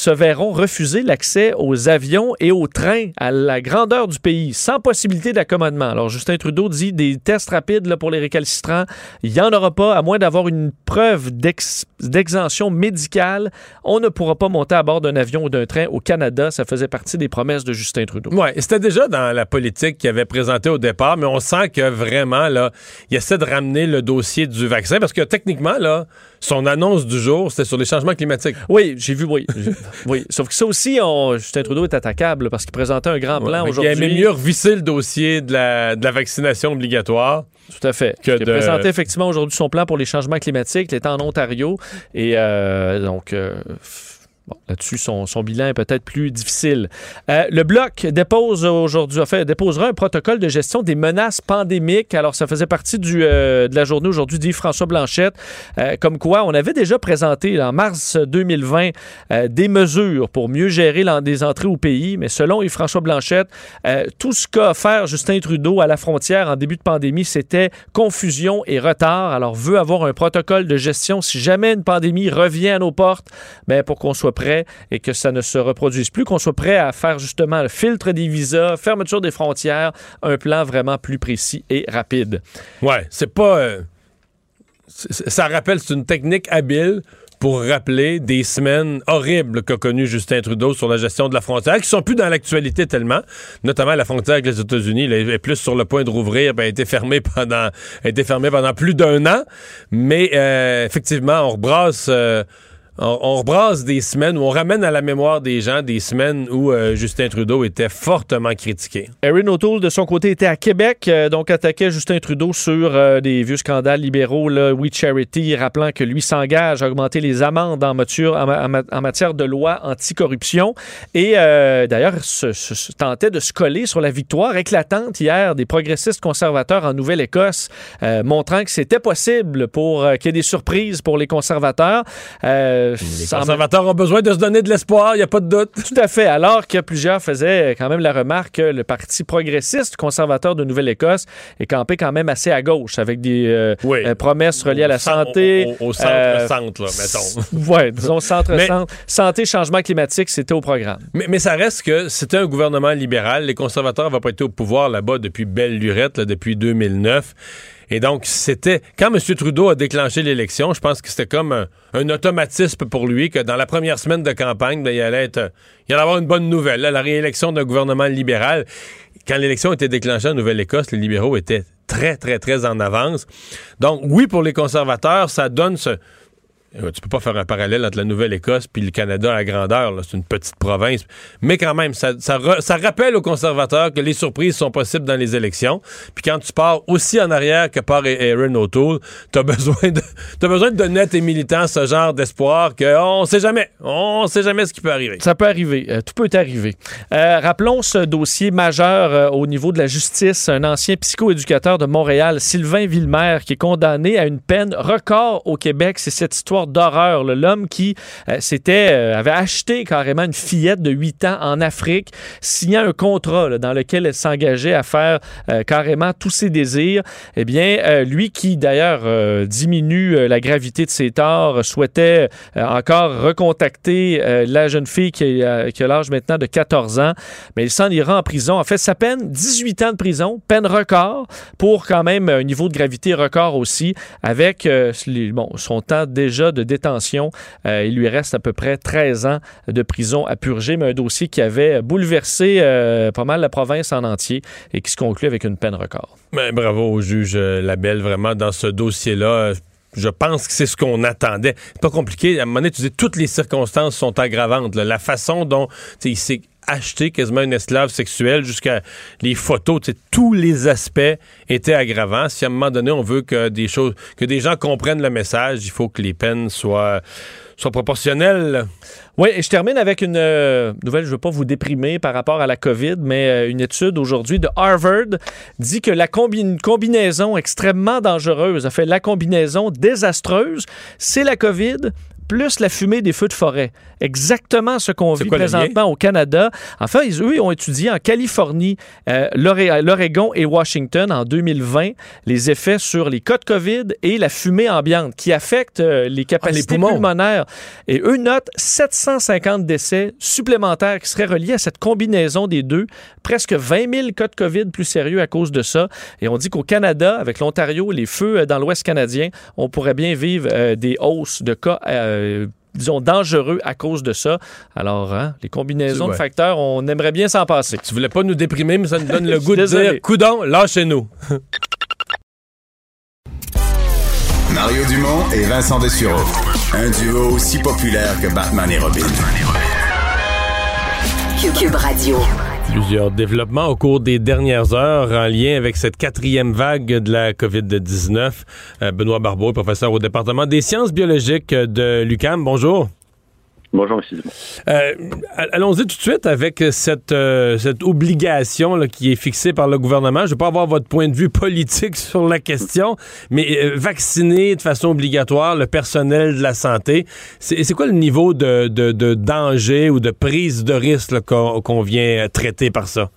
se verront refuser l'accès aux avions et aux trains à la grandeur du pays, sans possibilité d'accommodement. Alors, Justin Trudeau dit des tests rapides là, pour les récalcitrants, il n'y en aura pas, à moins d'avoir une preuve d'ex- d'exemption médicale. On ne pourra pas monter à bord d'un avion ou d'un train au Canada. Ça faisait partie des promesses de Justin Trudeau. Et c'était déjà dans la politique qu'il avait présenté au départ, mais on sent que vraiment, là, il essaie de ramener le dossier du vaccin parce que techniquement, là, son annonce du jour, c'était sur les changements climatiques. Oui, j'ai vu, oui. Oui. Sauf que ça aussi, on- Justin Trudeau est attaquable parce qu'il présentait un grand plan Ouais, aujourd'hui. Il aimait mieux revisser le dossier de la, de la vaccination obligatoire. Tout à fait. Que Il de- présentait effectivement aujourd'hui son plan pour les changements climatiques. Il était en Ontario. Et euh, donc, euh, là-dessus, son, bilan est peut-être plus difficile. Euh, le Bloc dépose aujourd'hui, déposera un protocole de gestion des menaces pandémiques. Alors, ça faisait partie euh, de la journée aujourd'hui d'Yves-François Blanchette. Euh, comme quoi, on avait déjà présenté en mars 2020 euh, des mesures pour mieux gérer des entrées au pays. Mais selon Yves-François Blanchette, tout ce qu'a offert Justin Trudeau à la frontière en début de pandémie, c'était confusion et retard. Alors, veut avoir un protocole de gestion si jamais une pandémie revient à nos portes, ben, pour qu'on soit et que ça ne se reproduise plus, qu'on soit prêt à faire justement le filtre des visas, fermeture des frontières, un plan vraiment plus précis et rapide. Ouais, c'est pas. euh, ça rappelle, c'est une technique habile pour rappeler des semaines horribles qu'a connues Justin Trudeau sur la gestion de la frontière, qui sont plus dans l'actualité tellement, notamment la frontière avec les États-Unis, là, est plus sur le point de rouvrir, ben, a été fermée pendant, a été fermée pendant plus d'un an, mais euh, effectivement, on rebrasse. euh, on, rebrasse des semaines où on ramène à la mémoire des gens des semaines où euh, Justin Trudeau était fortement critiqué. Erin O'Toole, de son côté, était à Québec, euh, donc attaquait Justin Trudeau sur euh, des vieux scandales libéraux, là, We Charity, rappelant que lui s'engage à augmenter les amendes en, matière- en ma- en ma- en matière de loi anticorruption. Et d'ailleurs, se, tentait de se coller sur la victoire éclatante hier des progressistes conservateurs en Nouvelle-Écosse, montrant que c'était possible pour qu'il y ait des surprises pour les conservateurs. Les conservateurs ont besoin de se donner de l'espoir, il n'y a pas de doute. tout à fait. Alors que plusieurs faisaient quand même la remarque que le Parti progressiste conservateur de Nouvelle-Écosse est campé quand même assez à gauche, avec des euh, euh, promesses reliées à la santé. au- au- au euh, centre-centre, là, mettons. Ouais, disons centre-centre. Santé, changement climatique, c'était au programme. Mais, mais ça reste que c'était un gouvernement libéral. Les conservateurs n'avaient pas été au pouvoir là-bas depuis belle lurette, là, depuis 2009. Et donc, c'était... Quand M. Trudeau a déclenché l'élection, je pense que c'était comme un, automatisme pour lui que dans la première semaine de campagne, ben, il allait être... Il allait avoir une bonne nouvelle. la réélection d'un gouvernement libéral. Quand l'élection était déclenchée en Nouvelle-Écosse, les libéraux étaient très, très, très en avance. Donc, oui, pour les conservateurs, ça donne ce... Euh, Tu peux pas faire un parallèle entre la Nouvelle-Écosse puis le Canada à la grandeur. C'est une petite province. Mais quand même, ça, ça, rappelle aux conservateurs que les surprises sont possibles dans les élections. Puis quand tu pars aussi en arrière que par Aaron O'Toole, t'as besoin t'as besoin de à tes militants ce genre d'espoir que on sait jamais. On sait jamais ce qui peut arriver. Ça peut arriver. Euh, tout peut arriver. Euh, rappelons ce dossier majeur au niveau de la justice. Un ancien psychoéducateur de Montréal, Sylvain Villemer, qui est condamné à une peine record au Québec. C'est cette histoire d'horreur. L'homme qui euh, euh, avait acheté carrément une fillette de 8 ans en Afrique, signant un contrat dans lequel elle s'engageait à faire euh, carrément tous ses désirs. Eh bien, lui qui d'ailleurs diminue la gravité de ses torts, souhaitait encore recontacter la jeune fille qui a, qui a l'âge maintenant de 14 ans, mais il s'en ira en prison. En fait, sa peine, 18 ans de prison, peine record, pour quand même un niveau de gravité record aussi, avec bon, son temps déjà de détention. Euh, il lui reste à peu près 13 ans de prison à purger, mais un dossier qui avait bouleversé euh, pas mal la province en entier et qui se conclut avec une peine record. Ben, bravo au juge euh, Labelle, vraiment, dans ce dossier-là. Je pense que c'est ce qu'on attendait. Pas compliqué. À un moment donné, tu dis toutes les circonstances sont aggravantes. La façon dont il s'est acheté quasiment un esclave sexuel jusqu'à les photos, tous les aspects étaient aggravants. Si à un moment donné, on veut que des choses, que des gens comprennent le message, il faut que les peines soient, proportionnelles. Oui, et je termine avec une euh, nouvelle, je ne veux pas vous déprimer par rapport à la COVID, mais euh, une étude aujourd'hui de Harvard dit que la combi- une combinaison extrêmement dangereuse, a fait la combinaison désastreuse, c'est la COVID plus la fumée des feux de forêt. Exactement ce qu'on vit quoi présentement au Canada. Enfin, ils, eux, ils ont étudié en Californie, euh, l'Oré- l'Oregon et Washington en 2020 les effets sur les cas de COVID et la fumée ambiante qui affecte euh, les capacités poumons. pulmonaires. Et eux notent 750 décès supplémentaires qui seraient reliés à cette combinaison des deux. Presque 20 000 cas de COVID plus sérieux à cause de ça. Et on dit qu'au Canada, avec l'Ontario, les feux euh, dans l'Ouest canadien, on pourrait bien vivre euh, des hausses de cas. Euh, disons, dangereux à cause de ça. Alors, hein, les combinaisons Ouais. de facteurs, on aimerait bien s'en passer. Tu voulais pas nous déprimer, mais ça nous donne le goût de Désolé. dire, coudon, lâchez-nous. Mario Dumont et Vincent Dessureau. Un duo aussi populaire que Batman et Robin. Cube Radio. Plusieurs développements au cours des dernières heures en lien avec cette quatrième vague de la COVID-19. Euh, Benoît Barbeau, professeur au département des sciences biologiques de l'UCAM. Bonjour. Bonjour, M. Dumont. Euh, Allons-y tout de suite avec cette, euh, cette obligation là, qui est fixée par le gouvernement. Je ne veux pas avoir votre point de vue politique sur la question, mais euh, vacciner de façon obligatoire le personnel de la santé, c'est quoi le niveau de, de- de danger ou de prise de risque qu'on vient traiter par ça?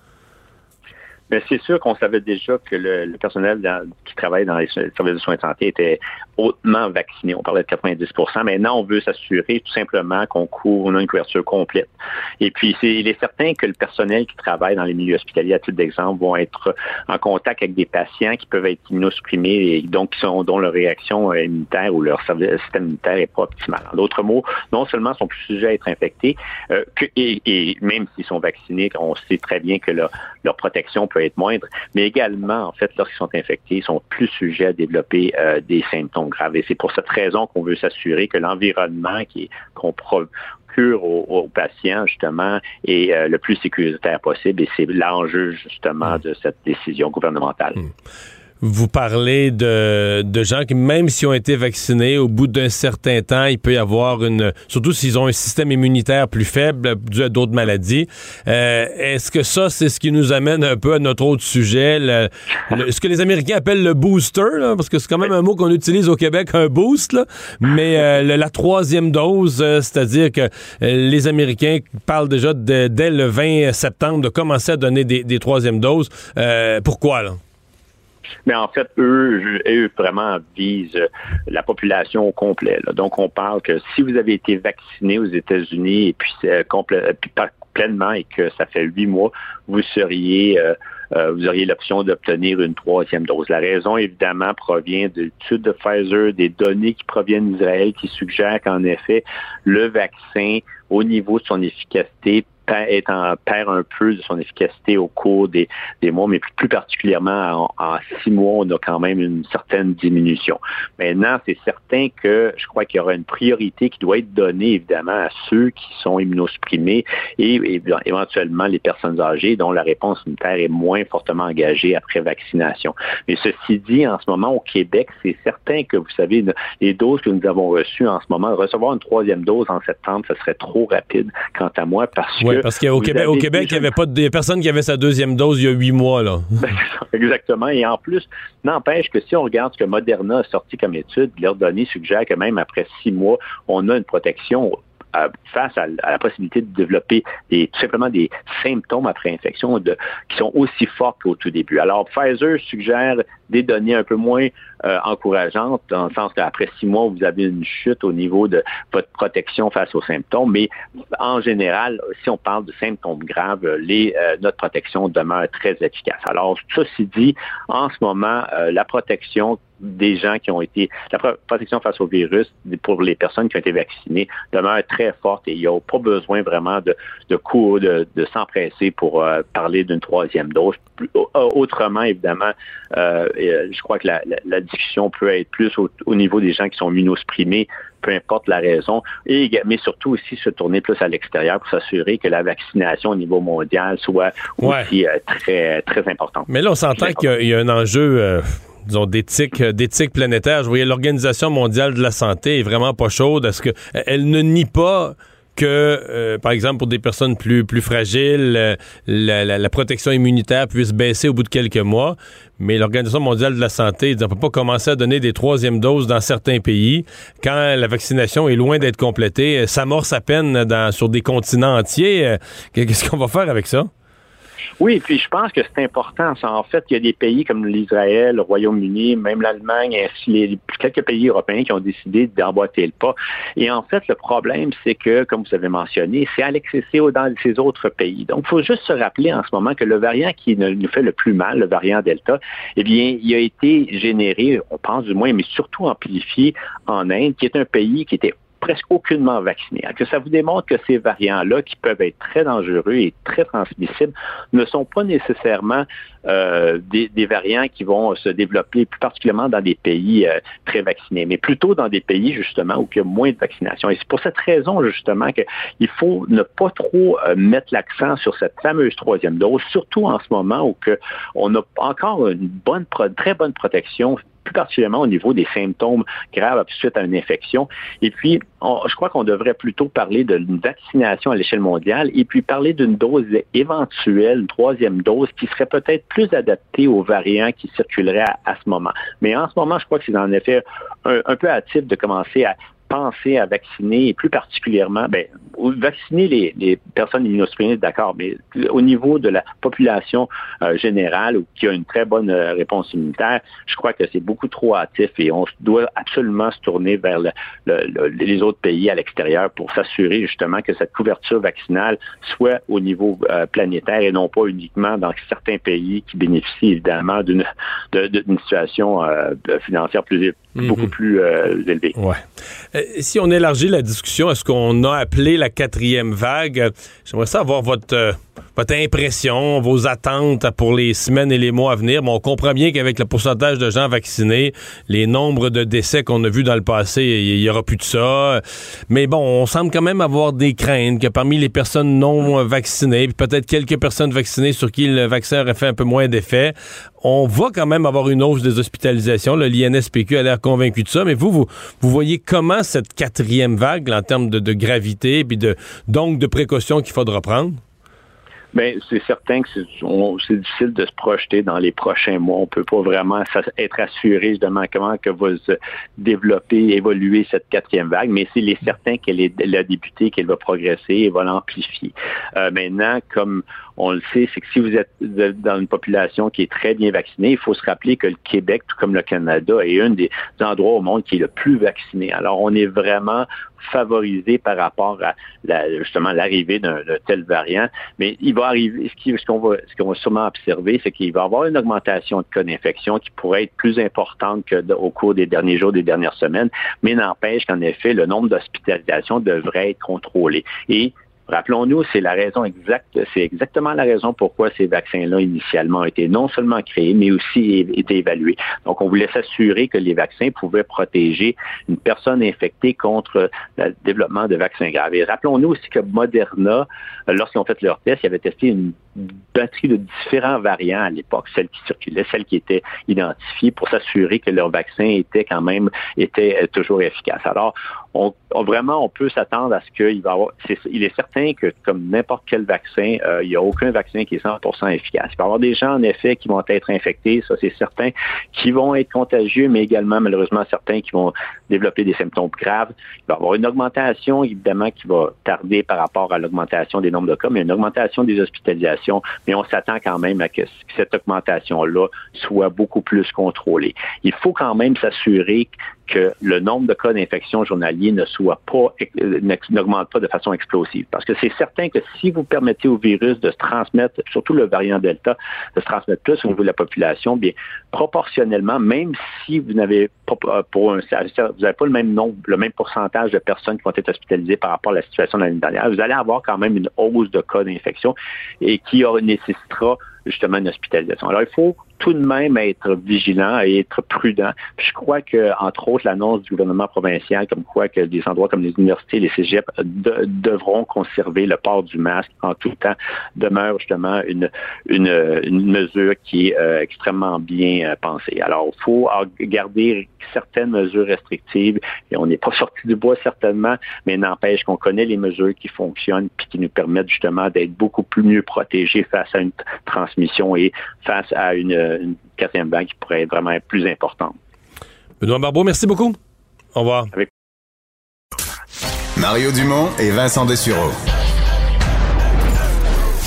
Mais c'est sûr qu'on savait déjà que le, le personnel dans- qui travaille dans les services de soins de santé était hautement vacciné. On parlait de 90% Maintenant, on veut s'assurer tout simplement qu'on couvre, on a une couverture complète. Et puis, il est certain que le personnel qui travaille dans les milieux hospitaliers, à titre d'exemple, vont être en contact avec des patients qui peuvent être immunosupprimés et donc qui sont, dont leur réaction euh, immunitaire ou leur système immunitaire n'est pas optimal. En d'autres mots, non seulement sont plus sujets à être infectés, euh, que, et, et même s'ils sont vaccinés, on sait très bien que leur, leur protection peut être moindre, mais également, en fait, lorsqu'ils sont infectés, ils sont plus sujets à développer euh, des symptômes graves. Et c'est pour cette raison qu'on veut s'assurer que l'environnement qu'on procure aux, aux patients, justement, est euh, le plus sécuritaire possible. Et c'est l'enjeu, justement, de cette décision gouvernementale. Vous parlez de, de gens qui, même s'ils ont été vaccinés, au bout d'un certain temps, il peut y avoir une... Surtout s'ils ont un système immunitaire plus faible dû à d'autres maladies. Euh, Est-ce que ça, c'est ce qui nous amène un peu à notre autre sujet, le- le- ce que les Américains appellent le booster, là, parce que c'est quand même un mot qu'on utilise au Québec, un boost, là, mais euh, la troisième dose, euh, c'est-à-dire que euh, les Américains parlent déjà de- dès le 20 septembre de commencer à donner des, des troisièmes doses. Euh, pourquoi, là? Mais en fait, eux, eux vraiment visent euh, la population au complet. Donc, on parle que si vous avez été vacciné aux États-Unis et puis, euh, pas pleinement et que ça fait huit mois, vous seriez euh, euh, vous auriez l'option d'obtenir une troisième dose. La raison, évidemment, provient de l'étude de Pfizer, des données qui proviennent d'Israël qui suggèrent qu'en effet, le vaccin, au niveau de son efficacité, est en- perd un peu de son efficacité au cours des, des mois, mais plus, particulièrement en, en six mois, on a quand même une certaine diminution. Maintenant, c'est certain que je crois qu'il y aura une priorité qui doit être donnée, évidemment, à ceux qui sont immunosupprimés et, et éventuellement les personnes âgées dont la réponse immunitaire est moins fortement engagée après vaccination. Mais ceci dit, en ce moment, au Québec, c'est certain que, vous savez, les doses que nous avons reçues en ce moment, recevoir une troisième dose en septembre, ce serait trop rapide, quant à moi, parce Oui, Oui, parce qu'au Québec, au Québec, il n'y avait pas de, personne qui avait sa deuxième dose il y a huit mois. Là. Exactement. Et en plus, n'empêche que si on regarde ce que Moderna a sorti comme étude, leurs données suggèrent que même après six mois, on a une protection euh, face à, à la possibilité de développer des, tout simplement des symptômes après infection de, qui sont aussi forts qu'au tout début. Alors, Pfizer suggère des données un peu moins euh, encourageantes, dans le sens qu'après six mois, vous avez une chute au niveau de votre protection face aux symptômes, mais en général, si on parle de symptômes graves, les, euh, notre protection demeure très efficace. Alors, ceci dit, en ce moment, euh, la protection des gens qui ont été, la pro- protection face au virus pour les personnes qui ont été vaccinées demeure très forte et il n'y a pas besoin vraiment de, de de, s'empresser pour euh, parler d'une troisième dose. Autrement, évidemment, euh, et, euh, je crois que la, la- la discussion peut être plus au, au niveau des gens qui sont immunosprimés, peu importe la raison, et, mais surtout aussi se tourner plus à l'extérieur pour s'assurer que la vaccination au niveau mondial soit aussi euh, très, très importante. Mais là, on s'entend qu'il y a- il y, a un enjeu, euh, disons, d'éthique, d'éthique planétaire. Je voyais l'Organisation mondiale de la santé est vraiment pas chaude. Est-ce que elle ne nie pas que, euh, par exemple, pour des personnes plus, plus fragiles, euh, la, protection immunitaire puisse baisser au bout de quelques mois. Mais l'Organisation mondiale de la santé dit on peut pas commencer à donner des troisièmes doses dans certains pays quand la vaccination est loin d'être complétée, s'amorce à peine dans, sur des continents entiers. Euh, Qu'est-ce qu'on va faire avec ça? Oui, puis je pense que c'est important. En fait, il y a des pays comme l'Israël, le Royaume-Uni, même l'Allemagne, ainsi les quelques pays européens qui ont décidé d'emboîter le pas. Et en fait, le problème, c'est que, comme vous avez mentionné, c'est à l'excès dans ces autres pays. Donc, il faut juste se rappeler en ce moment que le variant qui nous fait le plus mal, le variant Delta, eh bien, il a été généré, on pense du moins, mais surtout amplifié en Inde, qui est un pays qui était presque aucunement vaccinés. Que ça vous démontre que ces variants-là, qui peuvent être très dangereux et très transmissibles, ne sont pas nécessairement euh, des, des variants qui vont se développer plus particulièrement dans des pays euh, très vaccinés, mais plutôt dans des pays justement où il y a moins de vaccination? Et c'est pour cette raison justement qu'il faut ne pas trop euh, mettre l'accent sur cette fameuse troisième dose, surtout en ce moment où que on a encore une bonne, très bonne protection plus particulièrement au niveau des symptômes graves suite à une infection. Et puis, je crois qu'on devrait plutôt parler d'une vaccination à l'échelle mondiale et puis parler d'une dose éventuelle, une troisième dose, qui serait peut-être plus adaptée aux variants qui circuleraient à, à ce moment. Mais en ce moment, je crois que c'est en effet un, un peu hâtif de commencer à penser à vacciner, et plus particulièrement, ben, vacciner les, les personnes immunosupprimées, d'accord, mais au niveau de la population euh, générale ou qui a une très bonne euh, réponse immunitaire, je crois que c'est beaucoup trop hâtif et on doit absolument se tourner vers le- le- le- les autres pays à l'extérieur pour s'assurer justement que cette couverture vaccinale soit au niveau euh, planétaire et non pas uniquement dans certains pays qui bénéficient évidemment d'une situation euh, financière plus, beaucoup plus élevée. Ouais. Euh, si on élargit la discussion à ce qu'on a appelé la quatrième vague, j'aimerais savoir votre, euh, votre impression, vos attentes pour les semaines et les mois à venir? Bon, on comprend bien qu'avec le pourcentage de gens vaccinés, les nombres de décès qu'on a vus dans le passé, il n'y aura plus de ça. Mais bon, on semble quand même avoir des craintes que parmi les personnes non vaccinées, puis peut-être quelques personnes vaccinées sur qui le vaccin aurait fait un peu moins d'effet, on va quand même avoir une hausse des hospitalisations. L'INSPQ a l'air convaincu de ça. Mais vous, vous, vous voyez comment cette quatrième vague, là, en termes de, de gravité, puis de, donc de précautions qu'il faudra prendre? Ben, c'est certain que c'est difficile de se projeter dans les prochains mois. On peut pas vraiment être assuré justement comment que va se développer, évoluer cette quatrième vague, mais c'est certain qu'elle est elle a débuté, qu'elle va progresser et va l'amplifier. Euh, maintenant, comme on le sait, c'est que si vous êtes dans une population qui est très bien vaccinée, il faut se rappeler que le Québec, tout comme le Canada, est un des endroits au monde qui est le plus vacciné. Alors, on est vraiment favorisé par rapport à la- justement l'arrivée d'un tel variant. Mais il va arriver, ce qu'on va, ce qu'on va sûrement observer, c'est qu'il va y avoir une augmentation de cas d'infection qui pourrait être plus importante que de- au cours des derniers jours, des dernières semaines, mais n'empêche qu'en effet, le nombre d'hospitalisations devrait être contrôlé. Et Rappelons-nous, c'est la raison exacte, c'est exactement la raison pourquoi ces vaccins-là initialement ont été non seulement créés, mais aussi été évalués. Donc, on voulait s'assurer que les vaccins pouvaient protéger une personne infectée contre le développement de vaccins graves. Et rappelons-nous aussi que Moderna, lorsqu'ils ont fait leur test, ils avaient testé une batterie de différents variants à l'époque, celles qui circulaient, celles qui étaient identifiées pour s'assurer que leur vaccin était quand même était euh, toujours efficace. Alors, on, vraiment, on peut s'attendre à ce qu'il va avoir. il est certain que, comme n'importe quel vaccin, euh, il n'y a aucun vaccin qui est 100% efficace. Il va y avoir des gens, en effet, qui vont être infectés, ça c'est certain, qui vont être contagieux, mais également, malheureusement, certains qui vont développer des symptômes graves. Il va y avoir une augmentation, évidemment, qui va tarder par rapport à l'augmentation des nombres de cas, mais une augmentation des hospitalisations. Mais on s'attend quand même à que cette augmentation-là soit beaucoup plus contrôlée. Il faut quand même s'assurer que le nombre de cas d'infection journalier ne soit pas, euh, n'augmente pas de façon explosive. Parce que c'est certain que si vous permettez au virus de se transmettre, surtout le variant Delta, de se transmettre plus au niveau de la population, bien, proportionnellement, même si vous n'avez pas, euh, pour un, vous n'avez pas le même nombre, le même pourcentage de personnes qui vont être hospitalisées par rapport à la situation de l'année dernière, vous allez avoir quand même une hausse de cas d'infection et qui nécessitera justement une hospitalisation. Alors, il faut tout de même être vigilant et être prudent. Puis je crois que, entre autres, l'annonce du gouvernement provincial, comme quoi que des endroits comme les universités, les cégeps de- devront conserver le port du masque en tout temps, demeure justement une, une, une mesure qui est euh, extrêmement bien euh, pensée. Alors, il faut garder certaines mesures restrictives et on n'est pas sorti du bois certainement, mais n'empêche qu'on connaît les mesures qui fonctionnent puis qui nous permettent justement d'être beaucoup plus mieux protégés face à une transmission et face à une, une quatrième vague qui pourrait être vraiment être plus importante. Benoît Barbeau, merci beaucoup. Au revoir. Mario Dumont et Vincent Dessureau.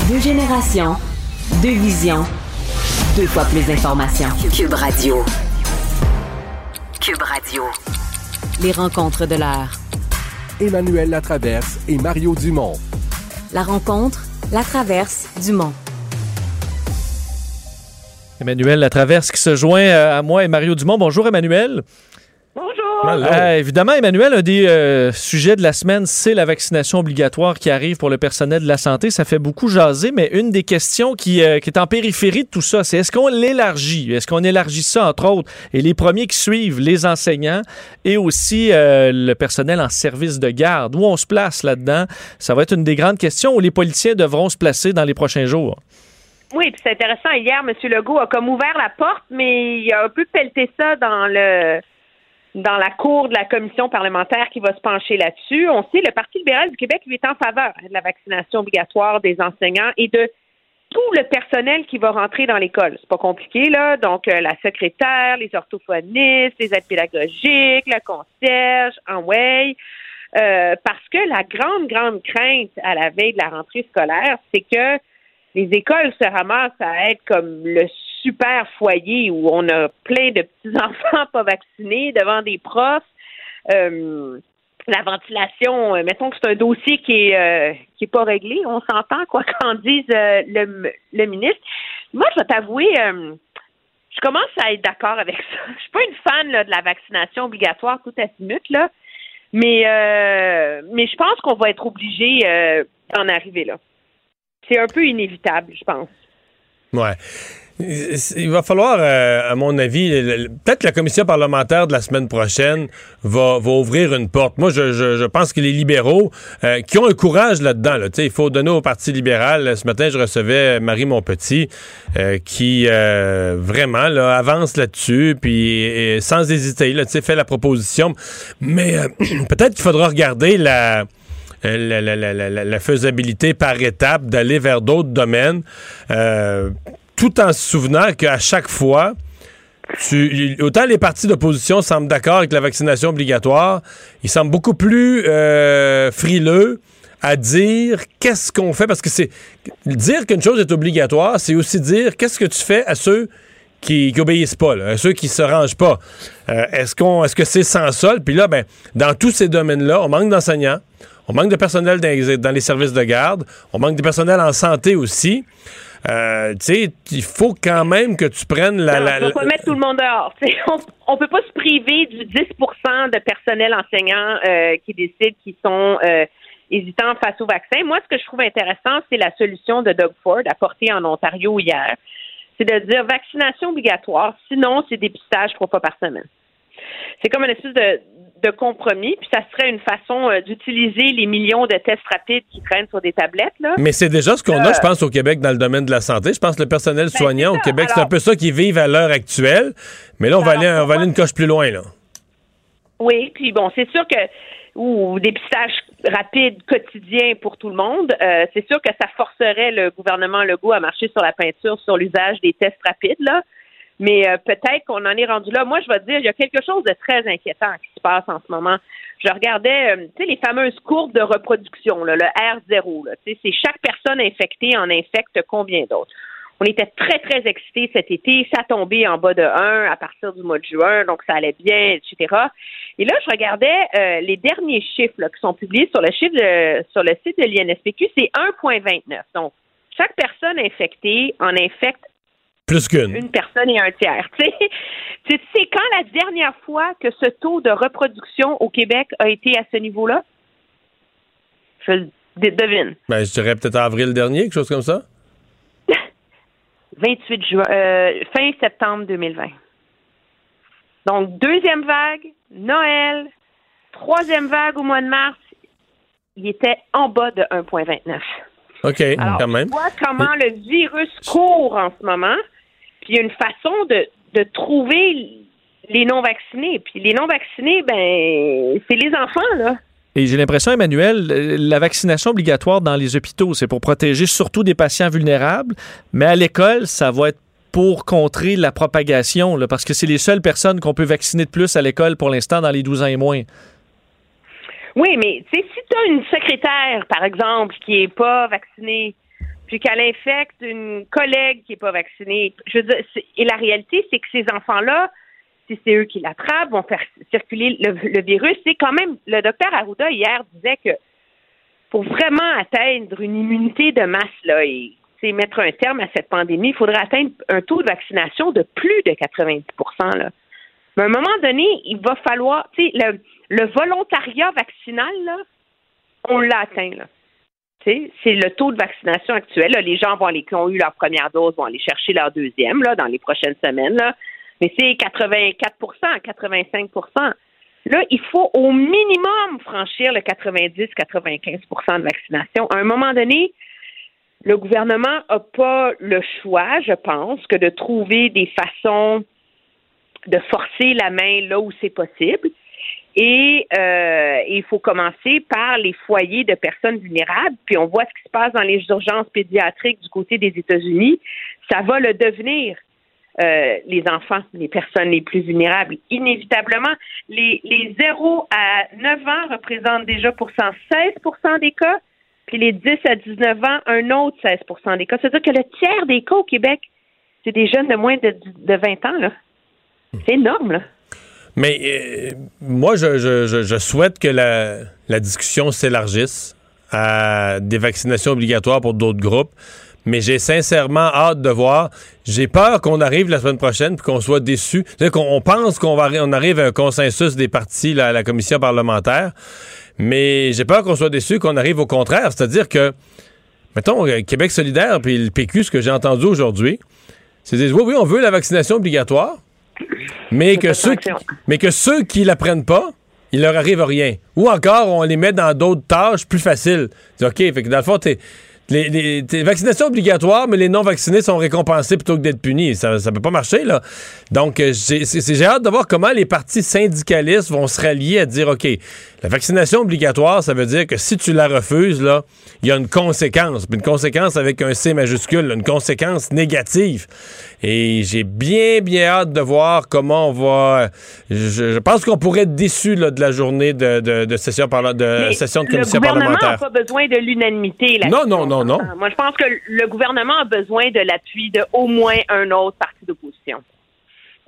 Deux générations, deux visions, deux fois plus d'informations. Cube Radio. Cube Radio. Les rencontres de l'heure. Emmanuel Latraverse et Mario Dumont. La rencontre, la traverse, Dumont. Emmanuel Latraverse qui se joint euh, à moi et Mario Dumont. Bonjour Emmanuel. Bonjour. Euh, évidemment, Emmanuel, un des euh, sujets de la semaine, c'est la vaccination obligatoire qui arrive pour le personnel de la santé. Ça fait beaucoup jaser, mais une des questions qui, euh, qui est en périphérie de tout ça, c'est est-ce qu'on l'élargit? Est-ce qu'on élargit ça, entre autres? Et les premiers qui suivent, les enseignants et aussi euh, le personnel en service de garde. Où on se place là-dedans? Ça va être une des grandes questions où les politiciens devront se placer dans les prochains jours. Oui, puis c'est intéressant. Hier, M. Legault a comme ouvert la porte, mais il a un peu pelleté ça dans le dans la cour de la commission parlementaire qui va se pencher là-dessus. On sait le Parti libéral du Québec lui est en faveur de la vaccination obligatoire des enseignants et de tout le personnel qui va rentrer dans l'école. C'est pas compliqué, là. Donc, euh, la secrétaire, les orthophonistes, les aides pédagogiques, le concierge, en way. Euh, parce que la grande, grande crainte à la veille de la rentrée scolaire, c'est que les écoles se ramassent à être comme le super foyer où on a plein de petits-enfants pas vaccinés devant des profs. Euh, la ventilation, euh, mettons que c'est un dossier qui est euh, qui est pas réglé, on s'entend quoi qu'en dise le, le ministre. Moi, je vais t'avouer, je commence à être d'accord avec ça. Je suis pas une fan de la vaccination obligatoire tout azimut là, mais mais je pense qu'on va être obligé d'en arriver là. C'est un peu inévitable, je pense. Ouais. Il va falloir, euh, à mon avis, peut-être la commission parlementaire de la semaine prochaine va, ouvrir une porte. Moi, je, pense que les libéraux, euh, qui ont un courage là-dedans, il faut donner au Parti libéral. Ce matin, je recevais Marie Monpetit, euh, qui euh, vraiment avance là-dessus, puis sans hésiter, là, fait la proposition. Mais euh, peut-être qu'il faudra regarder la euh, la, la- faisabilité par étape d'aller vers d'autres domaines, euh, tout en se souvenant qu'à chaque fois, autant les partis d'opposition semblent d'accord avec la vaccination obligatoire, ils semblent beaucoup plus euh, frileux à dire qu'est-ce qu'on fait, parce que c'est dire qu'une chose est obligatoire, c'est aussi dire qu'est-ce que tu fais à ceux qui, qui obéissent pas, à ceux qui se rangent pas. Euh, est-ce qu'on, est-ce que c'est sans sol? Puis là, ben, dans tous ces domaines-là, on manque d'enseignants, on manque de personnel dans les, dans les services de garde, on manque de personnel en santé aussi. Euh, tu sais, il faut quand même que tu prennes la. Non, on ne peut pas mettre tout le monde dehors. On ne peut pas se priver du 10% de personnel enseignant euh, qui décident qu'ils sont euh, hésitants face au vaccin. Moi, ce que je trouve intéressant, c'est la solution de Doug Ford apportée en Ontario hier. C'est de dire vaccination obligatoire, sinon c'est dépistage trois fois par semaine. C'est comme une espèce de, de compromis, puis ça serait une façon euh, d'utiliser les millions de tests rapides qui traînent sur des tablettes. Là. Mais c'est déjà ce qu'on Euh, a, je pense, au Québec dans le domaine de la santé. Je pense que le personnel soignant au Québec, c'est un peu ça qu'ils vivent à l'heure actuelle. Mais là, on va, Alors, aller, on va aller une coche plus loin, là. Oui, puis bon, c'est sûr que ou dépistage rapide quotidien pour tout le monde, euh, c'est sûr que ça forcerait le gouvernement Legault à marcher sur la peinture sur l'usage des tests rapides là. Mais euh, peut-être qu'on en est rendu là. Moi, je vais te dire, il y a quelque chose de très inquiétant qui se passe en ce moment. Je regardais, euh, tu sais, les fameuses courbes de reproduction, là, le R0. Là, tu sais, c'est chaque personne infectée en infecte combien d'autres? On était très, très excités cet été. Ça tombait en bas de 1 à partir du mois de juin, donc ça allait bien, etc. Et là, je regardais euh, les derniers chiffres là, qui sont publiés sur le chiffre de- sur le site de l'INSPQ, c'est 1,29. Donc, chaque personne infectée en infecte Plus qu'une. une personne et un tiers. Tu sais, tu sais quand la dernière fois que ce taux de reproduction au Québec a été à ce niveau-là? Je devine. Ben, je dirais peut-être avril dernier, quelque chose comme ça. 28 juin, euh, fin septembre 2020. Donc, deuxième vague, Noël, troisième vague au mois de mars, il était en bas de 1,29. OK, Alors, quand même. tu vois comment le virus court en ce moment, puis il y a une façon de, de trouver les non-vaccinés. Puis les non-vaccinés, ben, c'est les enfants, là. Et j'ai l'impression, Emmanuel, euh, la vaccination obligatoire dans les hôpitaux, c'est pour protéger surtout des patients vulnérables, mais à l'école, ça va être pour contrer la propagation, là, parce que c'est les seules personnes qu'on peut vacciner de plus à l'école pour l'instant dans les 12 ans et moins. Oui, mais tu sais, si tu as une secrétaire, par exemple, qui est pas vaccinée, puis qu'elle infecte une collègue qui est pas vaccinée, c'est- et la réalité, c'est que ces enfants-là, si c'est eux qui l'attrapent, vont faire circuler le, le virus. C'est quand même, le docteur Arruda hier disait que pour vraiment atteindre une immunité de masse là et sais, mettre un terme à cette pandémie, il faudrait atteindre un taux de vaccination de plus de 90 là. Mais à un moment donné, il va falloir, tu sais, le, le volontariat vaccinal, là, on l'a atteint, là. C'est le taux de vaccination actuel. Les gens vont aller, qui ont eu leur première dose vont aller chercher leur deuxième, là, dans les prochaines semaines. Mais c'est 84% 85% Là, il faut au minimum franchir le 90-95% de vaccination. À un moment donné, le gouvernement n'a pas le choix, je pense, que de trouver des façons de forcer la main là où c'est possible. Et euh, il faut commencer par les foyers de personnes vulnérables. Puis on voit ce qui se passe dans les urgences pédiatriques du côté des États-Unis. Ça va le devenir. euh, les enfants, les personnes les plus vulnérables. Inévitablement, les, les 0 à 9 ans représentent déjà pour 116% des cas, puis les 10 à 19 ans, un autre 16% des cas. C'est-à-dire que le tiers des cas au Québec, c'est des jeunes de moins de, de 20 ans. là. C'est énorme. Là. Mais euh, moi, je, je- je- souhaite que la, la discussion s'élargisse à des vaccinations obligatoires pour d'autres groupes. Mais j'ai sincèrement hâte de voir. J'ai peur qu'on arrive la semaine prochaine puis qu'on soit déçu. Qu'on on pense qu'on va on arrive à un consensus des partis à la commission parlementaire. Mais j'ai peur qu'on soit déçu, qu'on arrive au contraire. C'est-à-dire que, mettons, euh, Québec solidaire puis le PQ, ce que j'ai entendu aujourd'hui, c'est dire oui, oui, on veut la vaccination obligatoire, mais que, ceux qui, mais que ceux qui la prennent pas, il leur arrive rien. Ou encore, on les met dans d'autres tâches plus faciles. OK, fait que dans le fond, t'es. Les, vaccinations obligatoires, mais les non-vaccinés sont récompensés plutôt que d'être punis. Ça ça peut pas marcher, là. Donc, euh, j'ai hâte de voir comment les partis syndicalistes vont se rallier à dire, OK, la vaccination obligatoire, ça veut dire que si tu la refuses, là, il y a une conséquence. Puis une conséquence avec un C majuscule, là, une conséquence négative. Et j'ai bien, bien hâte de voir comment on va... Je, je pense qu'on pourrait être déçu là, de la journée de, de- de session, de, Mais session de le commission gouvernement n'a parlementaire. pas besoin de l'unanimité. Non, non, non, non. Moi, je pense que le gouvernement a besoin de l'appui de au moins un autre parti d'opposition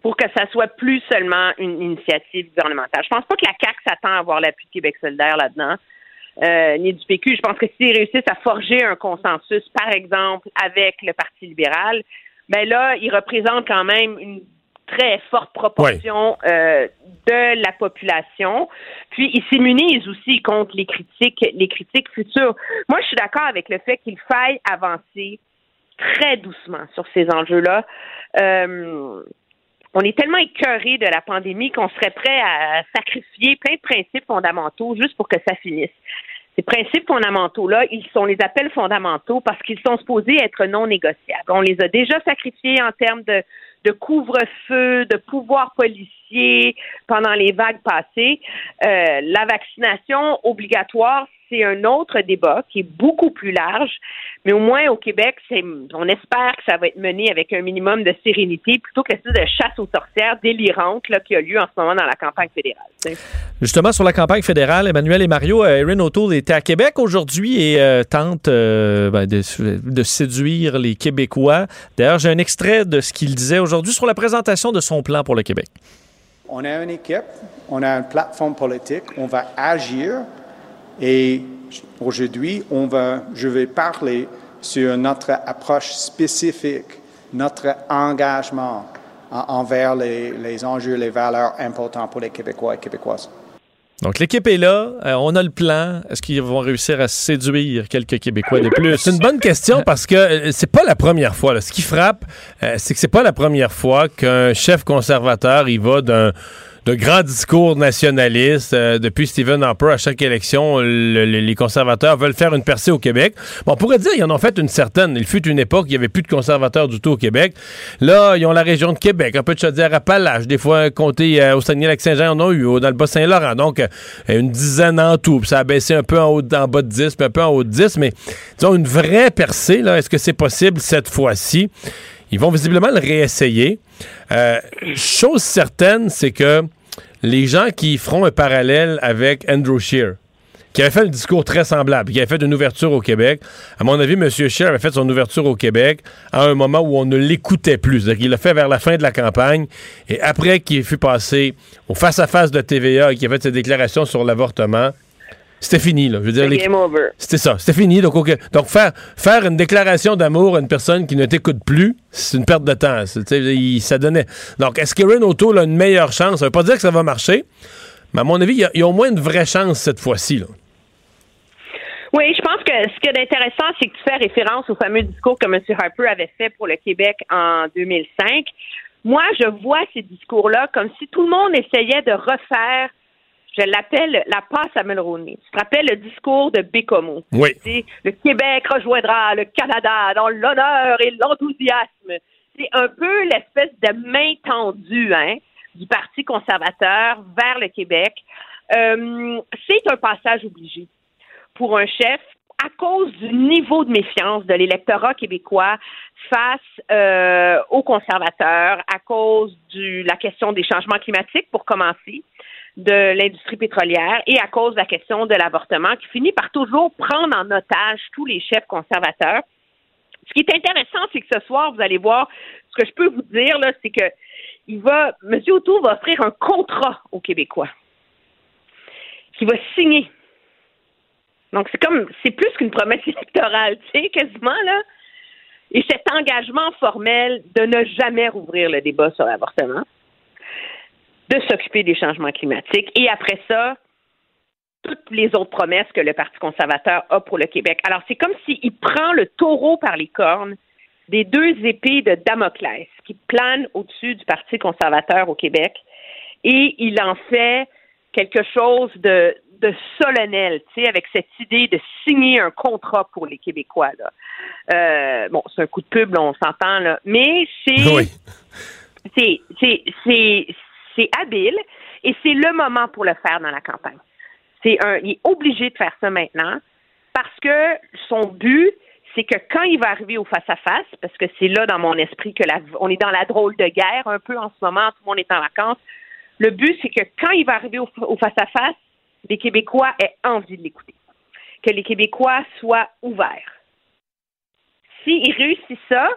pour que ça soit plus seulement une initiative gouvernementale. Je pense pas que la CAQ s'attend à avoir l'appui de Québec solidaire là-dedans, euh, ni du PQ. Je pense que s'ils réussissent à forger un consensus, par exemple, avec le Parti libéral, ben là, ils représentent quand même une très forte proportion euh, de la population. Puis ils s'immunisent aussi contre les critiques, les critiques futures. Moi, je suis d'accord avec le fait qu'il faille avancer très doucement sur ces enjeux-là. Euh, on est tellement écœuré de la pandémie qu'on serait prêt à sacrifier plein de principes fondamentaux juste pour que ça finisse. Ces principes fondamentaux-là, ils sont les appels fondamentaux parce qu'ils sont supposés être non négociables. On les a déjà sacrifiés en termes de, de couvre-feu, de pouvoir policier pendant les vagues passées. Euh, la vaccination obligatoire, c'est un autre débat qui est beaucoup plus large, mais au moins au Québec, c'est, on espère que ça va être mené avec un minimum de sérénité plutôt que l'espèce de chasse aux sorcières délirante là, qui a lieu en ce moment dans la campagne fédérale. Justement, sur la campagne fédérale, Emmanuel et Mario, euh, Erin O'Toole était à Québec aujourd'hui et euh, tente euh, ben, de, de séduire les Québécois. D'ailleurs, j'ai un extrait de ce qu'il disait aujourd'hui sur la présentation de son plan pour le Québec. On a une équipe, on a une plateforme politique, on va agir et aujourd'hui, on va, je vais parler sur notre approche spécifique, notre engagement en- envers les, les enjeux, les valeurs importantes pour les Québécois et Québécoises. Donc, l'équipe est là. euh, on a le plan. Est-ce qu'ils vont réussir à séduire quelques Québécois de plus? C'est une bonne question parce que euh, c'est pas la première fois. Ce qui frappe, euh, c'est que c'est pas la première fois qu'un chef conservateur il va d'un de grands discours nationalistes. Euh, depuis Stephen Harper, à chaque élection, le- le- les conservateurs veulent faire une percée au Québec. Bon, on pourrait dire qu'ils en ont fait une certaine. Il fut une époque, il n'y avait plus de conservateurs du tout au Québec. Là, ils ont la région de Québec, un peu de Chaudière-Appalaches. Des fois, un comté euh, au Saguenay-Lac-Saint-Jean, en ont eu, dans le Bas-Saint-Laurent. Donc, euh, une dizaine en tout. Puis ça a baissé un peu en, haut, en bas de 10, puis un peu en haut de 10. Mais, disons, une vraie percée, là, est-ce que c'est possible cette fois-ci? Ils vont visiblement le réessayer. Euh, chose certaine, c'est que les gens qui feront un parallèle avec Andrew Scheer, qui avait fait un discours très semblable, qui avait fait une ouverture au Québec. À mon avis, M. Scheer avait fait son ouverture au Québec à un moment où on ne l'écoutait plus. Qu'il l'a fait vers la fin de la campagne. Et après qu'il fut passé au face-à-face de TVA et qu'il a fait ses déclarations sur l'avortement, c'était fini. Là. Je veux dire, les- game over. c'était ça, c'était fini. Donc, ok. donc faire, faire une déclaration d'amour à une personne qui ne t'écoute plus, c'est une perte de temps. Il- ça donnait. Donc, est-ce qu'Erin O'Toole a une meilleure chance? Ça veut pas dire que ça va marcher, mais à mon avis, il y a, il y a au moins une vraie chance cette fois-ci. là. Oui, je pense que ce qui est intéressant, c'est que tu fais référence au fameux discours que M. Harper avait fait pour le Québec en 2005. Moi, je vois ces discours-là comme si tout le monde essayait de refaire, je l'appelle la passe à Mulroney. Tu te rappelles le discours de Bécomo? Oui. C'est le Québec rejoindra le Canada dans l'honneur et l'enthousiasme. C'est un peu l'espèce de main tendue hein, du Parti conservateur vers le Québec. Euh, c'est un passage obligé pour un chef à cause du niveau de méfiance de l'électorat québécois face euh, aux conservateurs, à cause de la question des changements climatiques, pour commencer, de l'industrie pétrolière, et à cause de la question de l'avortement, qui finit par toujours prendre en otage tous les chefs conservateurs. Ce qui est intéressant, c'est que ce soir, vous allez voir, ce que je peux vous dire, c'est que il va, M. O'Toole va offrir un contrat aux Québécois qui va signer donc, c'est comme, c'est plus qu'une promesse électorale, tu sais, quasiment, là. Et cet engagement formel de ne jamais rouvrir le débat sur l'avortement, de s'occuper des changements climatiques, et après ça, toutes les autres promesses que le Parti conservateur a pour le Québec. Alors, c'est comme s'il prend le taureau par les cornes des deux épées de Damoclès qui planent au-dessus du Parti conservateur au Québec, et il en fait quelque chose de, de solennel, tu sais, avec cette idée de signer un contrat pour les Québécois. Là. Euh, bon, c'est un coup de pub, là, on s'entend, là, mais c'est c'est c'est c'est c'est habile et c'est le moment pour le faire dans la campagne. C'est un, il est obligé de faire ça maintenant parce que son but, c'est que quand il va arriver au face-à-face, parce que c'est là dans mon esprit que la, on est dans la drôle de guerre un peu en ce moment, tout le monde est en vacances. Le but, c'est que quand il va arriver au au face-à-face, les Québécois aient envie de l'écouter, que les Québécois soient ouverts. S'il réussit ça,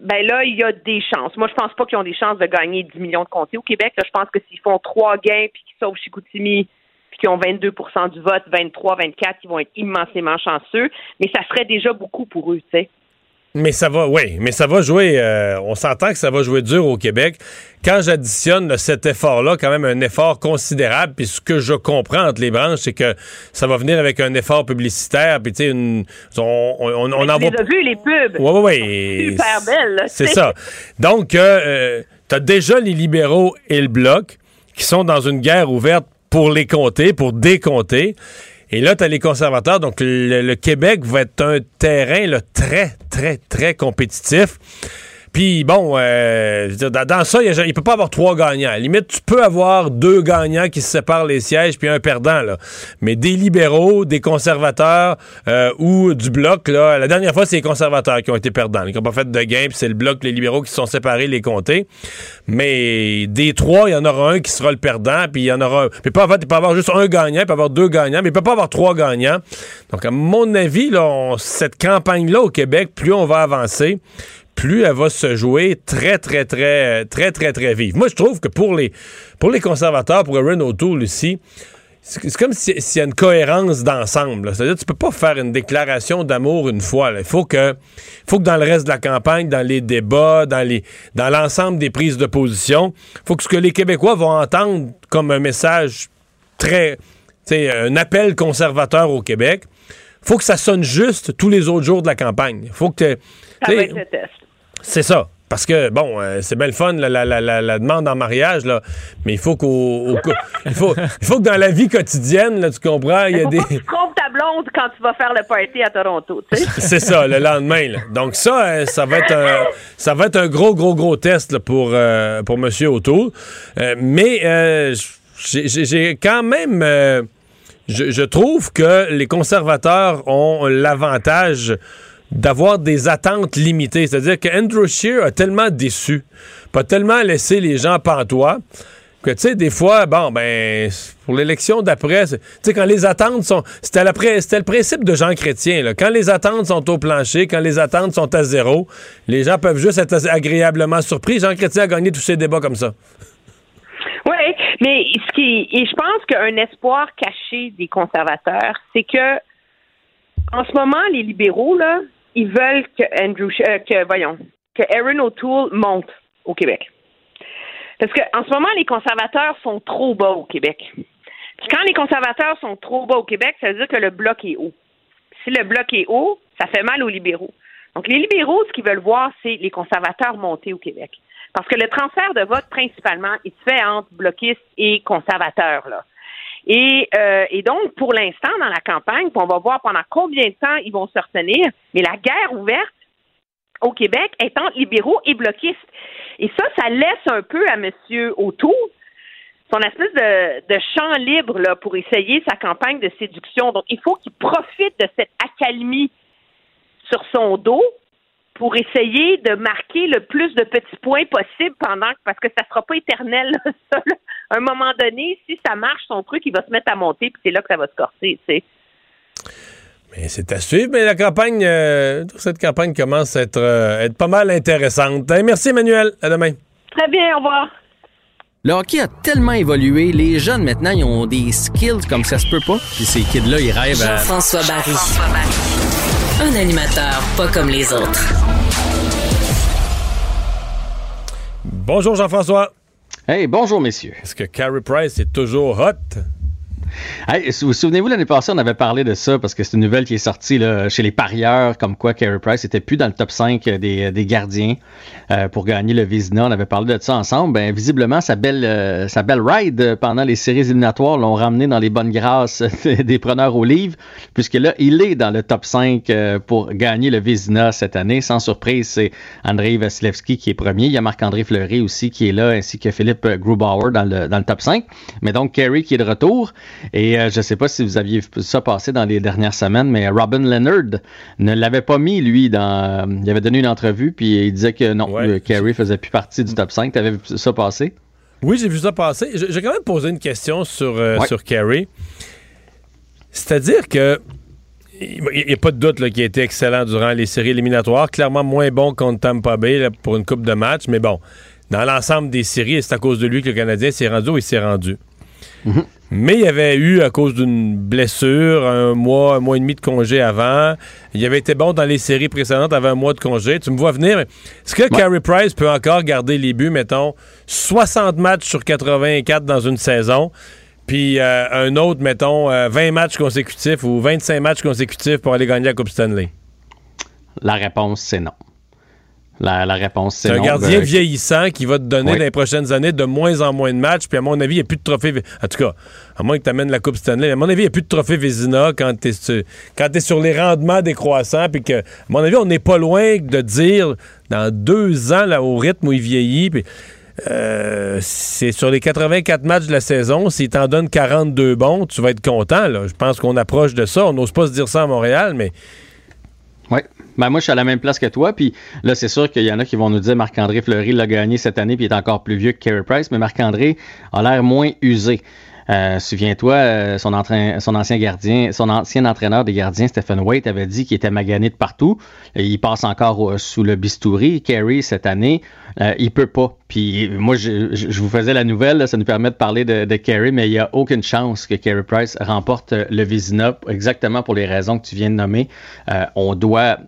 ben là, il y a des chances. Moi, je pense pas qu'ils ont des chances de gagner 10 millions de comtés au Québec. Là, je pense que s'ils font trois gains puis qu'ils sauvent Chicoutimi puis qu'ils ont 22% du vote, 23, 24, ils vont être immensément chanceux. Mais ça serait déjà beaucoup pour eux, tu sais. Mais ça va, oui, mais ça va jouer, euh, on s'entend que ça va jouer dur au Québec. Quand j'additionne cet effort-là, quand même un effort considérable, puis ce que je comprends entre les branches, c'est que ça va venir avec un effort publicitaire, puis tu sais, une- on, on, on, en voit... les pubs? Ouais, ouais, ouais. Super belles, C'est ça. Donc, euh, tu as déjà les libéraux et le Bloc qui sont dans une guerre ouverte pour les compter, pour décompter. Et là, tu as les conservateurs. Donc, le, Québec va être un terrain très, très, très compétitif. Puis bon, euh, je veux dire, dans, ça, il il peut pas avoir trois gagnants. À la limite, tu peux avoir deux gagnants qui se séparent les sièges puis un perdant. Là. Mais des libéraux, des conservateurs euh, ou du bloc, là, la dernière fois, c'est les conservateurs qui ont été perdants. Ils n'ont pas fait de gain, puis c'est le bloc, les libéraux qui se sont séparés, les comptés. Mais des trois, il y en aura un qui sera le perdant, puis il y en aura un. Puis pas, en fait, il peut avoir juste un gagnant, il peut avoir deux gagnants, mais il peut pas avoir trois gagnants. Donc, à mon avis, là, on- cette campagne-là au Québec, plus on va avancer, plus elle va se jouer très, très, très, très, très, très vive. Moi, je trouve que pour les, pour les conservateurs, pour Erin O'Toole ici, c'est comme si- s'il y a une cohérence d'ensemble. C'est-à-dire, tu peux pas faire une déclaration d'amour une fois. Il faut que, faut que dans le reste de la campagne, dans les débats, dans les, dans l'ensemble des prises de position, faut que ce que les Québécois vont entendre comme un message très, un appel conservateur au Québec, faut que ça sonne juste tous les autres jours de la campagne. Faut que, Ça être test. C'est ça. Parce que, bon, euh, c'est bien le fun, la, la- la- demande en mariage, là, mais il faut qu'au... au- il, faut, il faut que dans la vie quotidienne, là, tu comprends, il y a Faut des... pas que tu trompes ta blonde quand tu vas faire le party à Toronto, tu sais. C'est ça, le lendemain. là. Donc ça, euh, ça va être un, ça va être un gros, gros, gros test là, pour, euh, pour M. O'Toole. Euh, mais euh, j'ai- quand même... euh, je, je trouve que les conservateurs ont l'avantage d'avoir des attentes limitées. C'est-à-dire que Andrew Scheer a tellement déçu, pas tellement laissé les gens pantois, que, tu sais, des fois, bon, ben, pour l'élection d'après, tu sais, quand les attentes sont. C'était le principe de Jean Chrétien, là. Quand les attentes sont au plancher, quand les attentes sont à zéro, les gens peuvent juste être agréablement surpris. Jean Chrétien a gagné tous ses débats comme ça. Oui, mais ce qui et je pense qu'un espoir caché des conservateurs, c'est que en ce moment, les libéraux là, ils veulent que Andrew, euh, que voyons, que Erin O'Toole monte au Québec. Parce que en ce moment, les conservateurs sont trop bas au Québec. Puis quand les conservateurs sont trop bas au Québec, ça veut dire que le bloc est haut. Si le bloc est haut, ça fait mal aux libéraux. Donc, les libéraux, ce qu'ils veulent voir, c'est les conservateurs monter au Québec. Parce que le transfert de vote, principalement, il se fait entre bloquistes et conservateurs. Là. Et, euh, et donc, pour l'instant, dans la campagne, on va voir pendant combien de temps ils vont se retenir, mais la guerre ouverte au Québec est entre libéraux et bloquistes. Et ça, ça laisse un peu à M. O'Toole son espèce de, de champ libre là, pour essayer sa campagne de séduction. Donc, il faut qu'il profite de cette accalmie sur son dos pour essayer de marquer le plus de petits points possible pendant parce que ça sera pas éternel là, ça. là. À un moment donné, si ça marche, son truc, il va se mettre à monter, puis c'est là que ça va se corser, tu sais. Mais c'est à suivre. Mais la campagne, euh, cette campagne commence à être, euh, être pas mal intéressante. Hein, merci, Emmanuel. À demain. Très bien, au revoir. Le hockey a tellement évolué, les jeunes maintenant, ils ont des skills comme ça se peut pas. Puis ces kids-là, ils rêvent à... Jean-François Barry. Un animateur pas comme les autres. Bonjour, Jean-François. Hey, bonjour, messieurs. Est-ce que Carey Price est toujours hot? Hey, vous souvenez-vous, l'année passée, on avait parlé de ça parce que c'est une nouvelle qui est sortie chez les parieurs, comme quoi Carey Price était plus dans le top 5 des, des gardiens euh, pour gagner le Vizina. On avait parlé de ça ensemble. Ben, visiblement, sa belle, euh, ride euh, pendant les séries éliminatoires l'ont ramené dans les bonnes grâces des preneurs au livre, puisque là, il est dans le top 5 euh, pour gagner le Vizina cette année. Sans surprise, c'est Andrei Vasilevski qui est premier. Il y a Marc-André Fleury aussi qui est là, ainsi que Philippe Grubauer dans le, dans le top 5. Mais donc, Carey qui est de retour. Et euh, je ne sais pas si vous aviez vu ça passer dans les dernières semaines, mais Robin Leonard ne l'avait pas mis, lui, dans. il avait donné une entrevue, puis il disait que non, ouais. Carey faisait plus partie du top 5. Tu avais vu ça passer? Oui, j'ai vu ça passer. J'ai quand même posé une question sur, euh, ouais. sur Carey. C'est-à-dire que. Il n'y a pas de doute qu'il a été excellent durant les séries éliminatoires. Clairement moins bon contre Tampa Bay là, pour une coupe de match. Mais bon, dans l'ensemble des séries, c'est à cause de lui que le Canadien s'est rendu où il s'est rendu. Mm -hmm. Mais il y avait eu, à cause d'une blessure, un mois, un mois et demi de congé avant. Il avait été bon dans les séries précédentes, avait un mois de congé. Tu me vois venir. Est-ce que ouais. Carey Price peut encore garder les buts, mettons, 60 matchs sur 84 dans une saison, puis euh, un autre, mettons, euh, 20 matchs consécutifs ou 25 matchs consécutifs pour aller gagner la Coupe Stanley? La réponse, c'est non. La, la réponse, c'est un non. gardien vieillissant qui va te donner Oui. dans les prochaines années de moins en moins de matchs. Puis à mon avis, il n'y a plus de trophée. En tout cas, à moins que tu amènes la Coupe Stanley. À mon avis, il n'y a plus de trophée Vézina quand tu es, sur les rendements décroissants. Puis que, à mon avis, on n'est pas loin de dire dans deux ans, là, au rythme où il vieillit. Puis, euh, c'est sur les 84 matchs de la saison. S'il t'en donne 42 bons, tu vas être content. Là. Je pense qu'on approche de ça. On n'ose pas se dire ça à Montréal, mais Oui. Ben moi, je suis à la même place que toi. Puis là, c'est sûr qu'il y en a qui vont nous dire Marc-André Fleury l'a gagné cette année, puis il est encore plus vieux que Carey Price. Mais Marc-André a l'air moins usé. Euh, Souviens-toi, euh, son, son ancien gardien, son ancien entraîneur des gardiens, Stephen Waite, avait dit qu'il était magané de partout. Il passe encore au- sous le bistouri. Carey, cette année, euh, il peut pas. Puis moi, je, vous faisais la nouvelle, ça nous permet de parler de, de mais il n'y a aucune chance que Carey Price remporte euh, le Vizina, exactement pour les raisons que tu viens de nommer. Euh, on doit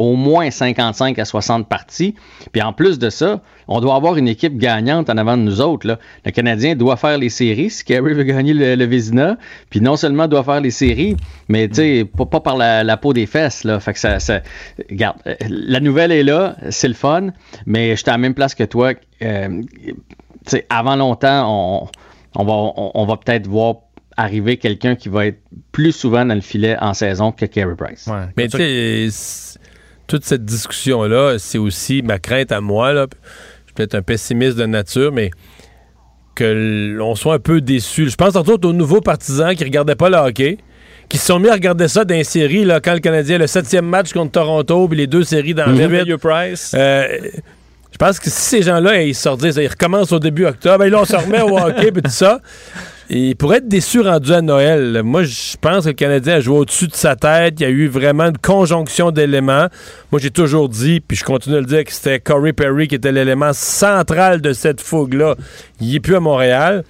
au moins 55 à 60 parties. Puis en plus de ça, on doit avoir une équipe gagnante en avant de nous autres. Là. Le Canadien doit faire les séries si Carey veut gagner le, le Vézina. Puis non seulement doit faire les séries, mais tu sais, pas, pas par la, la peau des fesses. Là. Fait que ça, ça- Regarde, euh, la nouvelle est là, c'est le fun, mais j'étais à la même place que toi. Euh, tu sais, avant longtemps, on, on va, on, on va peut-être voir arriver quelqu'un qui va être plus souvent dans le filet en saison que Carey Price. Mais tu sais, toute cette discussion-là, c'est aussi ma crainte à moi. Là. Je suis peut-être un pessimiste de nature, mais que l'on soit un peu déçu. Je pense entre autres aux nouveaux partisans qui regardaient pas le hockey, qui se sont mis à regarder ça dans les séries, là, quand le Canadien, le septième match contre Toronto, puis les deux séries dans Mhm. le Price. je pense que si ces gens-là, ils sortent, ils recommencent au début octobre, et là, on se remet au hockey, puis tout ça. Et pour être déçu rendu à Noël, moi, je pense que le Canadien a joué au-dessus de sa tête. Il y a eu vraiment une conjonction d'éléments. Moi, j'ai toujours dit, puis je continue à le dire, que c'était Corey Perry qui était l'élément central de cette fougue-là. Il n'est plus à Montréal.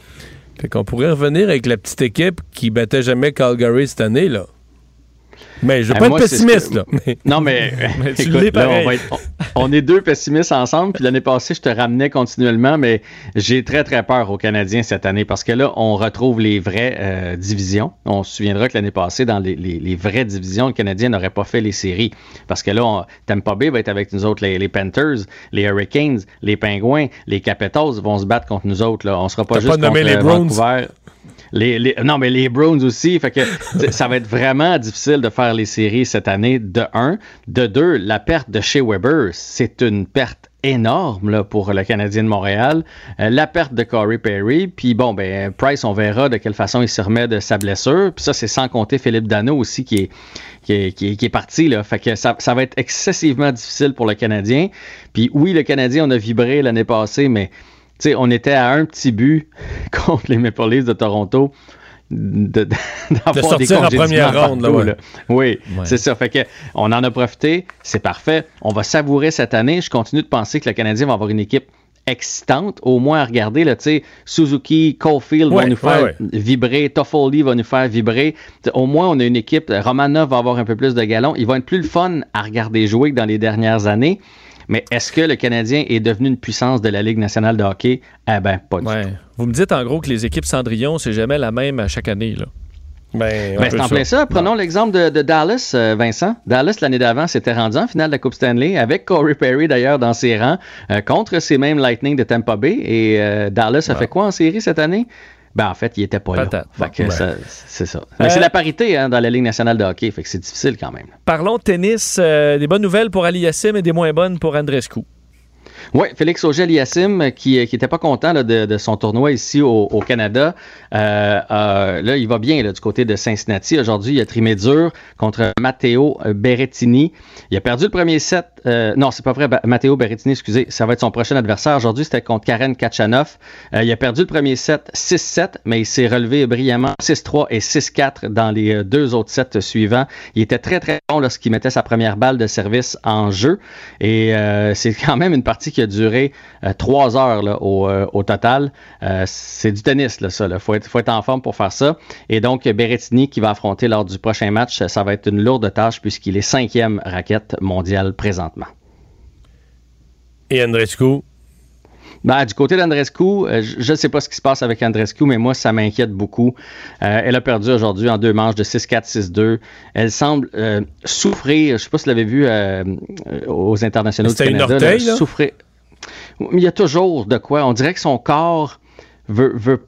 Fait qu'on pourrait revenir avec la petite équipe qui battait jamais Calgary cette année, là. Mais je veux Euh, pas moi, être pessimiste, là. Mais- Non, mais, Mais tu écoute, l'es là, pareil. on, va être- on- on est deux pessimistes ensemble. Puis l'année passée, je te ramenais continuellement, mais j'ai très, très peur aux Canadiens cette année parce que là, on retrouve les vraies euh, divisions. On se souviendra que l'année passée, dans les, les- les vraies divisions, le Canadien n'aurait pas fait les séries. Parce que là, on, Tampa Bay va être avec nous autres, les, les Panthers, les Hurricanes, les Pingouins, les Capitals vont se battre contre nous autres. Là. On sera pas juste pas nommé contre les euh, Browns? Vancouver. Les, non, mais les Browns aussi. Fait que ça va être vraiment difficile de faire les séries cette année, de un. De deux, la perte de chez Weber, c'est une perte énorme là, pour le Canadien de Montréal. Euh, la perte de Corey Perry. Puis bon, ben Price, on verra de quelle façon il se remet de sa blessure. Puis ça, c'est sans compter Philippe Dano aussi qui est, qui est, parti. Là. Fait que ça, ça va être excessivement difficile pour le Canadien. Puis oui, le Canadien, on a vibré l'année passée, mais sais, on était à un petit but contre les Maple Leafs de Toronto de, de- d'avoir des sortir en première ronde, là, partout, ouais. là. Oui, Ouais. c'est ça. Fait que on en a profité, c'est parfait. On va savourer cette année. Je continue de penser que le Canadien va avoir une équipe excitante, au moins à regarder. Là, Suzuki, Caulfield Ouais, va nous faire vibrer, Toffoli va nous faire vibrer. T'sais, Au moins, on a une équipe. Romanov va avoir un peu plus de galons. Il va être plus le fun à regarder jouer que dans les dernières années. Mais est-ce que le Canadien est devenu une puissance de la Ligue nationale de hockey? Eh ben, pas du Ouais. tout. Vous me dites en gros que les équipes Cendrillon, c'est jamais la même à chaque année. Là. Ben, Ben, c'est en plein ça. Prenons l'exemple de, de Dallas, euh, Vincent. Dallas, l'année d'avant, s'était rendu en finale de la Coupe Stanley avec Corey Perry, d'ailleurs, dans ses rangs, euh, contre ces mêmes Lightning de Tampa Bay. Et euh, Dallas a fait quoi en série cette année? Ben, en fait, il était pas là. Ben. c'est ça. Mais Euh, c'est la parité hein, dans la Ligue nationale de hockey, fait que c'est difficile quand même. Parlons tennis. euh, des bonnes nouvelles pour Ali Yassim et des moins bonnes pour Andrescu. Oui, Félix Auger-Aliassime, qui n'était pas content là, de, de son tournoi ici au, au Canada. Euh, euh, là, il va bien là, du côté de Cincinnati. Aujourd'hui, il a trimé dur contre Matteo Berrettini. Il a perdu le premier set. euh, non, c'est pas vrai. Matteo Berrettini, excusez, ça va être son prochain adversaire. Aujourd'hui, c'était contre Karen Kachanov. Euh, il a perdu le premier set 6-7, mais il s'est relevé brillamment 6-3 et 6-4 dans les euh, deux autres sets suivants. Il était très, très bon lorsqu'il mettait sa première balle de service en jeu. Et c'est quand même une partie qui a duré euh, trois heures là, au, euh, au total. Euh, c'est du tennis, là, ça. Il faut être, faut être en forme pour faire ça. Et donc, Berrettini, qui va affronter lors du prochain match, ça va être une lourde tâche puisqu'il est cinquième raquette mondiale présentement. Et Andrescu? Ben, du côté d'Andrescu, je ne sais pas ce qui se passe avec Andrescu, mais moi, ça m'inquiète beaucoup. Euh, elle a perdu aujourd'hui en deux manches de 6-4, 6-2. Elle semble euh, souffrir, je ne sais pas si vous l'avez vu euh, aux internationaux du une Canada. orteil, là, là? souffrir. Il y a toujours de quoi. On dirait que son corps veut,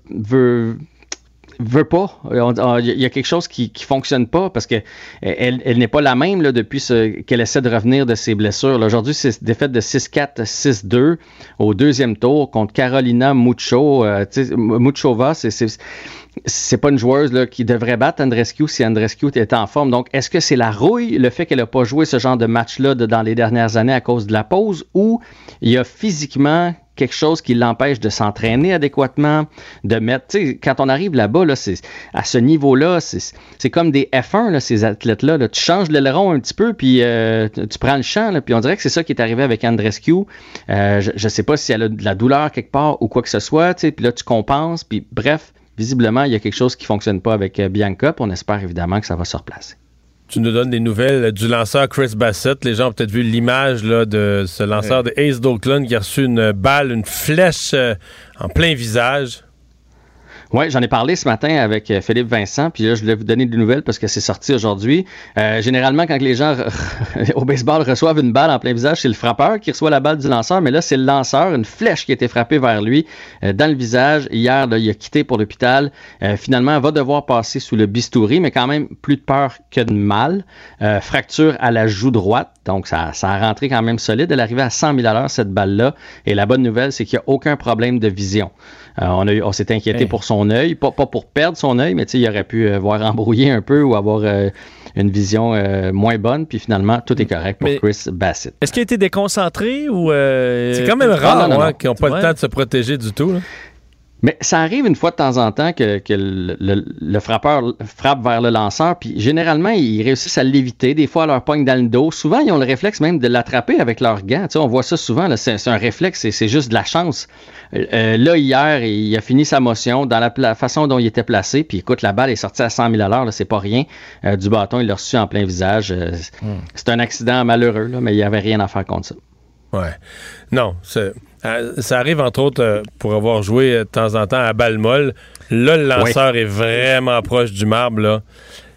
veut pas. On- on- Il y a quelque chose qui ne fonctionne pas parce que elle, elle n'est pas la même depuis qu'elle essaie de revenir de ses blessures. Aujourd'hui, c'est défaite de 6-4, 6-2 au deuxième tour contre Carolina Mucho. euh, Muchova, c'est- c'est pas une joueuse qui devrait battre Andrescu si Andrescu était en forme. Donc, est-ce que c'est la rouille, le fait qu'elle n'a pas joué ce genre de match-là dans les dernières années à cause de la pause, ou il y a physiquement quelque chose qui l'empêche de s'entraîner adéquatement, de mettre, tu sais, quand on arrive là-bas, là, à ce niveau-là, c'est, comme des F1, là, ces athlètes-là, là. Tu changes l'aileron un petit peu, puis euh, tu prends le champ, là, puis on dirait que c'est ça qui est arrivé avec Andrescu. Euh, je ne sais pas si elle a de la douleur quelque part ou quoi que ce soit, tu sais, puis là, tu compenses, puis bref, visiblement, il y a quelque chose qui fonctionne pas avec euh, Bianca, puis on espère évidemment que ça va se replacer. Tu nous donnes des nouvelles du lanceur Chris Bassett. Les gens ont peut-être vu l'image de ce lanceur de Ace d'Oakland qui a reçu une balle, une flèche euh, en plein visage. Oui, j'en ai parlé ce matin avec euh, Philippe Vincent, puis là, je voulais vous donner des nouvelles parce que c'est sorti aujourd'hui. Euh, généralement, quand les gens au baseball reçoivent une balle en plein visage, c'est le frappeur qui reçoit la balle du lanceur, mais là, c'est le lanceur, une flèche qui a été frappée vers lui euh, dans le visage. Hier, là, il a quitté pour l'hôpital. Euh, finalement, va devoir passer sous le bistouri, mais quand même plus de peur que de mal. Fracture à la joue droite, donc ça, ça a rentré quand même solide. Elle est arrivée à 100 000 à cette balle-là. Et la bonne nouvelle, c'est qu'il n'y a aucun problème de vision. Euh, on a eu- on s'est inquiété Hey. pour son œil, pas, pas pour perdre son œil, mais tu sais, il aurait pu euh, voir embrouiller un peu ou avoir euh, une vision euh, moins bonne. Puis finalement, tout est correct pour Mais- Chris Bassett. Est-ce qu'il a été déconcentré ou. euh, C'est quand même rare hein, qu'ils n'ont pas Ouais. le temps de se protéger du tout. là. Mais ça arrive une fois de temps en temps que, que le, le- le frappeur frappe vers le lanceur, puis généralement, ils réussissent à l'éviter. Des fois, à leur pogne dans le dos. Souvent, ils ont le réflexe même de l'attraper avec leurs gants. Tu sais, on voit ça souvent, c'est un réflexe, c'est- c'est juste de la chance. Euh, euh, là, hier, il a fini sa motion dans la, façon dont il était placé, puis écoute, la balle est sortie à 100 000 à c'est pas rien. Euh, du bâton, il l'a reçu en plein visage. Euh, C'est un accident malheureux, là, mais il n'y avait rien à faire contre ça. Ouais. Non, c'est- euh, ça arrive entre autres euh, pour avoir joué euh, de temps en temps à balle molle. Là, le lanceur est vraiment proche du marbre. Là.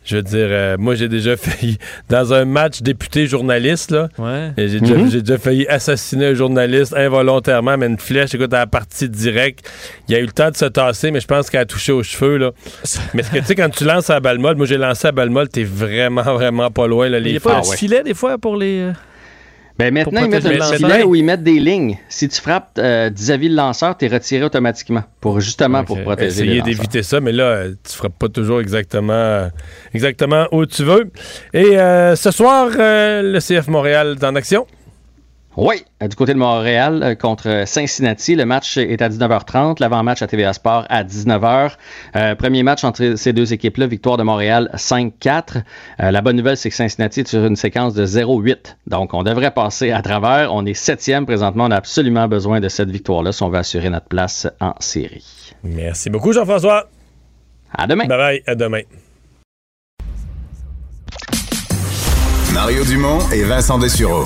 Je veux dire, euh, moi, j'ai déjà failli, dans un match député journaliste, là, Ouais. et j'ai déjà, Mhm. j'ai déjà failli assassiner un journaliste involontairement, mais une flèche, écoute, à la partie directe. Il a eu le temps de se tasser, mais je pense qu'elle a touché aux cheveux. Là. mais ce que tu sais, quand tu lances à balle molle, moi, j'ai lancé à balle molle, t'es vraiment, vraiment pas loin. Là, Il n'y les a pas Ah ouais. filet des fois pour les. Euh, Ben maintenant, ils mettent un où ils mettent des lignes. Si tu frappes euh, vis-à-vis le lanceur, tu es retiré automatiquement. Pour justement pour protéger lanceurs. d'éviter ça, mais là, euh, tu frappes pas toujours exactement, euh, exactement où tu veux. Et euh, ce soir, euh, le CF Montréal est en action. Oui, euh, du côté de Montréal euh, contre Cincinnati, le match est à 19h30, l'avant-match à TVA Sport à 19h. Euh, premier match entre ces deux équipes-là, victoire de Montréal 5-4. Euh, la bonne nouvelle, c'est que Cincinnati est sur une séquence de 0-8. Donc, on devrait passer à travers. On est septième présentement. On a absolument besoin de cette victoire-là si on veut assurer notre place en série. Merci beaucoup, Jean-François. À demain. Bye bye, à demain. Mario Dumont et Vincent Dessureau.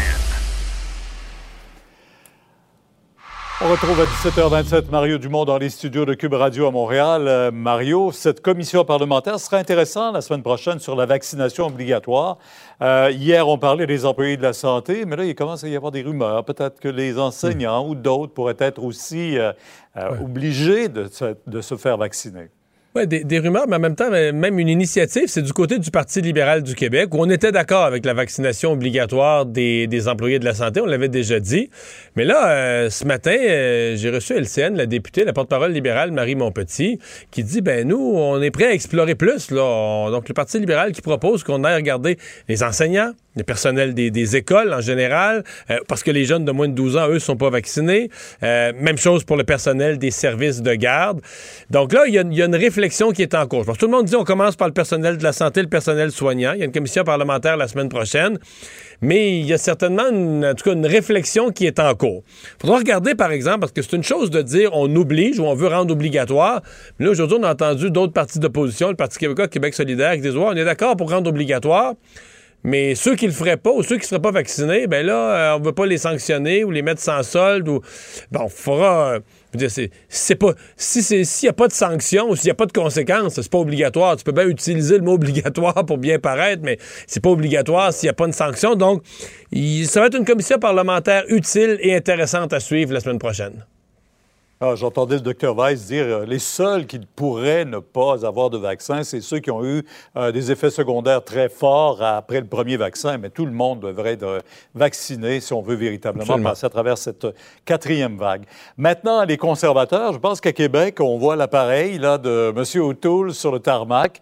On retrouve à 17h27 Mario Dumont dans les studios de Cube Radio à Montréal. Euh, Mario, cette commission parlementaire sera intéressante la semaine prochaine sur la vaccination obligatoire. Euh, hier, on parlait des employés de la santé, mais là, il commence à y avoir des rumeurs. Peut-être que les enseignants ou d'autres pourraient être aussi euh, euh, obligés de se, de se faire vacciner. Oui, des, rumeurs, mais en même temps, euh, même une initiative, c'est du côté du Parti libéral du Québec, où on était d'accord avec la vaccination obligatoire des, des employés de la santé, on l'avait déjà dit. Mais là, euh, ce matin, euh, j'ai reçu LCN, la députée, la porte-parole libérale Marie Montpetit, qui dit, ben nous, on est prêt à explorer plus. Donc, le Parti libéral qui propose qu'on aille regarder les enseignants, les personnels des, écoles en général, parce que les jeunes de moins de 12 ans, eux, sont pas vaccinés. Même chose pour le personnel des services de garde. Donc là, il y a une réflexion réflexion qui est en cours. Tout le monde dit on commence par le personnel de la santé, le personnel soignant. Il y a une commission parlementaire la semaine prochaine. Mais il y a certainement, une, en tout cas, une réflexion qui est en cours. Il faudra regarder, par exemple, parce que c'est une chose de dire on oblige ou on veut rendre obligatoire. Mais là, aujourd'hui, on a entendu d'autres partis d'opposition, le Parti québécois, Québec solidaire, qui disent on est d'accord pour rendre obligatoire. Mais ceux qui le feraient pas ou ceux qui ne seraient pas vaccinés, ben là, euh, on ne veut pas les sanctionner ou les mettre sans solde ou bon, faudra. Euh, c'est pas si s'il n'y a pas de sanction ou s'il n'y a pas de conséquences, c'est pas obligatoire. Tu peux bien utiliser le mot obligatoire pour bien paraître, mais c'est pas obligatoire s'il n'y a pas de sanction. Donc, ça va être une commission parlementaire utile et intéressante à suivre la semaine prochaine. Ah, J'entendais le docteur Weiss dire euh, les seuls qui pourraient ne pas avoir de vaccin, c'est ceux qui ont eu euh, des effets secondaires très forts après le premier vaccin. Mais tout le monde devrait être euh, vacciné si on veut véritablement passer à travers cette quatrième vague. Maintenant, les conservateurs, je pense qu'à Québec, on voit l'appareil là, de M. O'Toole sur le tarmac.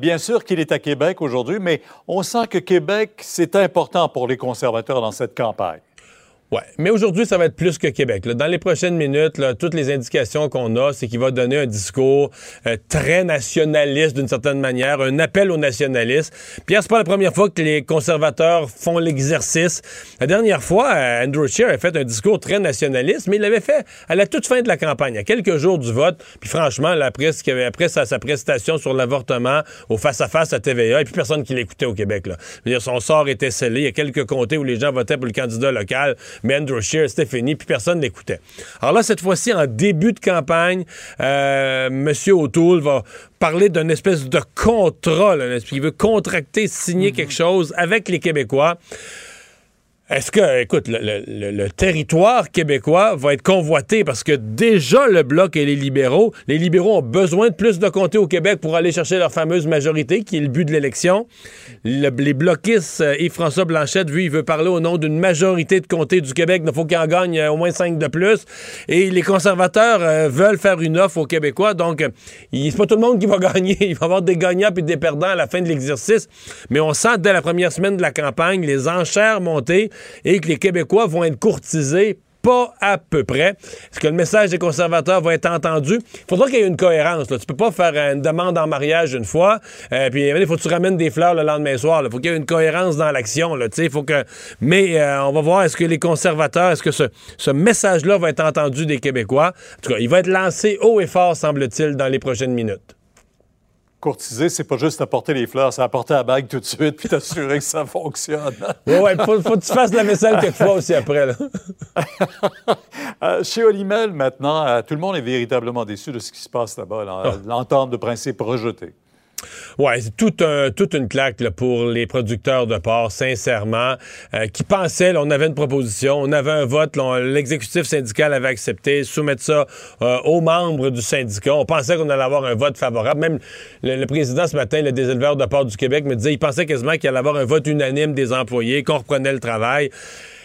bien sûr qu'il est à Québec aujourd'hui, mais on sent que Québec, c'est important pour les conservateurs dans cette campagne. Oui, mais aujourd'hui, ça va être plus que Québec. Dans les prochaines minutes, toutes les indications qu'on a, c'est qu'il va donner un discours euh, très nationaliste d'une certaine manière, un appel aux nationalistes. Pierre, c'est pas la première fois que les conservateurs font l'exercice. La dernière fois, euh, Andrew Scheer a fait un discours très nationaliste, mais il l'avait fait à la toute fin de la campagne, à quelques jours du vote. Puis franchement, après, après sa, prestation sur l'avortement au face-à-face à, TVA, et puis personne qui l'écoutait au Québec. Là. dire, son sort était scellé. Il y a quelques comtés où les gens votaient pour le candidat local mais Andrew Scheer, c'était fini, puis personne n'écoutait. Alors là, cette fois-ci, en début de campagne, euh, M. O'Toole va parler d'une espèce de contrat, là, il veut contracter, signer mm-hmm. quelque chose avec les Québécois. Est-ce que, écoute, le, territoire québécois va être convoité? Parce que déjà le Bloc et les libéraux, les libéraux ont besoin de plus de comtés au Québec pour aller chercher leur fameuse majorité, qui est le but de l'élection. les bloquistes, euh, Yves-François Blanchette, vu, il veut parler au nom d'une majorité de comtés du Québec, il faut qu'il en gagne euh, au moins cinq de plus. Et les conservateurs euh, veulent faire une offre aux Québécois, donc c'est pas tout le monde qui va gagner. Il va y avoir des gagnants et des perdants à la fin de l'exercice. Mais on sent dès la première semaine de la campagne les enchères monter et que les Québécois vont être courtisés pas à peu près. Est-ce que le message des conservateurs va être entendu? Il faudra qu'il y ait une cohérence. Là. Tu peux pas faire une demande en mariage une fois, euh, puis il faut que tu ramènes des fleurs le lendemain soir. Il faut qu'il y ait une cohérence dans l'action. Mais euh, on va voir, est-ce que les conservateurs, est-ce que ce, ce message-là va être entendu des Québécois? En tout cas, il va être lancé haut et fort, semble-t-il, dans les prochaines minutes courtiser, c'est pas juste apporter les fleurs, c'est apporter la bague tout de suite puis t'assurer que ça fonctionne. oui, ouais, faut, faut que tu fasses la vaisselle quelquefois aussi après. Là. Euh, chez Olimel, maintenant, euh, tout le monde est véritablement déçu de ce qui se passe là-bas, ah. l'entente de principe rejetée. Oui, c'est tout toute une claque pour les producteurs de porc, sincèrement, euh, qui pensaient, on avait une proposition, on avait un vote, l'exécutif syndical avait accepté, soumettre ça euh, aux membres du syndicat. On pensait qu'on allait avoir un vote favorable. Même le, président ce matin, le des éleveurs de porc du Québec, me disait, il pensait quasiment qu'il allait avoir un vote unanime des employés, qu'on reprenait le travail.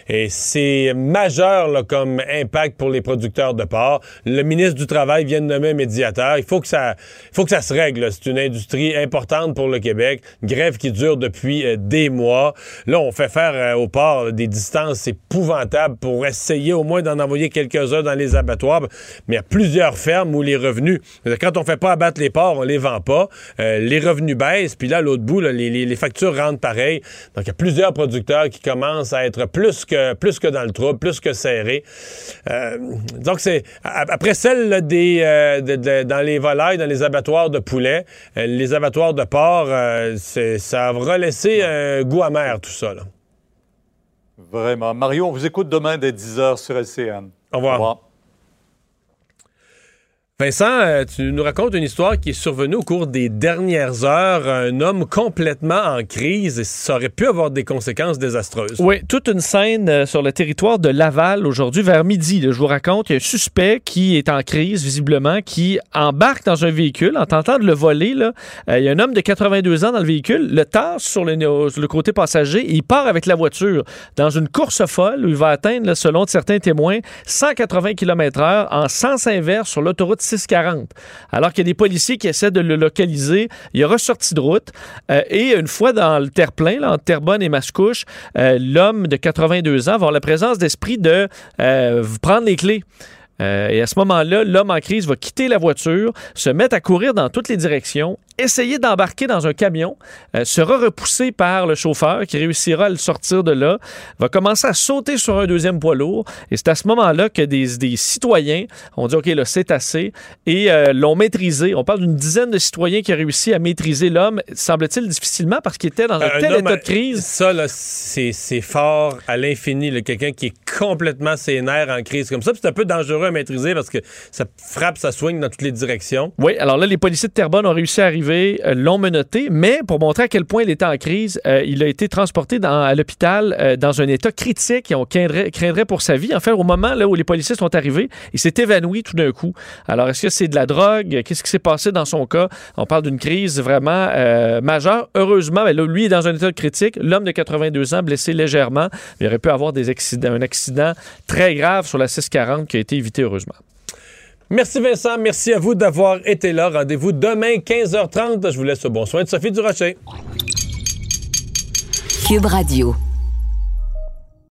Et c'est majeur comme impact pour les producteurs de porc. Le ministre du Travail vient de nommer un médiateur. Il faut que ça, faut que ça se règle. C'est une industrie importante pour le Québec. Grève qui dure depuis euh, des mois. Là, on fait faire euh, au port des distances épouvantables pour essayer au moins d'en envoyer quelques-uns dans les abattoirs. Mais il y a plusieurs fermes où les revenus, quand on fait pas abattre les porcs, on les vend pas. Euh, les revenus baissent. Puis là, à l'autre bout, les, les, factures rentrent pareil. Donc, il y a plusieurs producteurs qui commencent à être plus que plus que dans le trouble, plus que serré. Euh, donc, c'est après celle des, euh, dans les volailles, dans les abattoirs de poulet, euh, les abattoirs de porc, ça a relaissé un goût amer, tout ça. Vraiment. Mario, on vous écoute demain dès 10h sur LCN. Au revoir. Au revoir. Vincent, euh, tu nous racontes une histoire qui est survenue au cours des dernières heures. Un homme complètement en crise et ça aurait pu avoir des conséquences désastreuses. Oui, toute une scène euh, sur le territoire de Laval aujourd'hui vers midi. je vous raconte, il y a un suspect qui est en crise visiblement, qui embarque dans un véhicule en tentant de le voler. Euh, il y a un homme de 82 ans dans le véhicule, le tasse sur le, le, côté passager et il part avec la voiture dans une course folle où il va atteindre, selon certains témoins, 180 km/h en sens inverse sur l'autoroute 640. Alors qu'il y a des policiers qui essaient de le localiser, il a ressorti de route. Euh, et une fois dans le terre-plein, entre Terrebonne et Mascouche, euh, l'homme de 82 ans va avoir la présence d'esprit de euh, prendre les clés. Euh, et à ce moment-là, l'homme en crise va quitter la voiture, se mettre à courir dans toutes les directions, essayer d'embarquer dans un camion, euh, sera repoussé par le chauffeur qui réussira à le sortir de là, va commencer à sauter sur un deuxième poids lourd. Et c'est à ce moment-là que des, des, citoyens ont dit, OK, là, c'est assez, et euh, l'ont maîtrisé. On parle d'une dizaine de citoyens qui ont réussi à maîtriser l'homme, semble-t-il, difficilement parce qu'il était dans un, tel état de crise. Ça, là, c'est fort à l'infini. Quelqu'un qui est complètement sénère en crise comme ça. C'est un peu dangereux à maîtriser parce que ça frappe, ça soigne dans toutes les directions. Oui, alors là, les policiers de Terrebonne ont réussi à arriver euh, l'ont menotté, mais pour montrer à quel point il était en crise, euh, il a été transporté à l'hôpital euh, dans un état critique et on craindrait, pour sa vie. En fait, au moment où les policiers sont arrivés, il s'est évanoui tout d'un coup. Alors, est-ce que c'est de la drogue? Qu'est-ce qui s'est passé dans son cas? On parle d'une crise vraiment majeure. Heureusement, ben lui est dans un état critique. L'homme de 82 ans, blessé légèrement. Il aurait pu avoir un accident très grave sur la 640 qui a été évité heureusement. Merci Vincent, merci à vous d'avoir été là. Rendez-vous demain 15h30. Je vous laisse au bon soin de Sophie Durocher. Cube Radio.